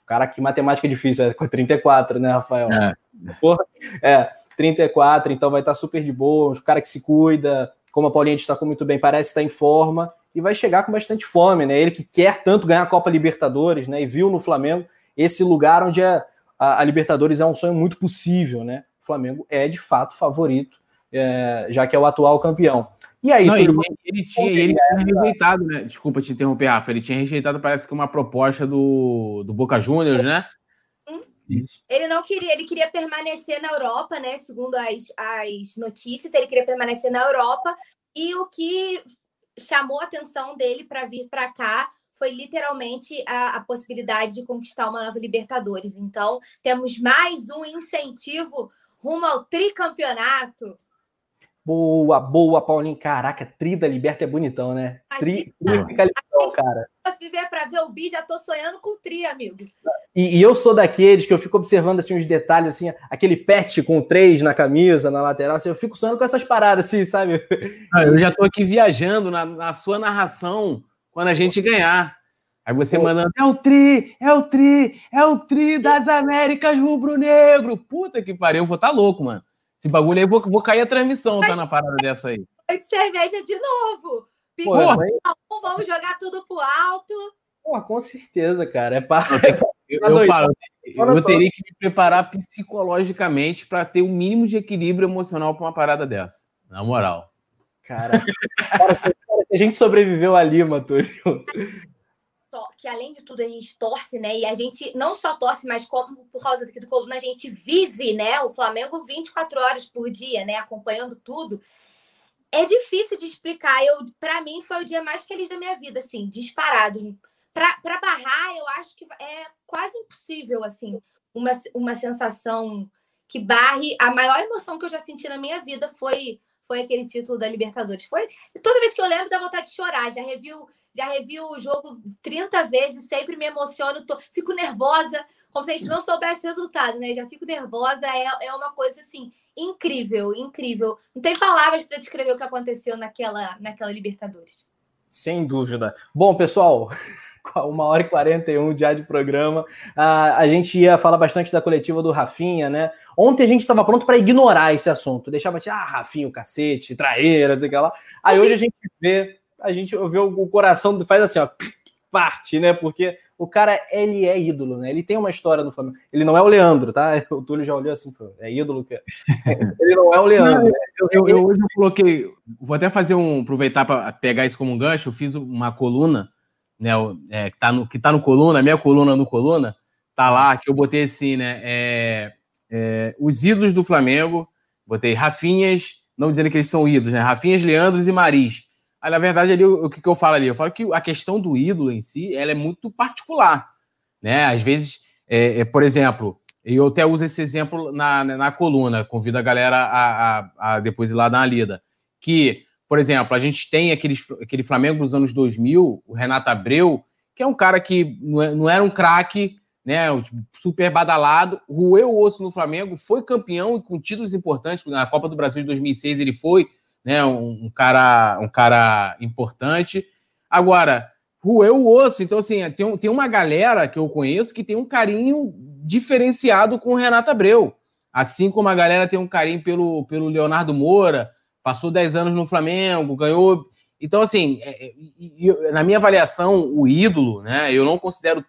Cara, que matemática é difícil, é com 34, né, Rafael? É. Porra, é, 34, então vai estar super de boa, um cara que se cuida, como a Paulinha destacou muito bem, parece estar em forma e vai chegar com bastante fome, né? Ele que quer tanto ganhar a Copa Libertadores, né? E viu no Flamengo esse lugar onde a, a, a Libertadores é um sonho muito possível, né? O Flamengo é de fato favorito, é, já que é o atual campeão. E aí, Não, ele, ele, tinha, ele tinha rejeitado, né? Desculpa te interromper, Rafa. Ele tinha rejeitado, parece que uma proposta do, do Boca Juniors, né? Ele não queria, ele queria permanecer na Europa, né? Segundo as, as notícias, ele queria permanecer na Europa. E o que chamou a atenção dele para vir para cá foi literalmente a, a, possibilidade de conquistar uma nova Libertadores. Então, temos mais um incentivo rumo ao tricampeonato. Boa, boa, Paulinho. Caraca, tri da Liberta é bonitão, né? Tri, tri fica legal, cara. Se viver para ver o bi, já tô sonhando com o tri, amigo. E, e, eu sou daqueles que eu fico observando assim os detalhes, assim, aquele pet com três na camisa, na lateral, assim, eu fico sonhando com essas paradas, assim, sabe? Ah, eu já tô aqui viajando na, na sua narração quando a gente ganhar. Aí você Pô. mandando, é o tri, é o tri, é o tri das Américas rubro-negro. Puta que pariu, eu vou tá louco, mano. Esse bagulho aí, vou, vou cair a transmissão, tá na parada dessa aí. De cerveja de novo. Porra, vamos jogar tudo pro alto. Pô, com certeza, cara. É para. <laughs> Eu, eu, falo, eu teria que me preparar psicologicamente para ter o um mínimo de equilíbrio emocional para uma parada dessa. Na moral. Cara, <laughs> cara, a gente sobreviveu ali, Matúlio que além de tudo a gente torce, né? E a gente não só torce, mas como por causa do Coluna a gente vive, né? O Flamengo 24 horas por dia, né? Acompanhando tudo. É difícil de explicar. Eu, para mim, foi o dia mais feliz da minha vida, assim, disparado. Para barrar, eu acho que é quase impossível, assim, uma, uma sensação que barre. A maior emoção que eu já senti na minha vida foi foi aquele título da Libertadores. Foi toda vez que eu lembro dá vontade de chorar. Já revi, já revi o jogo 30 vezes, sempre me emociono, tô, fico nervosa, como se a gente não soubesse o resultado, né? Já fico nervosa, é, é uma coisa assim incrível, incrível. Não tem palavras para descrever o que aconteceu naquela, naquela Libertadores. Sem dúvida. Bom, pessoal, <laughs> uma hora e 41 já de programa. Uh, a gente ia falar bastante da coletiva do Rafinha, né? Ontem a gente estava pronto para ignorar esse assunto, deixava de, ah, Rafinha, o cacete, traíra, sei lá. Aí hoje a gente vê, a gente vê o coração faz assim, ó, parte, né? Porque o cara, ele é ídolo, né? Ele tem uma história no Flamengo. Ele não é o Leandro, tá? <laughs> O Túlio já olhou assim, é ídolo que <laughs> Ele não é o Leandro. Não, eu, eu, eu, hoje eu coloquei, vou até fazer um, aproveitar para pegar isso como um gancho, eu fiz uma coluna né, é, que, tá no, que tá no coluna, a minha coluna no coluna, tá lá, que eu botei assim, né, é, é, os ídolos do Flamengo, botei Rafinhas, não dizendo que eles são ídolos, né, Rafinhas, Leandros e Maris, Aí, na verdade, ali, o, que, que eu falo ali? Eu falo que a questão do ídolo em si, ela é muito particular, né? Às vezes, é, é, por exemplo, eu até uso esse exemplo na, na coluna, convido a galera a, a, a depois ir lá dar uma lida, que, por exemplo, a gente tem aquele, aquele Flamengo dos anos 2000, o Renato Abreu, que é um cara que não, é, era um craque, né, super badalado, roeu o osso no Flamengo, foi campeão e com títulos importantes, na Copa do Brasil de 2006 ele foi, né, um, cara, um cara importante. Agora, roeu o osso, então assim, tem, tem uma galera que eu conheço que tem um carinho diferenciado com o Renato Abreu, assim como a galera tem um carinho pelo, pelo Leonardo Moura, passou 10 anos no Flamengo, ganhou então, assim, é, é, na minha avaliação, o ídolo, né? Eu não considero,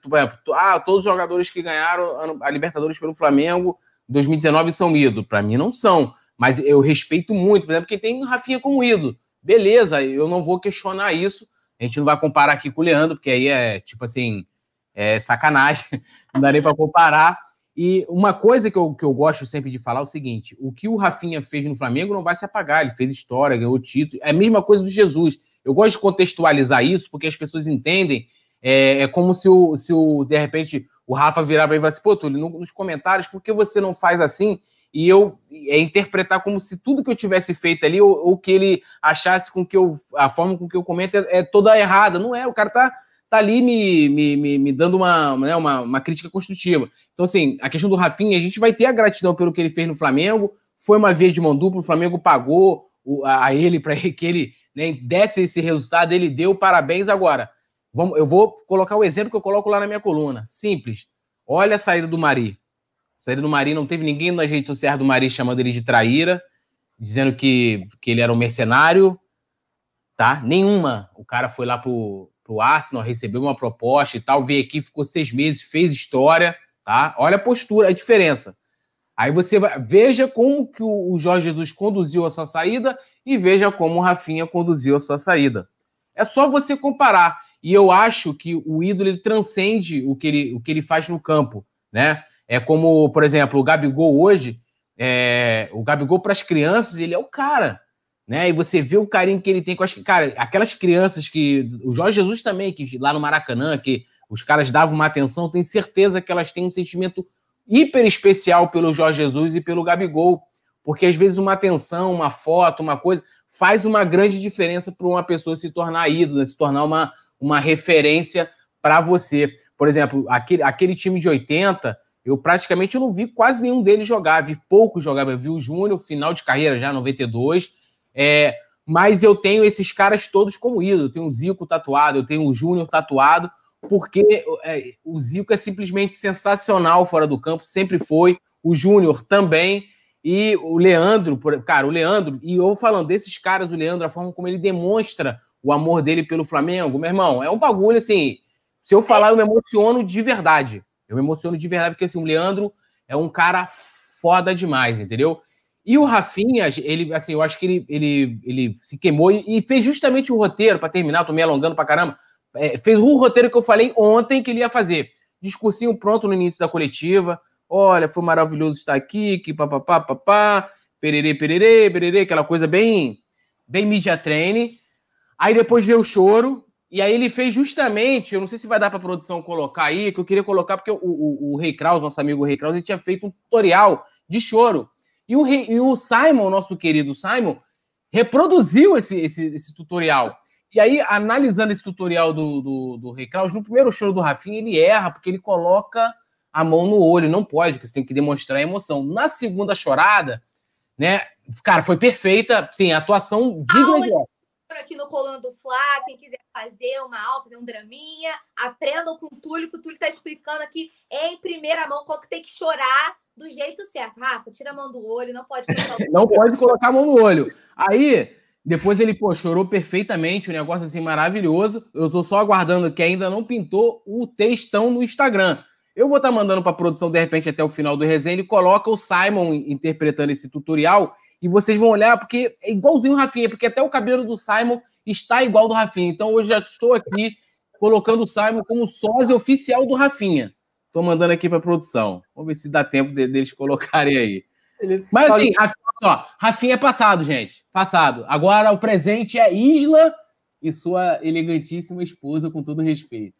ah, todos os jogadores que ganharam a Libertadores pelo Flamengo 2019 são ídolo. Para mim, não são. Mas eu respeito muito, por exemplo, quem tem Rafinha como ídolo. Beleza, eu não vou questionar isso. A gente não vai comparar aqui com o Leandro, porque aí é tipo assim, é sacanagem. <laughs> Não dá nem para comparar. E uma coisa que eu, que eu gosto sempre de falar é o seguinte: o que o Rafinha fez no Flamengo não vai se apagar. Ele fez história, ganhou título. É a mesma coisa do Jesus. Eu gosto de contextualizar isso porque as pessoas entendem. É, é como se o, se o, de repente, o Rafa virar para e falar assim: pô, Túlio, nos comentários, por que você não faz assim? E eu é, interpretar como se tudo que eu tivesse feito ali, ou, ou que ele achasse com que eu, a forma com que eu comento é, é toda errada. Não é, o cara tá tá ali me, me, me, me dando uma, né, uma, uma crítica construtiva. Então, assim, a questão do Rafinha, a gente vai ter a gratidão pelo que ele fez no Flamengo, foi uma via de mão dupla, o Flamengo pagou o, a, a, ele para que ele né, desse esse resultado, ele deu parabéns. Agora, vamos, eu vou colocar o exemplo que eu coloco lá na minha coluna. Simples. Olha a saída do Mari. Saída do Mari, não teve ninguém nas redes sociais do Mari chamando ele de traíra, dizendo que, que ele era um mercenário, tá? Nenhuma. O cara foi lá pro, pro Arsenal, recebeu uma proposta e tal, veio aqui, ficou seis meses, fez história, tá? Olha a postura, a diferença. Aí você vai, veja como que o Jorge Jesus conduziu a sua saída e veja como o Rafinha conduziu a sua saída. É só você comparar. E eu acho que o ídolo ele transcende o que ele, o que ele faz no campo, né? É como, por exemplo, o Gabigol hoje, é, o Gabigol para as crianças, ele é o cara né? E você vê o carinho que ele tem com as. Cara, aquelas crianças que. O Jorge Jesus também, que lá no Maracanã, que os caras davam uma atenção, tenho certeza que elas têm um sentimento hiper especial pelo Jorge Jesus e pelo Gabigol. Porque às vezes uma atenção, uma foto, uma coisa, faz uma grande diferença para uma pessoa se tornar ídolo, se tornar uma, uma referência para você. Por exemplo, aquele, aquele time de 80, eu praticamente não vi quase nenhum deles jogar, vi poucos jogar. Eu vi o Júnior, final de carreira já, 92 é, mas eu tenho esses caras todos como ídolo. Eu tenho o Zico tatuado, eu tenho o Júnior tatuado, porque é, o Zico é simplesmente sensacional fora do campo, sempre foi. O Júnior também. E o Leandro, cara, o Leandro, e eu falando desses caras, o Leandro, a forma como ele demonstra o amor dele pelo Flamengo, meu irmão, é um bagulho assim. Se eu falar, eu me emociono de verdade. Eu me emociono de verdade, porque assim, o Leandro é um cara foda demais, entendeu? E o Rafinha, ele, assim, eu acho que ele, ele, ele se queimou e, fez justamente o roteiro, para terminar, tô me alongando pra caramba. É, fez o roteiro que eu falei ontem que ele ia fazer. Discursinho pronto no início da coletiva. Olha, foi maravilhoso estar aqui, que papapá, papá, pererê, pererê, pererê, aquela coisa bem, bem media training. Aí depois veio o choro, e aí ele fez justamente, eu não sei se vai dar para a produção colocar aí, que eu queria colocar, porque o, o, o Rei Kraus, nosso amigo Rei Kraus, ele tinha feito um tutorial de choro. E o, e o Simon, nosso querido Simon, reproduziu esse, esse, esse tutorial. E aí, analisando esse tutorial do, do, do Rei Kraus, no primeiro show do Rafinha, ele erra, porque ele coloca a mão no olho. Não pode, porque você tem que demonstrar a emoção. Na segunda chorada, né? Cara, foi perfeita. Sim, atuação digna de aqui no Coluna do Fla, quem quiser fazer uma aula, fazer um draminha, aprendam com o Túlio, que o Túlio está explicando aqui em primeira mão como que tem que chorar do jeito certo. Rafa, tira a mão do olho, não pode colocar o... <laughs> Não pode colocar a mão no olho. Aí, depois ele, pô, chorou perfeitamente, um negócio assim maravilhoso. Eu estou só aguardando que ainda não pintou o textão no Instagram. Eu vou estar tá mandando para a produção, de repente, até o final do resenha. Ele coloca o Simon interpretando esse tutorial e vocês vão olhar, porque é igualzinho o Rafinha, porque até o cabelo do Simon está igual do Rafinha. Então, hoje já estou aqui colocando o Simon como sósia oficial do Rafinha. Estou mandando aqui para a produção. Vamos ver se dá tempo de, deles colocarem aí. Mas assim, Rafinha, ó, Rafinha é passado, gente. Passado. Agora o presente é Isla e sua elegantíssima esposa, com todo respeito.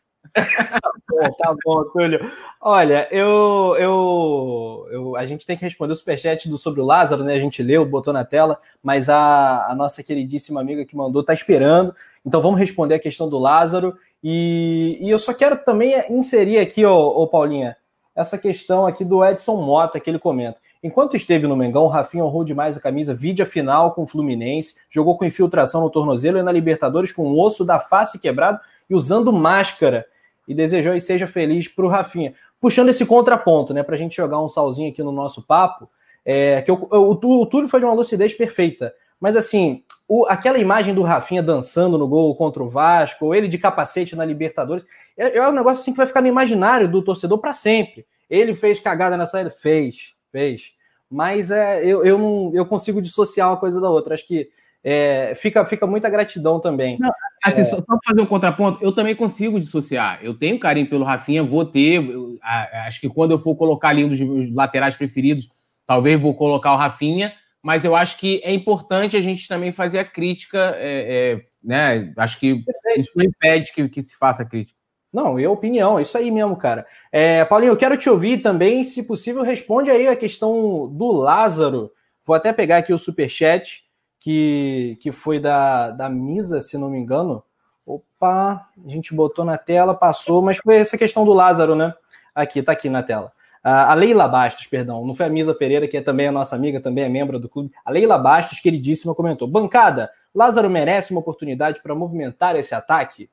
Bom, tá bom, Túlio. Olha, eu, eu, eu, a gente tem que responder o superchat do sobre o Lázaro, né? A gente leu, botou na tela, mas a, a nossa queridíssima amiga que mandou tá esperando. Então vamos responder a questão do Lázaro. E, e eu só quero também inserir aqui, ô, ô Paulinha, essa questão aqui do Edson Mota, que ele comenta. Enquanto esteve no Mengão, o Rafinha honrou demais a camisa, vídeo final com o Fluminense, jogou com infiltração no tornozelo e na Libertadores com o osso da face quebrado e usando máscara e desejou e seja feliz para o Rafinha. Puxando esse contraponto, né, para a gente jogar um salzinho aqui no nosso papo, é, que o, o, o Túlio foi de uma lucidez perfeita, mas assim, o, aquela imagem do Rafinha dançando no gol contra o Vasco, ou ele de capacete na Libertadores, é, é um negócio assim que vai ficar no imaginário do torcedor para sempre. Ele fez cagada na saída? Fez, fez. Mas é, eu, eu, não, eu consigo dissociar uma coisa da outra. Acho que é, fica, fica muita gratidão também. Não, assim, é... só, só fazer um contraponto, eu também consigo dissociar. Eu tenho carinho pelo Rafinha, vou ter. Eu, a, acho que quando eu for colocar ali um dos meus laterais preferidos, talvez vou colocar o Rafinha, mas eu acho que é importante a gente também fazer a crítica, é, é né? Acho que isso não impede que, que se faça a crítica. Não, é opinião, é isso aí mesmo, cara. É, Paulinho, eu quero te ouvir também, se possível, responde aí a questão do Lázaro. Vou até pegar aqui o superchat que, que foi da, da Misa, se não me engano. Opa, a gente botou na tela, passou, mas foi essa questão do Lázaro, né? Aqui, tá aqui na tela. A Leila Bastos, perdão, não foi a Misa Pereira, que é também a nossa amiga, também é membro do clube. A Leila Bastos, queridíssima, comentou: Bancada, Lázaro merece uma oportunidade para movimentar esse ataque?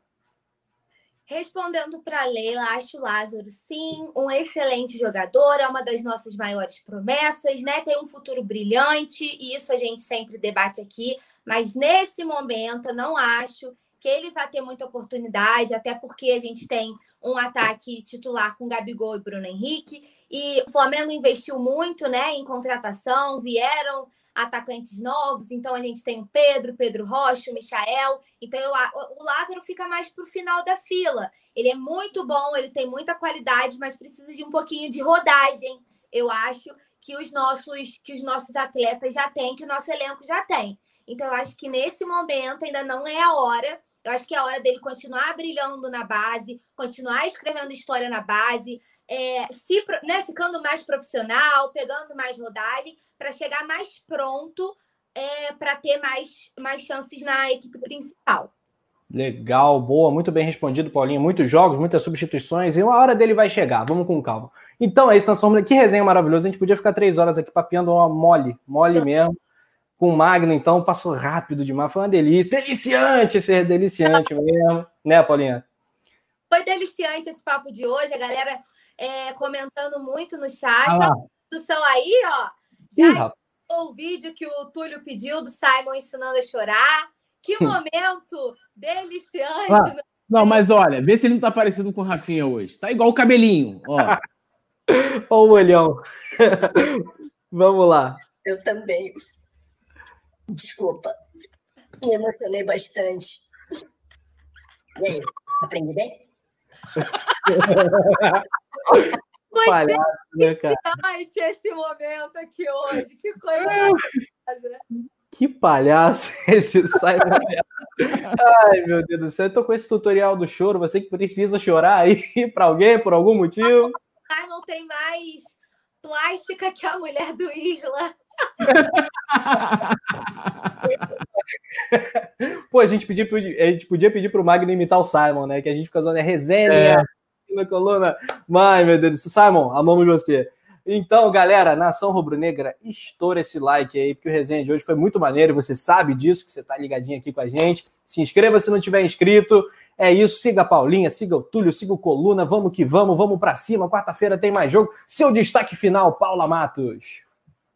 Respondendo para a Leila, acho o Lázaro, sim, um excelente jogador, é uma das nossas maiores promessas, né? Tem um futuro brilhante, e isso a gente sempre debate aqui, mas nesse momento eu não acho que ele vai ter muita oportunidade, até porque a gente tem um ataque titular com Gabigol e Bruno Henrique, e o Flamengo investiu muito né, em contratação, vieram atacantes novos, então a gente tem o Pedro, Pedro Rocha, o Michael. Então eu, o Lázaro fica mais para o final da fila. Ele é muito bom, ele tem muita qualidade, mas precisa de um pouquinho de rodagem, eu acho, que os nossos, que os nossos atletas já têm, que o nosso elenco já tem. Então eu acho que nesse momento ainda não é a hora. Eu acho que é a hora dele continuar brilhando na base, continuar escrevendo história na base, é, se, né, ficando mais profissional, pegando mais rodagem, para chegar mais pronto é, para ter mais, mais chances na equipe principal. Legal, boa, muito bem respondido, Paulinho. Muitos jogos, muitas substituições, e uma hora dele vai chegar. Vamos com calma. Então é isso, nós somos. Que resenha maravilhosa. A gente podia ficar três horas aqui papeando uma mole, mole mesmo. Com o Magno, então, passou rápido demais. Foi uma delícia. Deliciante ser deliciante mesmo. Né, Paulinha? Foi deliciante esse papo de hoje. A galera é, comentando muito no chat. Ah, a produção aí, ó. Já o vídeo que o Túlio pediu do Simon ensinando a chorar. Que momento deliciante. Ah, não, mas olha, vê se ele não tá parecido com o Rafinha hoje. Tá igual o cabelinho, ó. <laughs> Olha o olhão. <laughs> Vamos lá. Eu também. Desculpa. Me emocionei bastante. E aí, aprendi bem? Foi palhaço, né, esse momento aqui hoje. Que coisa maravilhosa. Que palhaço <laughs> esse Simon. Ai, meu Deus do céu. Eu tô com esse tutorial do choro. Você que precisa chorar aí <laughs> para alguém, por algum motivo. Simon tem mais plástica que a mulher do Isla. <laughs> Pô, a gente, pedia, a gente podia pedir pro Magno imitar o Simon, né? Que a gente fica usando a resenha é. na coluna. Ai, meu Deus. Simon, amamos você. Então, galera, Nação Rubro-Negra, estoura esse like aí, porque o resenha de hoje foi muito maneiro. Você sabe disso, que você tá ligadinho aqui com a gente. Se inscreva se não tiver inscrito. É isso, siga a Paulinha, siga o Túlio, siga o Coluna, vamos que vamos, vamos para cima. Quarta-feira tem mais jogo. Seu destaque final, Paula Matos.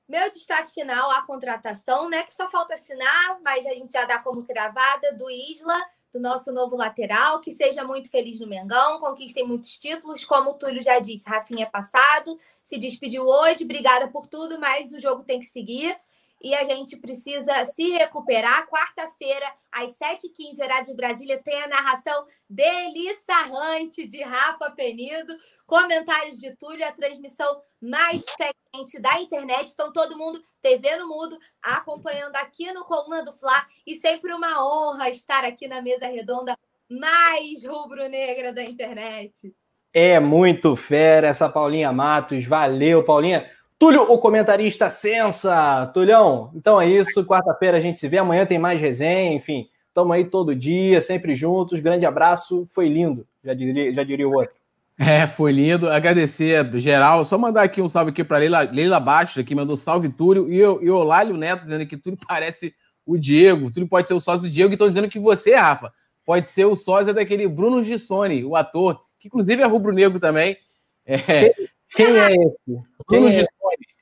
Meu destaque final, a contratação, né? Que só falta assinar, mas a gente já dá como gravada do Isla, do nosso novo lateral, que seja muito feliz no Mengão, conquistem muitos títulos, como o Túlio já disse, Rafinha é passado, se despediu hoje, obrigada por tudo, mas o jogo tem que seguir. E a gente precisa se recuperar. Quarta-feira, às 7h15, horário de Brasília, tem a narração delissarrante de Rafa Penido, comentários de Túlio, a transmissão mais quente da internet. Então, todo mundo, TV no mudo, acompanhando aqui no Coluna do Fla. E sempre uma honra estar aqui na mesa redonda mais rubro-negra da internet. É muito fera essa Paulinha Matos. Valeu, Paulinha. Túlio, o comentarista sensa. Tulhão, então é isso. Quarta-feira a gente se vê. Amanhã tem mais resenha. Enfim, estamos aí todo dia, sempre juntos. Grande abraço. Foi lindo, já diria, já diria o outro. É, foi lindo. Agradecer geral. Só mandar aqui um salve aqui para Leila, Leila Baixo, aqui mandou salve Túlio. E, e o Lálio Neto dizendo que Túlio <laughs> parece o Diego. Túlio pode ser o sócio do Diego. E estão dizendo que você, Rafa, pode ser o sócio daquele Bruno Gissoni, o ator, que inclusive é rubro-negro também. É, quem é esse? Bruno é,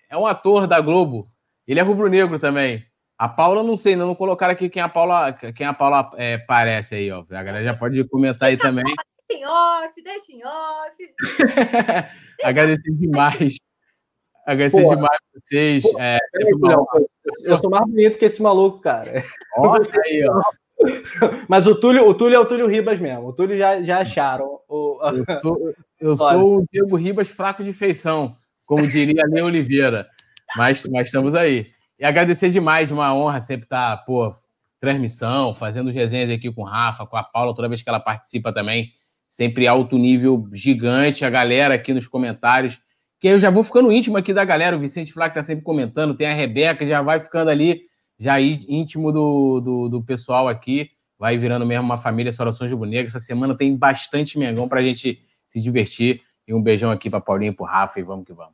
é um ator da Globo. Ele é rubro-negro também. A Paula, não sei, não colocaram aqui quem a Paula, quem a Paula é, parece aí, ó. A galera já pode comentar aí também. Deixa em off, deixa em off. <laughs> Agradecer demais. Agradecer Porra. demais vocês. Porra, é, não, eu sou mais bonito que esse maluco, cara. Olha aí, ó. <laughs> Mas o Túlio, o Túlio é o Túlio Ribas mesmo. O Túlio já, já acharam. O... Eu, sou, eu sou o Diego Ribas fraco de feição, como diria Lê Oliveira. Mas, mas estamos aí. E agradecer demais, uma honra sempre estar, pô, transmissão, fazendo resenhas aqui com o Rafa, com a Paula, toda vez que ela participa também. Sempre alto nível gigante, a galera aqui nos comentários. Que eu já vou ficando íntimo aqui da galera, o Vicente Flá que tá sempre comentando, tem a Rebeca, já vai ficando ali já íntimo do, do, do, pessoal aqui, vai virando mesmo uma família Sorações de Boneca. Essa semana tem bastante Mengão para a gente se divertir. E um beijão aqui para Paulinho e para Rafa e vamos que vamos.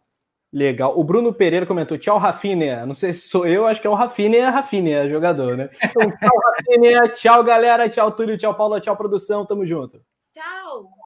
Legal. O Bruno Pereira comentou: tchau, Rafinha. Não sei se sou eu, acho que é o Rafinha, Rafinha, jogador, né? Então, tchau, Rafinha. tchau, galera. Tchau, Túlio. Tchau, Paulo. Tchau, produção. Tamo junto. Tchau.